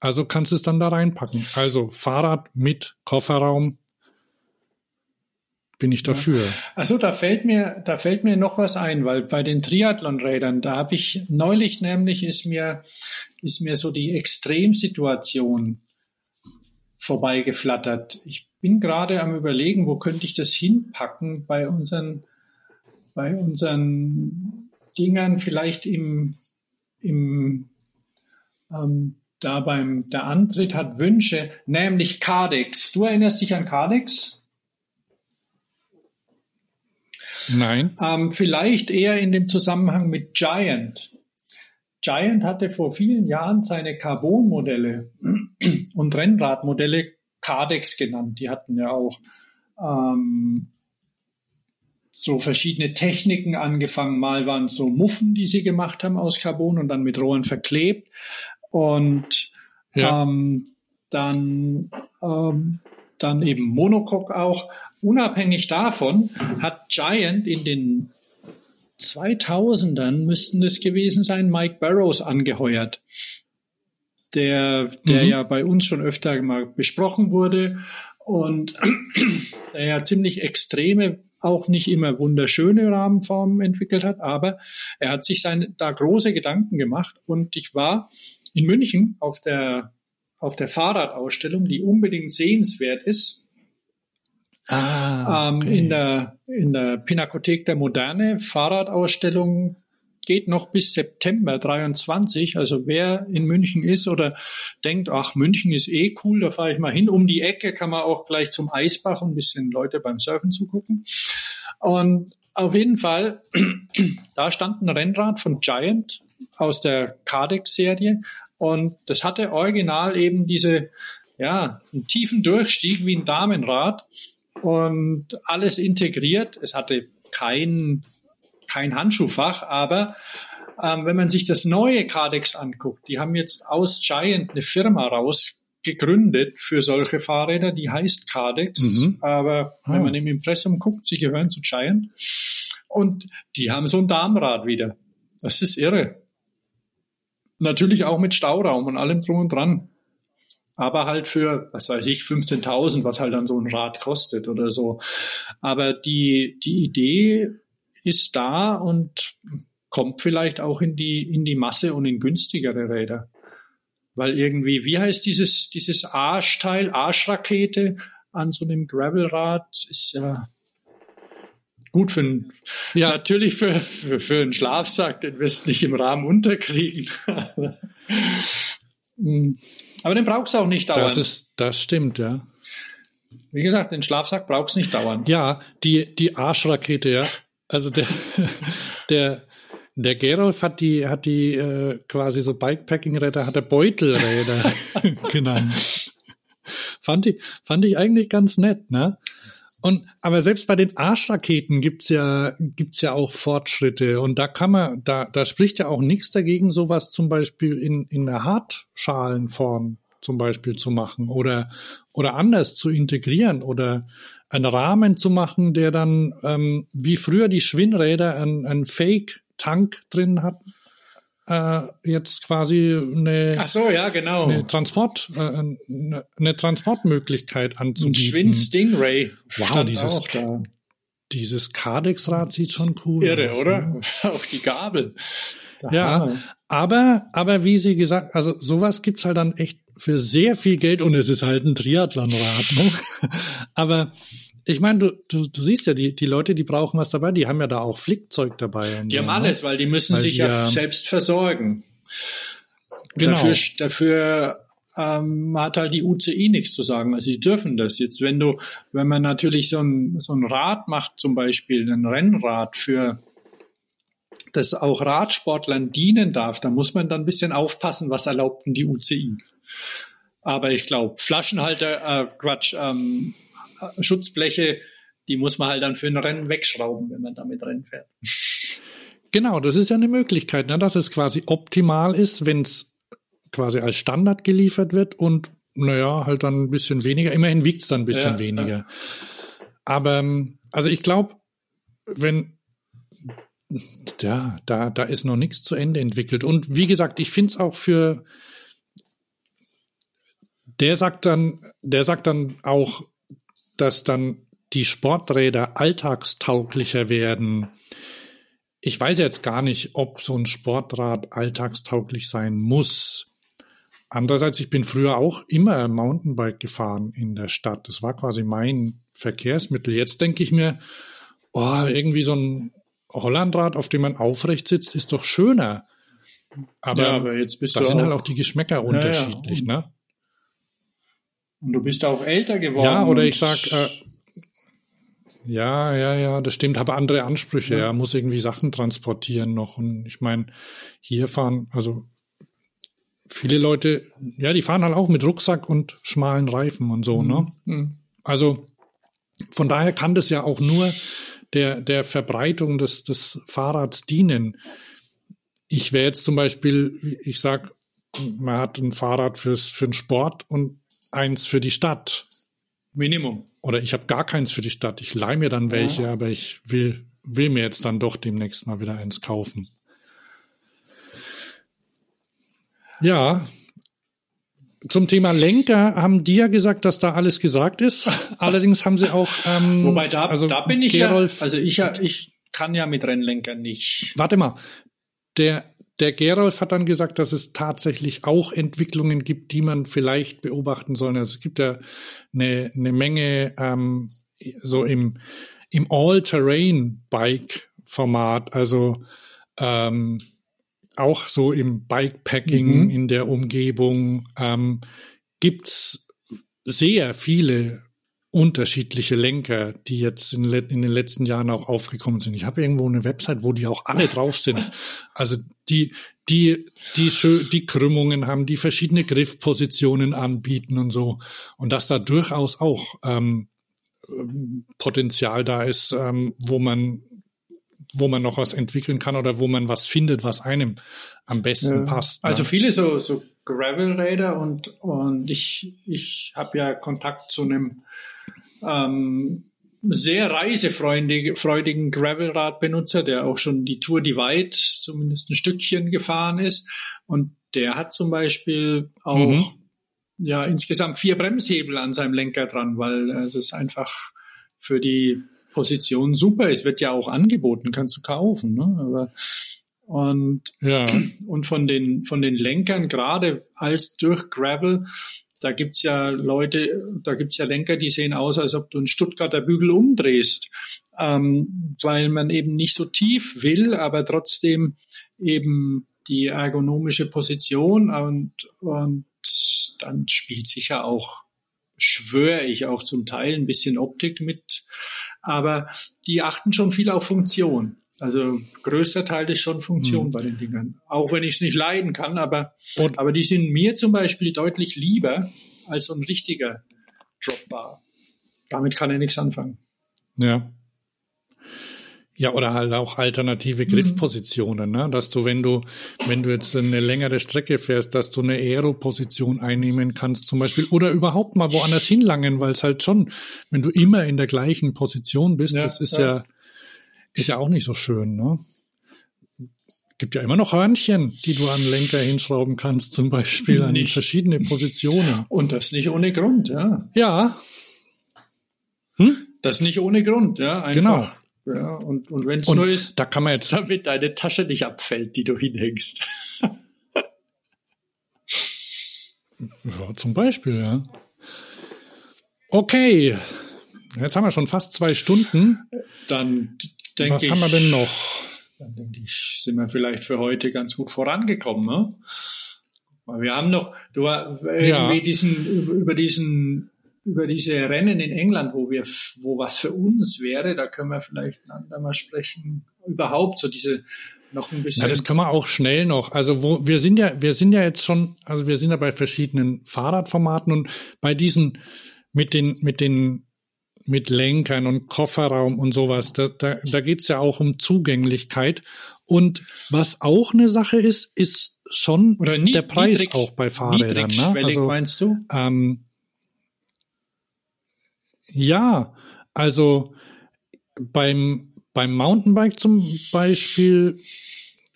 Also kannst du es dann da reinpacken. Also Fahrrad mit Kofferraum bin ich dafür. Also da fällt mir, da fällt mir noch was ein, weil bei den Triathlonrädern, da habe ich neulich nämlich ist mir, ist mir so die Extremsituation vorbeigeflattert. Ich bin gerade am überlegen, wo könnte ich das hinpacken bei unseren, bei unseren Dingern, vielleicht im, im ähm, da beim der Antritt hat Wünsche, nämlich Cardex. Du erinnerst dich an Cardex? Nein. Ähm, vielleicht eher in dem Zusammenhang mit Giant. Giant hatte vor vielen Jahren seine Carbon-Modelle und Rennradmodelle Cardex genannt. Die hatten ja auch ähm, so verschiedene Techniken angefangen. Mal waren es so Muffen, die sie gemacht haben aus Carbon und dann mit Rohren verklebt. Und Ja. ähm, dann, ähm, dann eben Monocoque auch. Unabhängig davon hat Giant in den 2000ern müssten es gewesen sein, Mike Barrows angeheuert, der, der Mhm. ja bei uns schon öfter mal besprochen wurde und der ja ziemlich extreme, auch nicht immer wunderschöne Rahmenformen entwickelt hat, aber er hat sich seine, da große Gedanken gemacht und ich war in München auf der, auf der Fahrradausstellung, die unbedingt sehenswert ist, Ah, ähm, in, der, in der Pinakothek der Moderne. Fahrradausstellung geht noch bis September 23. Also wer in München ist oder denkt, ach, München ist eh cool, da fahre ich mal hin. Um die Ecke kann man auch gleich zum Eisbach ein bisschen Leute beim Surfen zugucken. Und auf jeden Fall, da stand ein Rennrad von Giant aus der Cardex-Serie und das hatte original eben diese, ja, einen tiefen Durchstieg wie ein Damenrad und alles integriert. Es hatte kein, kein Handschuhfach, aber ähm, wenn man sich das neue Cardex anguckt, die haben jetzt aus Giant eine Firma raus gegründet für solche Fahrräder, die heißt Cardex, Mhm. aber Ah. wenn man im Impressum guckt, sie gehören zu Giant und die haben so ein Darmrad wieder. Das ist irre. Natürlich auch mit Stauraum und allem drum und dran aber halt für, was weiß ich, 15.000, was halt dann so ein Rad kostet oder so. Aber die, die Idee ist da und kommt vielleicht auch in die, in die Masse und in günstigere Räder. Weil irgendwie, wie heißt dieses, dieses Arschteil, Arschrakete an so einem Gravelrad ist ja gut für ein, Ja. natürlich für, für, für einen Schlafsack, den wirst du nicht im Rahmen unterkriegen. Mm. Aber den brauchst du auch nicht dauernd. Das ist, das stimmt, ja. Wie gesagt, den Schlafsack brauchst du nicht dauernd. Ja, die, die Arschrakete, ja. Also der, der, der Gerolf hat die, hat die äh, quasi so Bikepacking-Räder, hat er Beutelräder genannt. Fand ich, fand ich eigentlich ganz nett, ne? Und, aber selbst bei den Arschraketen gibt's ja, gibt's ja auch Fortschritte. Und da kann man, da, da spricht ja auch nichts dagegen, sowas zum Beispiel in, in der Hartschalenform zum Beispiel zu machen oder, oder anders zu integrieren oder einen Rahmen zu machen, der dann, ähm, wie früher die Schwinnräder, ein, ein Fake-Tank drin hat, äh, jetzt quasi eine, Ach so, ja, genau. eine Transport, äh, eine, eine Transportmöglichkeit Ein anzubieten. Schwind Stingray. Wow, dieses, auch dieses Cardex-Rad sieht schon cool Irre, aus. oder? Ne? Auch die Gabel. Der Ja, Hammer. aber, aber wie Sie gesagt, also sowas gibt's halt dann echt für sehr viel Geld und es ist halt ein Triathlonrad. Ne? aber ich meine, du, du, du siehst ja, die, die Leute, die brauchen was dabei, die haben ja da auch Flickzeug dabei. Die so, haben ne? alles, weil die müssen Weil sich die ja, ja- selbst versorgen. Genau. Dafür, dafür ähm, hat halt die UCI nichts zu sagen. Also die dürfen das. Jetzt, wenn du, wenn man natürlich so ein, so ein Rad macht, zum Beispiel ein Rennrad für das auch Radsportlern dienen darf, da muss man dann ein bisschen aufpassen, was erlaubt denn die UCI. Aber ich glaube, Flaschenhalter, äh, Quatsch, ähm, äh, Schutzbleche, die muss man halt dann für ein Rennen wegschrauben, wenn man damit Rennen fährt. Genau, das ist ja eine Möglichkeit, ne, dass es quasi optimal ist, wenn es quasi als Standard geliefert wird und naja, halt dann ein bisschen weniger. Immerhin wiegt's dann ein bisschen Ja, weniger. Aber ähm, also ich glaube, wenn ja, da, da ist noch nichts zu Ende entwickelt. Und wie gesagt, ich finde es auch für der sagt dann, der sagt dann auch, dass dann die Sporträder alltagstauglicher werden. Ich weiß jetzt gar nicht, ob so ein Sportrad alltagstauglich sein muss. Andererseits, ich bin früher auch immer Mountainbike gefahren in der Stadt. Das war quasi mein Verkehrsmittel. Jetzt denke ich mir, oh, irgendwie so ein Hollandrad, auf dem man aufrecht sitzt, ist doch schöner. Aber, ja, aber jetzt bist da sind auch, halt auch die Geschmäcker unterschiedlich, und- ne? Und du bist auch älter geworden. Ja, oder ich sag, äh, ja, ja, ja, das stimmt, habe andere Ansprüche, ja. muss irgendwie Sachen transportieren noch. Und ich meine, hier fahren, also viele Leute, ja, die fahren halt auch mit Rucksack und schmalen Reifen und so, ne? Mhm. Also von daher kann das ja auch nur der, der Verbreitung des, des Fahrrads dienen. Ich wäre jetzt zum Beispiel, ich sag, man hat ein Fahrrad fürs, für den Sport und eins für die Stadt. Minimum. Oder ich habe gar keins für die Stadt. Ich leih mir dann welche, aber ich will, will mir jetzt dann doch demnächst mal wieder eins kaufen. Ja. Zum Thema Lenker haben die ja gesagt, dass da alles gesagt ist. Allerdings haben sie auch. Ähm, Wobei da, also da bin ich Gerolf, ja, also ich, ja- ich kann ja mit Rennlenkern nicht. Warte mal. Der, der Gerolf hat dann gesagt, dass es tatsächlich auch Entwicklungen gibt, die man vielleicht beobachten soll. Also es gibt ja eine, eine Menge ähm, so im, im All-Terrain-Bike-Format, also ähm, auch so im Bikepacking Mhm. in der Umgebung ähm, gibt's sehr viele unterschiedliche Lenker, die jetzt in, in den letzten Jahren auch aufgekommen sind. Ich habe irgendwo eine Website, wo die auch alle drauf sind. Also die, die, die, die Krümmungen haben, die verschiedene Griffpositionen anbieten und so. Und dass da durchaus auch ähm, Potenzial da ist, ähm, wo man wo man noch was entwickeln kann oder wo man was findet, was einem am besten passt. ne? Also viele so, so Gravelräder und, und ich, ich habe ja Kontakt zu einem ähm, sehr reisefreudigen Gravelradbenutzer, der auch schon die Tour Divide zumindest ein Stückchen gefahren ist. Und der hat zum Beispiel auch Mhm. ja insgesamt vier Bremshebel an seinem Lenker dran, weil äh, es einfach für die Position super ist. Wird ja auch angeboten, kannst du kaufen. Ne? Aber und ja. und von den, von den Lenkern, gerade als durch Gravel, da gibt's ja Leute, da gibt's ja Lenker, die sehen aus, als ob du einen Stuttgarter Bügel umdrehst, ähm, weil man eben nicht so tief will, aber trotzdem eben die ergonomische Position und, und dann spielt sicher auch, schwöre ich auch zum Teil ein bisschen Optik mit aber die achten schon viel auf Funktion. Also größter Teil ist schon Funktion Mhm. bei den Dingern. Auch wenn ich es nicht leiden kann, aber, Und- aber die sind mir zum Beispiel deutlich lieber als so ein richtiger Dropbar. Damit kann er nichts anfangen. Ja. Ja, oder halt auch alternative Griffpositionen, ne? Dass du, wenn du, wenn du jetzt eine längere Strecke fährst, dass du eine Aero-Position einnehmen kannst, zum Beispiel, oder überhaupt mal woanders hinlangen, weil es halt schon, wenn du immer in der gleichen Position bist, Ja, das ist ja. ja. Ist ja auch nicht so schön, ne? Gibt ja immer noch Hörnchen, die du an den Lenker hinschrauben kannst, zum Beispiel an Nicht. verschiedene Positionen. Und das nicht ohne Grund, ja. Ja, Das nicht ohne Grund, ja. Einfach, Genau. Ja, und, und wenn es nur ist, da kann man jetzt damit deine Tasche nicht abfällt, die du hinhängst. Ja, zum Beispiel, ja. Okay. Jetzt haben wir schon fast zwei Stunden. Dann denke Was ich. haben wir denn noch? Dann denke ich, sind wir vielleicht für heute ganz gut vorangekommen. Ne? Wir haben noch, du hast irgendwie Ja. diesen, über über diesen, über diese Rennen in England, wo wir, wo was für uns wäre, da können wir vielleicht ein andermal sprechen. Überhaupt so diese noch ein bisschen. Ja, das können wir auch schnell noch. Also wo wir sind ja, wir sind ja jetzt schon, also wir sind ja bei verschiedenen Fahrradformaten und bei diesen mit den mit den mit Lenkern und Kofferraum und sowas, da, da, da geht's ja auch um Zugänglichkeit. Und was auch eine Sache ist, ist schon Oder nie, der Preis niedrig- auch bei Fahrrädern. Ne? Also, meinst du? Ähm, ja, also beim, beim Mountainbike zum Beispiel,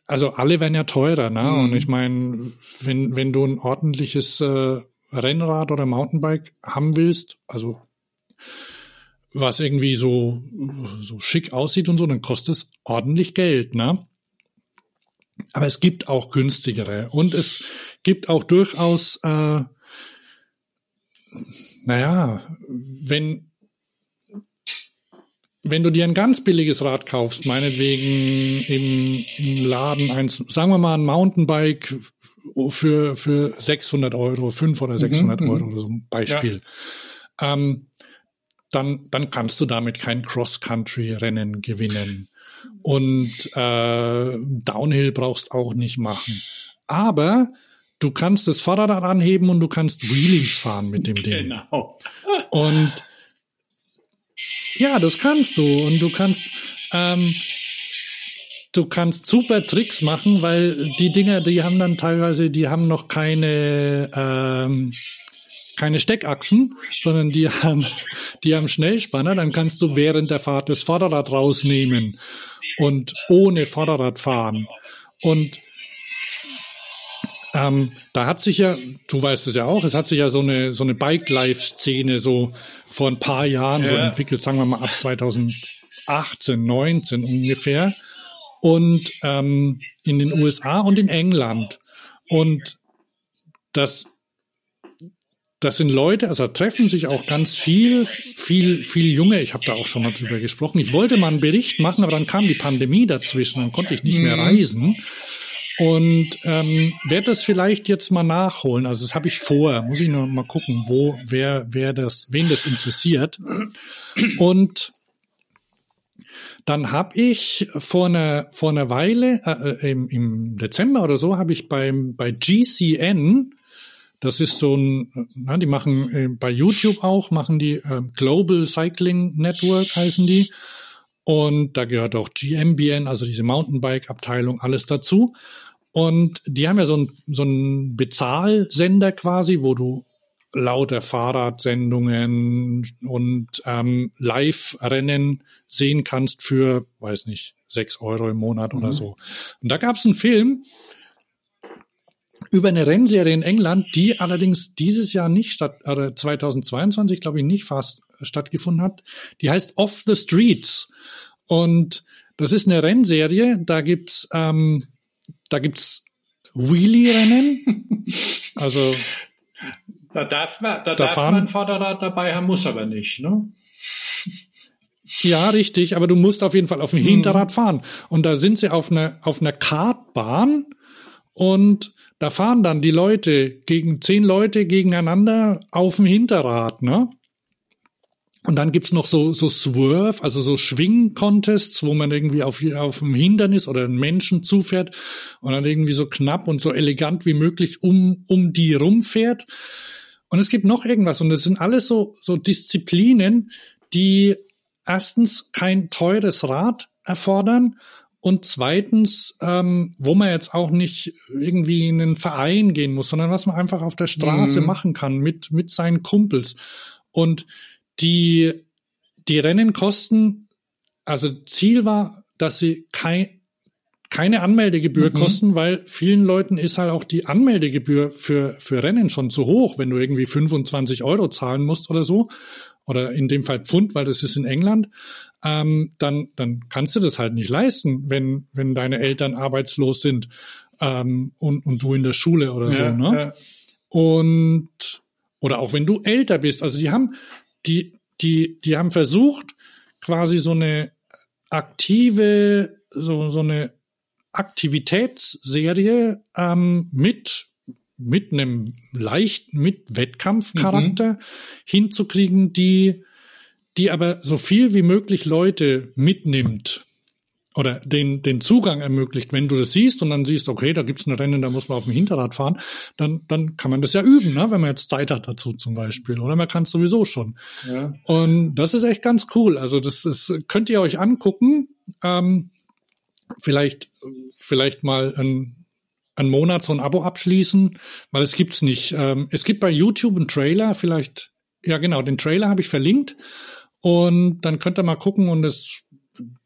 also alle werden ja teurer, ne? Und ich meine, wenn, wenn du ein ordentliches äh, Rennrad oder Mountainbike haben willst, also was irgendwie so, so schick aussieht und so, dann kostet es ordentlich Geld, ne? Aber es gibt auch günstigere. Und es gibt auch durchaus, äh, naja, wenn, wenn du dir ein ganz billiges Rad kaufst, meinetwegen im, Laden eins, sagen wir mal ein Mountainbike für, für 600 Euro, 500 oder 600 Euro oder so ein Beispiel, ähm, dann, dann kannst du damit kein Cross-Country-Rennen gewinnen. Und äh, Downhill brauchst auch nicht machen. Aber du kannst das Fahrrad anheben und du kannst Wheelies fahren mit dem Ding. Genau. Und ja, das kannst du. Und du kannst, ähm, du kannst super Tricks machen, weil die Dinger, die haben dann teilweise, die haben noch keine, ähm, keine Steckachsen, sondern die haben, die haben Schnellspanner. Dann kannst du während der Fahrt das Vorderrad rausnehmen und ohne Vorderrad fahren. Und ähm, da hat sich ja, du weißt es ja auch, es hat sich ja so eine so eine Bike-Life-Szene so vor ein paar Jahren so Ja. entwickelt, sagen wir mal ab 2018, 19 ungefähr. Und ähm, in den USA und in England. Und das das sind Leute, also treffen sich auch ganz viel, viel, viel Junge. Ich habe da auch schon mal drüber gesprochen. Ich wollte mal einen Bericht machen, aber dann kam die Pandemie dazwischen, dann konnte ich nicht mehr reisen. Und ähm, werde das vielleicht jetzt mal nachholen. Also das habe ich vor. Muss ich noch mal gucken, wo, wer, wer das, wen das interessiert. Und dann habe ich vor einer vor einer Weile äh, äh, im, im Dezember oder so habe ich beim bei GCN das ist so ein, na, die machen äh, bei YouTube auch, machen die äh, Global Cycling Network heißen die. Und da gehört auch GMBN, also diese Mountainbike-Abteilung, alles dazu. Und die haben ja so ein so ein Bezahlsender quasi, wo du lauter Fahrradsendungen und ähm, Live-Rennen sehen kannst für, weiß nicht, sechs Euro im Monat oder so. Und da gab es einen Film, über eine Rennserie in England, die allerdings dieses Jahr nicht statt, oder 2022, glaube ich, nicht fast stattgefunden hat. Die heißt Off the Streets. Und das ist eine Rennserie, da gibt's, ähm, da gibt's Wheelie-Rennen. Also, Da darf man, da, Da darf fahren- man ein Vorderrad dabei haben, muss aber nicht, ne? ja, richtig, aber du musst auf jeden Fall auf dem Hinterrad fahren. Und da sind sie auf einer, auf einer Kartbahn und da fahren dann die Leute gegen zehn Leute gegeneinander auf dem Hinterrad, ne? Und dann gibt's noch so, so Swerve, also so Schwing-Contests, wo man irgendwie auf, auf einem Hindernis oder einen Menschen zufährt und dann irgendwie so knapp und so elegant wie möglich um, um die rumfährt. Und es gibt noch irgendwas und das sind alles so, so Disziplinen, die erstens kein teures Rad erfordern und zweitens, ähm, wo man jetzt auch nicht irgendwie in einen Verein gehen muss, sondern was man einfach auf der Straße Mhm. machen kann mit, mit seinen Kumpels. Und die, die Rennen kosten, also Ziel war, dass sie kein, keine Anmeldegebühr Mhm. kosten, weil vielen Leuten ist halt auch die Anmeldegebühr für, für Rennen schon zu hoch, wenn du irgendwie 25 Euro zahlen musst oder so. Oder in dem Fall Pfund, weil das ist in England. Ähm, dann, dann kannst du das halt nicht leisten, wenn, wenn deine Eltern arbeitslos sind ähm, und, und du in der Schule oder so. Ja, Ne? ja. Und oder auch wenn du älter bist. Also die haben, die, die, die haben versucht, quasi so eine aktive, so, so eine Aktivitätsserie ähm, mit mit einem leicht mit Wettkampfcharakter hinzukriegen, die die aber so viel wie möglich Leute mitnimmt oder den, den Zugang ermöglicht. Wenn du das siehst und dann siehst, okay, da gibt's ein Rennen, da muss man auf dem Hinterrad fahren, dann, dann kann man das ja üben, ne? wenn man jetzt Zeit hat dazu zum Beispiel. Oder man kann es sowieso schon. Ja. Und das ist echt ganz cool. Also das ist, könnt ihr euch angucken. Ähm, vielleicht, vielleicht mal ein, einen Monat so ein Abo abschließen, weil es gibt's nicht. Ähm, es gibt bei YouTube einen Trailer, vielleicht, ja genau, den Trailer habe ich verlinkt. Und dann könnt ihr mal gucken und es,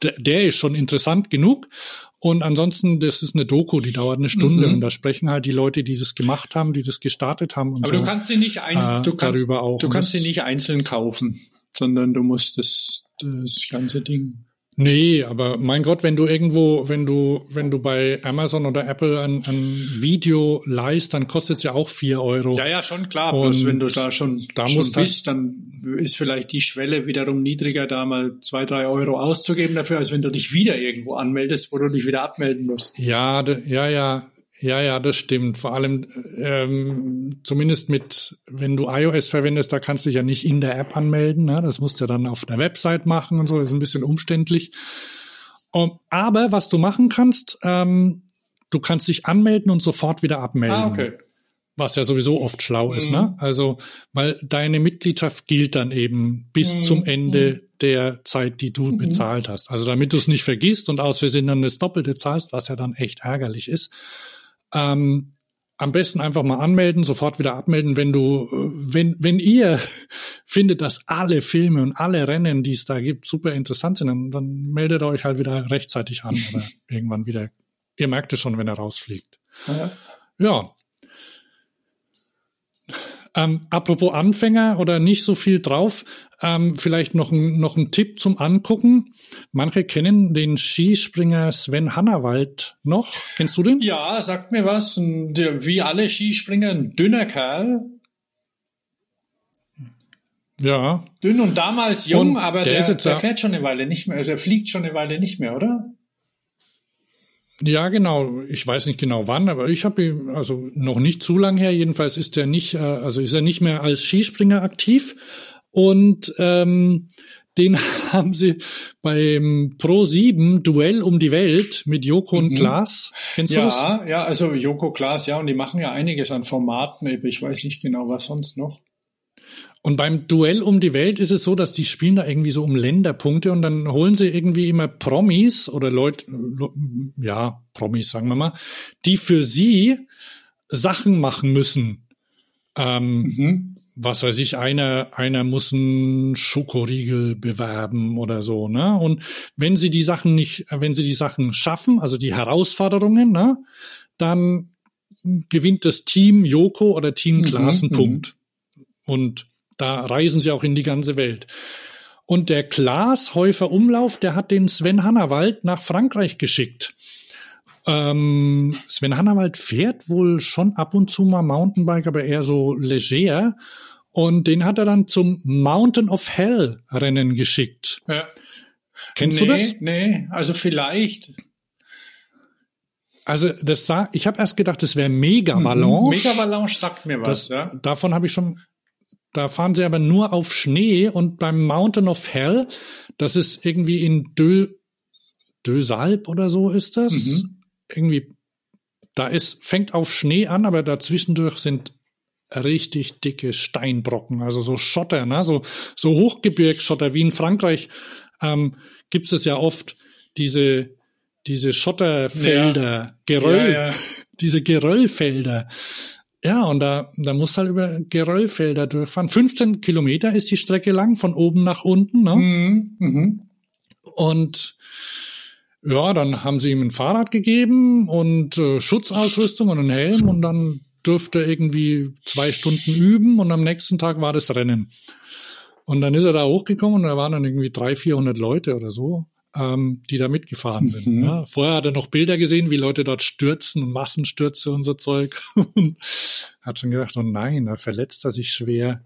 der, ist schon interessant genug. Und ansonsten, das ist eine Doku, die dauert eine Stunde Mhm. und da sprechen halt die Leute, die das gemacht haben, die das gestartet haben und Aber so. du kannst sie nicht einzeln, äh, du kannst, darüber auch. du kannst das- sie nicht einzeln kaufen, sondern du musst das, das ganze Ding. Nee, aber mein Gott, wenn du irgendwo, wenn du, wenn du bei Amazon oder Apple ein, ein Video leist, dann kostet es ja auch vier Euro. Ja, ja, schon klar. Und Bloß wenn du da schon, da schon bist, dann ist vielleicht die Schwelle wiederum niedriger, da mal zwei, drei Euro auszugeben dafür, als wenn du dich wieder irgendwo anmeldest, wo du dich wieder abmelden musst. Ja, ja, ja, ja, ja, das stimmt. Vor allem, ähm, zumindest mit, wenn du iOS verwendest, da kannst du dich ja nicht in der App anmelden. Ne? Das musst du dann auf der Website machen und so. Das ist ein bisschen umständlich. Um, aber was du machen kannst, ähm, du kannst dich anmelden und sofort wieder abmelden. Ah, okay. was ja sowieso oft schlau ist, Mhm. ne? Also, weil deine Mitgliedschaft gilt dann eben bis Mhm. zum Ende der Zeit, die du bezahlt hast. Also, damit du es nicht vergisst und aus Versehen dann das Doppelte zahlst, was ja dann echt ärgerlich ist. Ähm, am besten einfach mal anmelden, sofort wieder abmelden, wenn du, äh, wenn, wenn ihr findet, dass alle Filme und alle Rennen, die es da gibt, super interessant sind, dann, dann meldet euch halt wieder rechtzeitig an oder irgendwann wieder. Ihr merkt es schon, wenn er rausfliegt. Ja. Ja. Ähm, apropos Anfänger oder nicht so viel drauf, ähm, vielleicht noch ein, noch ein Tipp zum Angucken. Manche kennen den Skispringer Sven Hannawald noch. Kennst du den? Ja, sagt mir was. Wie alle Skispringer, ein dünner Kerl. Ja. Dünn und damals jung, Und aber der der, der fährt schon eine Weile nicht mehr, der fliegt schon eine Weile nicht mehr, oder? Ja, genau. Ich weiß nicht genau wann, aber ich habe ihn, also noch nicht zu lang her. Jedenfalls ist er nicht, äh, also ist er nicht mehr als Skispringer aktiv. Und ähm, den haben sie beim Pro 7 Duell um die Welt mit Joko und Mhm. Klaas. Kennst du das? Ja, ja, also Joko Klaas, ja, und die machen ja einiges an Formaten, aber ich weiß nicht genau, was sonst noch. Und beim Duell um die Welt ist es so, dass die spielen da irgendwie so um Länderpunkte und dann holen sie irgendwie immer Promis oder Leute, ja, Promis, sagen wir mal, die für sie Sachen machen müssen. Ähm, Mhm. Was weiß ich, einer, einer muss einen Schokoriegel bewerben oder so, ne? Und wenn sie die Sachen nicht, wenn sie die Sachen schaffen, also die Herausforderungen, ne, dann gewinnt das Team Joko oder Team Mhm, Klaas einen mhm. Punkt. Und da reisen sie auch in die ganze Welt. Und der Klaas Häufer Umlauf, der hat den Sven Hannawald nach Frankreich geschickt. Ähm, Sven Hannawald fährt wohl schon ab und zu mal Mountainbike, aber eher so leger. Und den hat er dann zum Mountain of Hell Rennen geschickt. Ja. Kennst nee, du das? Nee, also vielleicht. Also das sah, ich habe erst gedacht, das wäre Mega Ballon. Mega Avalanche sagt mir was, Das, ja. Davon habe ich schon, da fahren sie aber nur auf Schnee und beim Mountain of Hell, das ist irgendwie in Dö, Dösalp oder so ist das. Mhm. Irgendwie, da ist, fängt auf Schnee an, aber dazwischendurch sind richtig dicke Steinbrocken, also so Schotter, ne? so, so Hochgebirgsschotter wie in Frankreich ähm, gibt es ja oft diese, diese Schotterfelder, Ja. Geröll, Ja, ja. diese Geröllfelder. Ja, und da, da musst halt über Geröllfelder durchfahren. 15 Kilometer ist die Strecke lang, von oben nach unten. Ne? Mhm. Mhm. Und ja, dann haben sie ihm ein Fahrrad gegeben und äh, Schutzausrüstung und einen Helm und dann durfte irgendwie zwei Stunden üben und am nächsten Tag war das Rennen. Und dann ist er da hochgekommen und da waren dann irgendwie 300, 400 Leute oder so, ähm, die da mitgefahren sind. Mhm. Ne? Vorher hat er noch Bilder gesehen, wie Leute dort stürzen und Massenstürze und so Zeug. und hat schon gedacht, oh nein, da verletzt er sich schwer.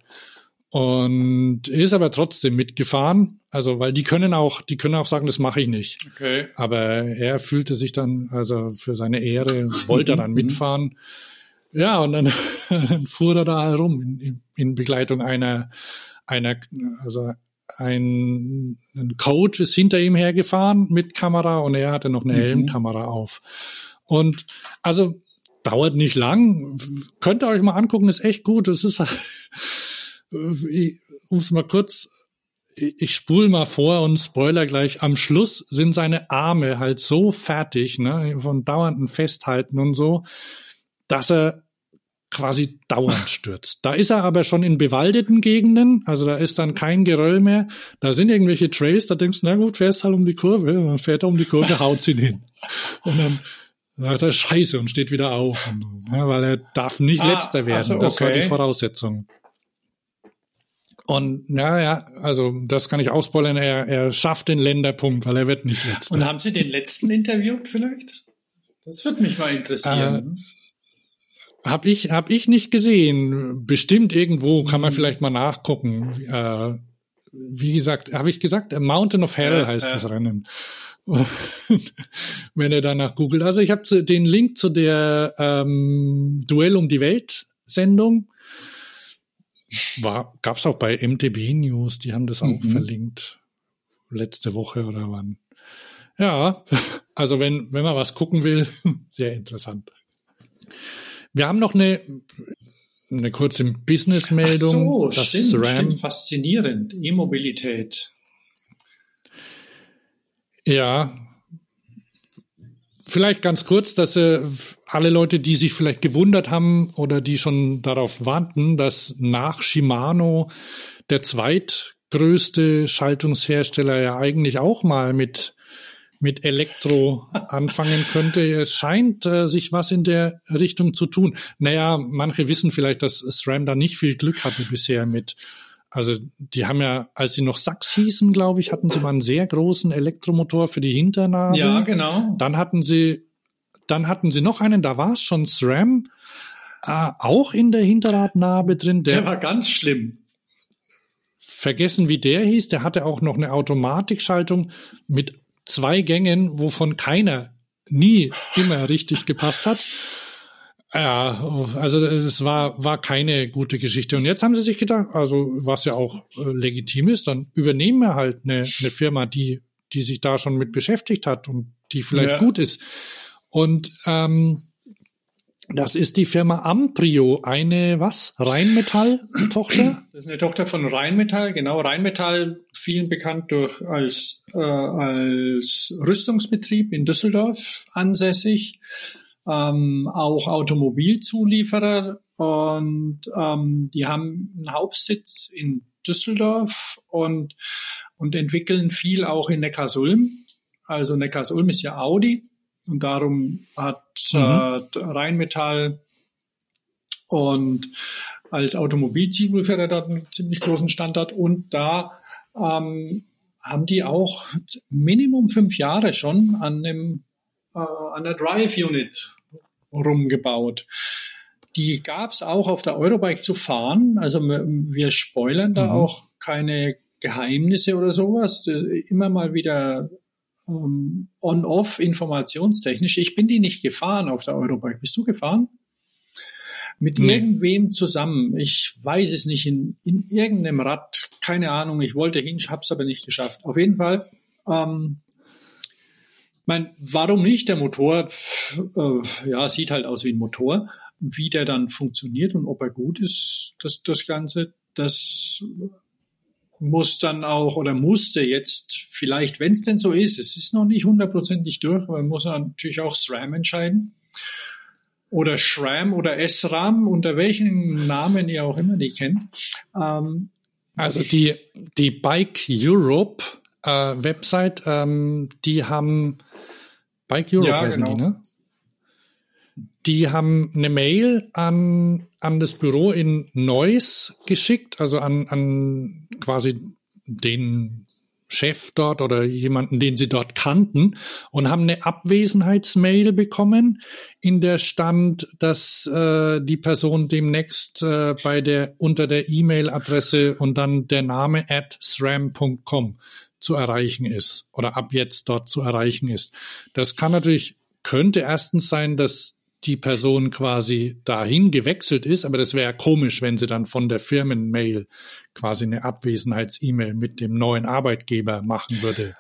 Und ist aber trotzdem mitgefahren. Also, weil die können auch, die können auch sagen, das mache ich nicht. Okay. Aber er fühlte sich dann, also für seine Ehre, wollte er dann Mhm. mitfahren. Ja, und dann, dann fuhr er da herum in, in- in Begleitung einer, einer, also ein, ein Coach ist hinter ihm hergefahren mit Kamera und er hatte noch eine Mhm. Helmkamera auf. Und also dauert nicht lang. Könnt ihr euch mal angucken, ist echt gut. Es ist, um es mal kurz ich spul mal vor und spoiler gleich. Am Schluss sind seine Arme halt so fertig, ne, von dauernden Festhalten und so, dass er quasi dauernd stürzt. Da ist er aber schon in bewaldeten Gegenden, also da ist dann kein Geröll mehr. Da sind irgendwelche Trails, da denkst du, na gut, fährst halt um die Kurve, und dann fährt er um die Kurve, haut ihn hin. Und dann sagt er Scheiße und steht wieder auf, und, ja, weil er darf nicht Ah, letzter werden. ach so, Das war die okay. Voraussetzung. Und ja, ja, also das kann ich ausspoilern, er, er schafft den Länderpunkt, weil er wird nicht letzter. Und haben Sie den letzten interviewt vielleicht? Das würde mich mal interessieren. Hab ich, hab ich nicht gesehen. Bestimmt irgendwo kann Mhm. man vielleicht mal nachgucken. Äh, wie gesagt, habe ich gesagt, Mountain of Hell heißt das Rennen. Wenn ihr danach googelt. Also ich habe den Link zu der ähm, Duell um die Welt Sendung. War, gab's auch bei MTB News, die haben das auch Mhm. verlinkt. Letzte Woche oder wann. Ja, also wenn, wenn man was gucken will, sehr interessant. Wir haben noch eine, eine kurze Business-Meldung. Ach so, das stimmt, RAM, stimmt, faszinierend. E-Mobilität. ja, vielleicht ganz kurz, dass äh, alle Leute, die sich vielleicht gewundert haben oder die schon darauf warten, dass nach Shimano der zweitgrößte Schaltungshersteller ja eigentlich auch mal mit mit Elektro anfangen könnte. Es scheint äh, sich was in der Richtung zu tun. Naja, manche wissen vielleicht, dass SRAM da nicht viel Glück hatte bisher mit. Also die haben ja, als sie noch Sachs hießen, glaube ich, hatten sie mal einen sehr großen Elektromotor für die Hinternarbe. Ja, genau. Dann hatten sie, dann hatten sie noch einen, da war es schon SRAM, äh, auch in der Hinterradnarbe drin. Der Der, war ganz schlimm. vergessen, wie der hieß. Der hatte auch noch eine Automatikschaltung mit zwei Gängen, wovon keiner nie immer richtig gepasst hat. Ja, also es war, war keine gute Geschichte. Und jetzt haben sie sich gedacht, also was ja auch äh, legitim ist, dann übernehmen wir halt eine, eine Firma, die, die sich da schon mit beschäftigt hat und die vielleicht Ja. gut ist. Und ähm, das ist die Firma Amprio, eine was? Rheinmetall-Tochter? Das ist eine Tochter von Rheinmetall, genau. Rheinmetall, vielen bekannt durch als, äh, als Rüstungsbetrieb in Düsseldorf ansässig, ähm, auch Automobilzulieferer und ähm, die haben einen Hauptsitz in Düsseldorf und, und entwickeln viel auch in Neckarsulm. Also Neckarsulm ist ja Audi und darum hat äh, Rheinmetall und als Automobilzulieferer dort einen ziemlich großen Standort und da ähm, haben die auch Minimum fünf Jahre schon an einem äh, an der Drive Unit rumgebaut. Die gab es auch auf der Eurobike zu fahren. Also wir, wir spoilern da Mhm. auch keine Geheimnisse oder sowas. Äh, Immer mal wieder ähm, on-off informationstechnisch. Ich bin die nicht gefahren auf der Eurobike. Bist du gefahren? mit Nee. irgendwem zusammen. Ich weiß es nicht, in, in irgendeinem Rad, keine Ahnung, ich wollte hin, hab's aber nicht geschafft. Auf jeden Fall, ähm, mein, warum nicht der Motor? Pff, Äh, ja, sieht halt aus wie ein Motor. Wie der dann funktioniert und ob er gut ist, das, das Ganze, das muss dann auch oder musste jetzt vielleicht, wenn es denn so ist, es ist noch nicht hundertprozentig durch, aber muss man natürlich auch SRAM entscheiden. Oder SRAM oder SRAM, unter welchen Namen ihr auch immer die kennt. Ähm, Also die, die Bike Europe äh, Website, ähm, die haben Bike Europe Ja, heißen genau. die, ne? Die haben eine Mail an, an das Büro in Neuss geschickt, also an, an quasi den Chef dort oder jemanden, den sie dort kannten und haben eine Abwesenheitsmail bekommen, in der stand, dass äh, die Person demnächst äh, bei der unter der E-Mail-Adresse und dann der Name at sram.com zu erreichen ist oder ab jetzt dort zu erreichen ist. Das kann natürlich könnte erstens sein, dass die Person quasi dahin gewechselt ist, aber das wäre ja komisch, wenn sie dann von der Firmenmail quasi eine Abwesenheits-E-Mail mit dem neuen Arbeitgeber machen würde.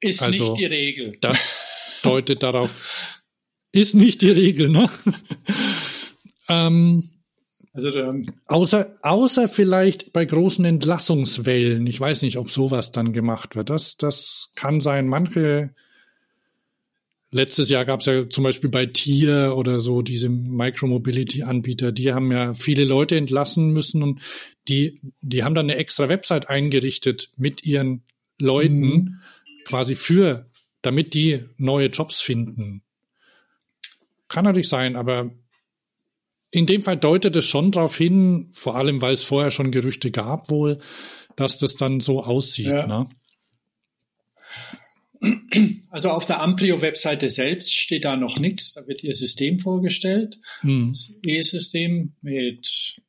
ist Also, nicht die Regel. Das deutet darauf, ist nicht die Regel, ne? ähm, Also der, außer, außer vielleicht bei großen Entlassungswellen. Ich weiß nicht, ob sowas dann gemacht wird. Das, das kann sein. Manche, letztes Jahr gab es ja zum Beispiel bei Tier oder so diese Micromobility-Anbieter, die haben ja viele Leute entlassen müssen und die, die haben dann eine extra Website eingerichtet mit ihren Leuten Mhm. quasi für, damit die neue Jobs finden. Kann natürlich sein, aber in dem Fall deutet es schon darauf hin, vor allem weil es vorher schon Gerüchte gab wohl, dass das dann so aussieht. Ja. Ne? Also auf der Amplio-Webseite selbst steht da noch nichts. Da wird ihr System vorgestellt. Hm. Das E-System mit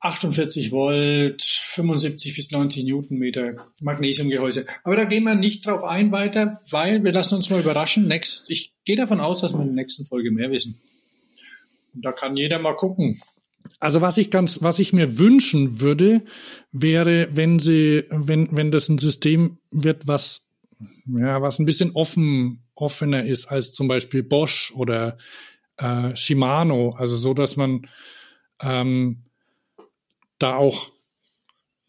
48 Volt, 75 bis 90 Newtonmeter Magnesiumgehäuse. Aber da gehen wir nicht drauf ein weiter, weil wir lassen uns mal überraschen. Next, ich gehe davon aus, dass wir in der nächsten Folge mehr wissen. Und da kann jeder mal gucken. Also was ich ganz, was ich mir wünschen würde, wäre, wenn sie, wenn, wenn das ein System wird, was, ja, was ein bisschen offen, offener ist als zum Beispiel Bosch oder äh, Shimano, also so, dass man ähm, da auch,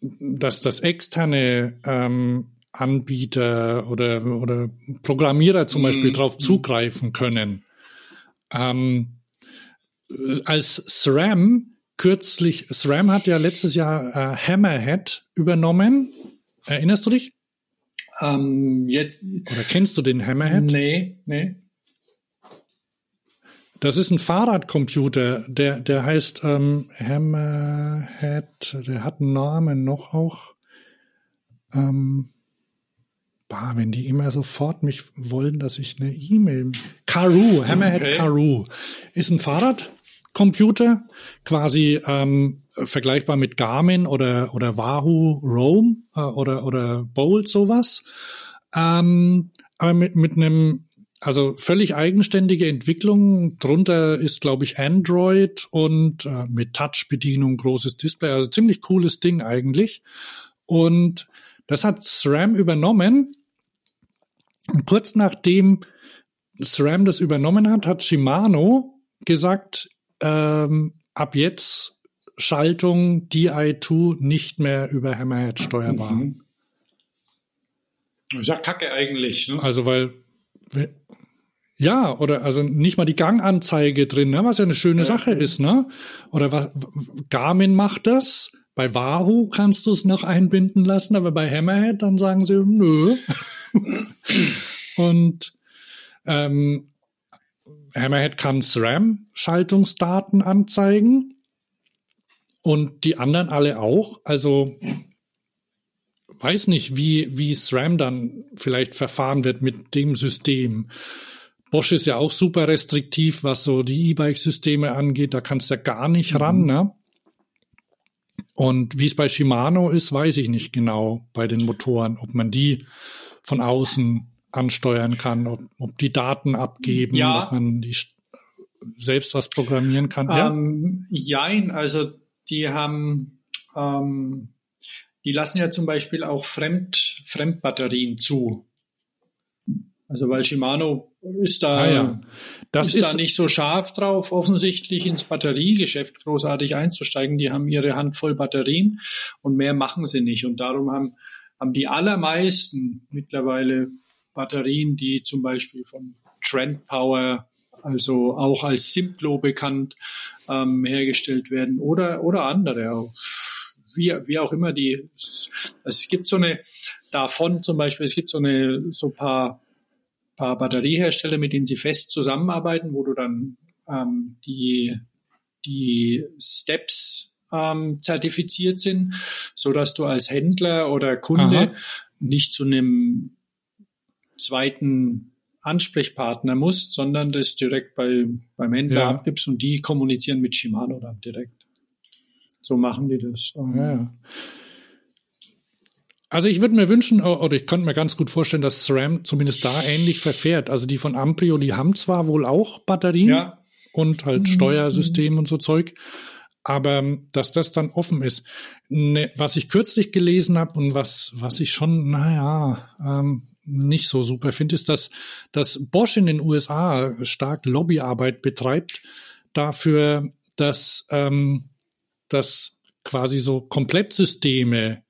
dass das externe ähm, Anbieter oder, oder Programmierer zum Beispiel drauf zugreifen können. Ähm, als SRAM kürzlich, SRAM hat ja letztes Jahr äh, Hammerhead übernommen. Erinnerst du dich? Ähm, jetzt, Oder kennst du den Hammerhead? nee, nee. Das ist ein Fahrradcomputer, der, der heißt ähm, Hammerhead, der hat einen Namen noch auch. Ähm, bah, wenn die immer sofort mich wollen, dass ich eine E-Mail. Karoo, Hammerhead Okay. Karoo. Ist ein Fahrradcomputer, quasi ähm, vergleichbar mit Garmin oder, oder Wahoo Roam äh, oder, oder Bolt, sowas. Ähm, aber mit, mit einem, also völlig eigenständige Entwicklung. Drunter ist, glaube ich, Android und äh, mit Touch-Bedienung, großes Display. Also ziemlich cooles Ding eigentlich. Und das hat SRAM übernommen. Und kurz nachdem SRAM das übernommen hat, hat Shimano gesagt, ähm, ab jetzt Schaltung DI2 nicht mehr über Hammerhead steuerbar. Mhm. Ist ja kacke eigentlich. Ne? Also weil ja, oder also nicht mal die Ganganzeige drin, ne, was ja eine schöne Sache ist, ne? Oder was Garmin macht das. Bei Wahoo kannst du es noch einbinden lassen, aber bei Hammerhead dann sagen sie nö. Und ähm, Hammerhead kann SRAM-Schaltungsdaten anzeigen und die anderen alle auch. Also weiß nicht, wie, wie SRAM dann vielleicht verfahren wird mit dem System. Bosch ist ja auch super restriktiv, was so die E-Bike-Systeme angeht. Da kannst du ja gar nicht ran, ne? Und wie es bei Shimano ist, weiß ich nicht genau bei den Motoren, ob man die von außen ansteuern kann, ob, ob die Daten abgeben, Ja. ob man die selbst was programmieren kann. ja? Ähm, jein, also die haben, ähm, die lassen ja zum Beispiel auch Fremd, Fremdbatterien zu. Also weil Shimano ist da, Ah, ja. Das ist, ist, da nicht so scharf drauf, offensichtlich ins Batteriegeschäft großartig einzusteigen. Die haben ihre Handvoll Batterien und mehr machen sie nicht. Und darum haben, haben die allermeisten mittlerweile Batterien, die zum Beispiel von Trend Power, also auch als Simplo bekannt, ähm, hergestellt werden oder, oder andere auch. Wie, wie auch immer die, es gibt so eine, davon zum Beispiel, es gibt so eine, so ein paar paar Batteriehersteller, mit denen sie fest zusammenarbeiten, wo du dann ähm, die, die Steps ähm, zertifiziert sind, so dass du als Händler oder Kunde Aha. nicht zu einem zweiten Ansprechpartner musst, sondern das direkt bei, beim Händler Ja. abgibst und die kommunizieren mit Shimano dann direkt. So machen die das. Ja. Also ich würde mir wünschen, oder ich könnte mir ganz gut vorstellen, dass SRAM zumindest da ähnlich verfährt. Also die von Amprio, die haben zwar wohl auch Batterien Ja. und halt Steuersystem und so Zeug, aber ähm, dass das dann offen ist. Ne, was ich kürzlich gelesen habe und was, was ich schon, naja, ähm, nicht so super finde, ist, dass, dass Bosch in den USA stark Lobbyarbeit betreibt dafür, dass, ähm, dass quasi so Komplettsysteme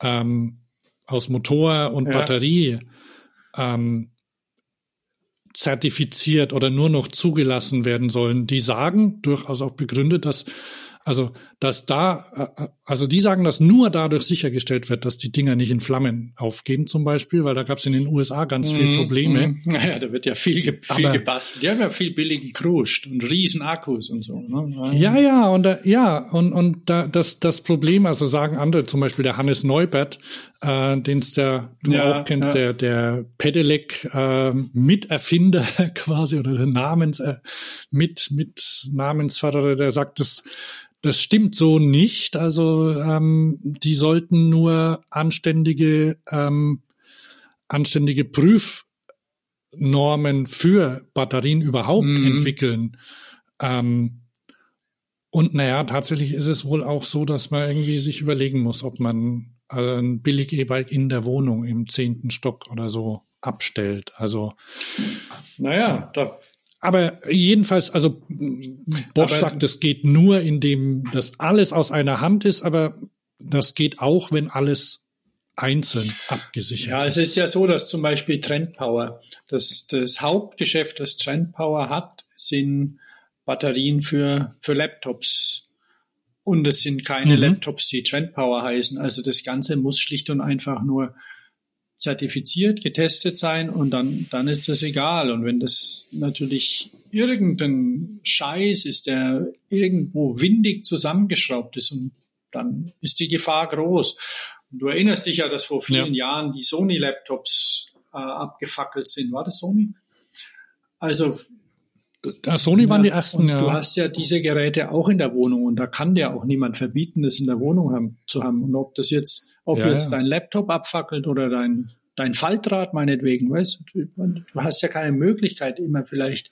ähm, aus Motor und Ja. Batterie ähm, zertifiziert oder nur noch zugelassen werden sollen. Die sagen durchaus auch begründet, dass also dass da äh, also die sagen, dass nur dadurch sichergestellt wird, dass die Dinger nicht in Flammen aufgehen zum Beispiel, weil da gab es in den USA ganz viele Probleme. Mhm. Naja, da wird ja viel, ge viel gebastelt. Die haben ja viel billigen Kruscht und riesen Akkus und so. Ne? Ja, ja, und da, ja, und, und da, das, das Problem, also sagen andere, zum Beispiel der Hannes Neubert, äh, den der du Ja, auch kennst, ja. der, der Pedelec äh, Miterfinder quasi oder der Namens, äh, mit, mit Namensförderer, der sagt, das, das stimmt so nicht. Also ähm, die sollten nur anständige, ähm, anständige Prüfnormen für Batterien überhaupt Mhm. entwickeln. Ähm, und naja, tatsächlich ist es wohl auch so, dass man irgendwie sich überlegen muss, ob man äh, ein billig E-Bike in der Wohnung im zehnten Stock oder so abstellt. Also, Naja, da, aber jedenfalls, also Bosch Aber- sagt, es geht nur, indem das alles aus einer Hand ist, aber das geht auch, wenn alles einzeln abgesichert ja, es ist ja so, dass zum Beispiel Trendpower, das, das Hauptgeschäft, das Trendpower hat, sind Batterien für, für Laptops. Und es sind keine Mhm. Laptops, die Trendpower heißen. Also das Ganze muss schlicht und einfach nur zertifiziert, getestet sein und dann, dann ist das egal. Und wenn das natürlich irgendein Scheiß ist, der irgendwo windig zusammengeschraubt ist, und dann ist die Gefahr groß. Und du erinnerst dich ja, dass vor vielen Jahren die Sony-Laptops äh, abgefackelt sind. War das Sony? Also Ah, Sony waren die ja, ersten, ja. Du hast ja diese Geräte auch in der Wohnung und da kann dir auch niemand verbieten, das in der Wohnung haben, zu haben. Und ob das jetzt, ob Ja, jetzt ja. dein Laptop abfackelt oder dein, dein Faltrad meinetwegen, weißt du, du hast ja keine Möglichkeit, immer vielleicht,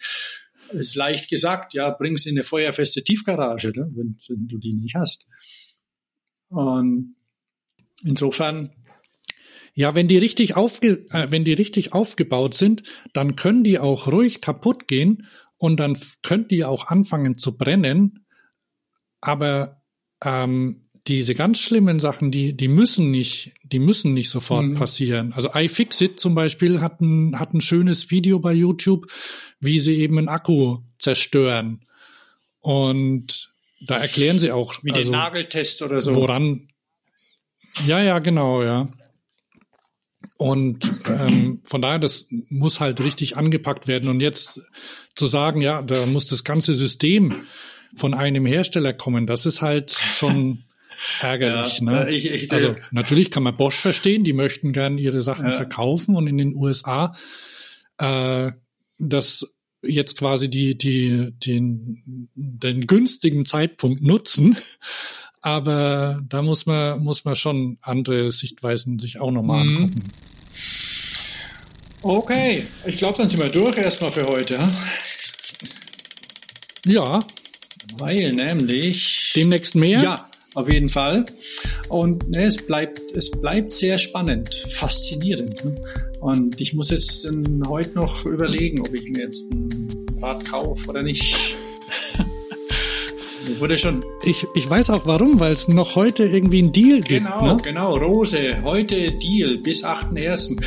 ist leicht gesagt, ja, bring's in eine feuerfeste Tiefgarage, ne, wenn, wenn du die nicht hast. Und insofern, Ja, wenn die richtig aufge äh, wenn die richtig aufgebaut sind, dann können die auch ruhig kaputt gehen und dann können die auch anfangen zu brennen. Aber ähm, diese ganz schlimmen Sachen, die die müssen nicht, die müssen nicht sofort Mhm. passieren. Also iFixit zum Beispiel hat ein hat ein schönes Video bei YouTube, wie sie eben einen Akku zerstören. Und da erklären sie auch, wie also, den Nageltest oder so. woran. Ja, ja, genau, ja. Und ähm, von daher, das muss halt richtig angepackt werden. Und jetzt zu sagen, ja, da muss das ganze System von einem Hersteller kommen, das ist halt schon ärgerlich. Ja, ne? äh, ich- ich- also natürlich kann man Bosch verstehen, die möchten gern ihre Sachen Ja. verkaufen und in den USA äh, das jetzt quasi die, die, den, den günstigen Zeitpunkt nutzen. Aber da muss man, muss man schon andere Sichtweisen sich auch nochmal Mhm. angucken. Okay, ich glaube, dann sind wir durch erstmal für heute. Ja, Weil nämlich. demnächst mehr. Ja, auf jeden Fall. Und ne, es bleibt, es bleibt sehr spannend, faszinierend. Ne? Und ich muss jetzt ähm, heute noch überlegen, ob ich mir jetzt ein Rad kaufe oder nicht. Wurde schon Ich, ich weiß auch warum, weil es noch heute irgendwie einen Deal gibt. Genau, Ne? genau. Rose, heute Deal bis 8.1.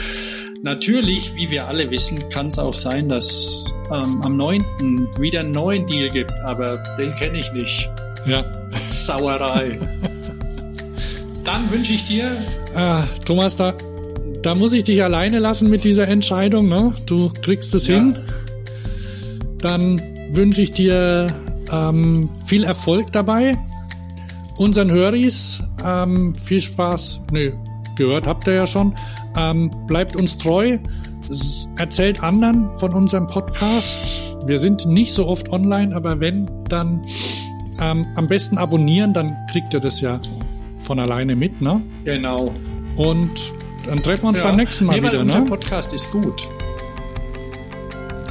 Natürlich, wie wir alle wissen, kann es auch sein, dass ähm, am 9. wieder einen neuen Deal gibt, aber den kenne ich nicht. Ja. Sauerei. Dann wünsche ich dir, Ah, Thomas, da, da muss ich dich alleine lassen mit dieser Entscheidung. Ne? Du kriegst es Ja. hin. Dann wünsche ich dir ähm, viel Erfolg dabei. Unseren Höris ähm, viel Spaß. Nö, gehört habt ihr ja schon. Ähm, bleibt uns treu. Erzählt anderen von unserem Podcast. Wir sind nicht so oft online, aber wenn, dann ähm, am besten abonnieren, dann kriegt ihr das ja von alleine mit. Ne? genau. Und dann treffen wir uns beim nächsten Mal nee, wieder, unser ne? Podcast ist gut.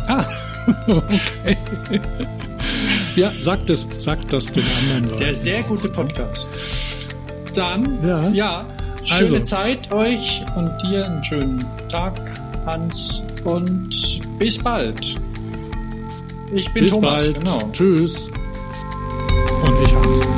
Ah, okay. ja, sagt es, sagt das den anderen Leuten. Der sehr gute Podcast. Dann, Ja. ja, schöne Also. Zeit euch und dir einen schönen Tag, Hans, und bis bald. Ich bin Bis Thomas, bald. genau. Tschüss. Und ich Hans.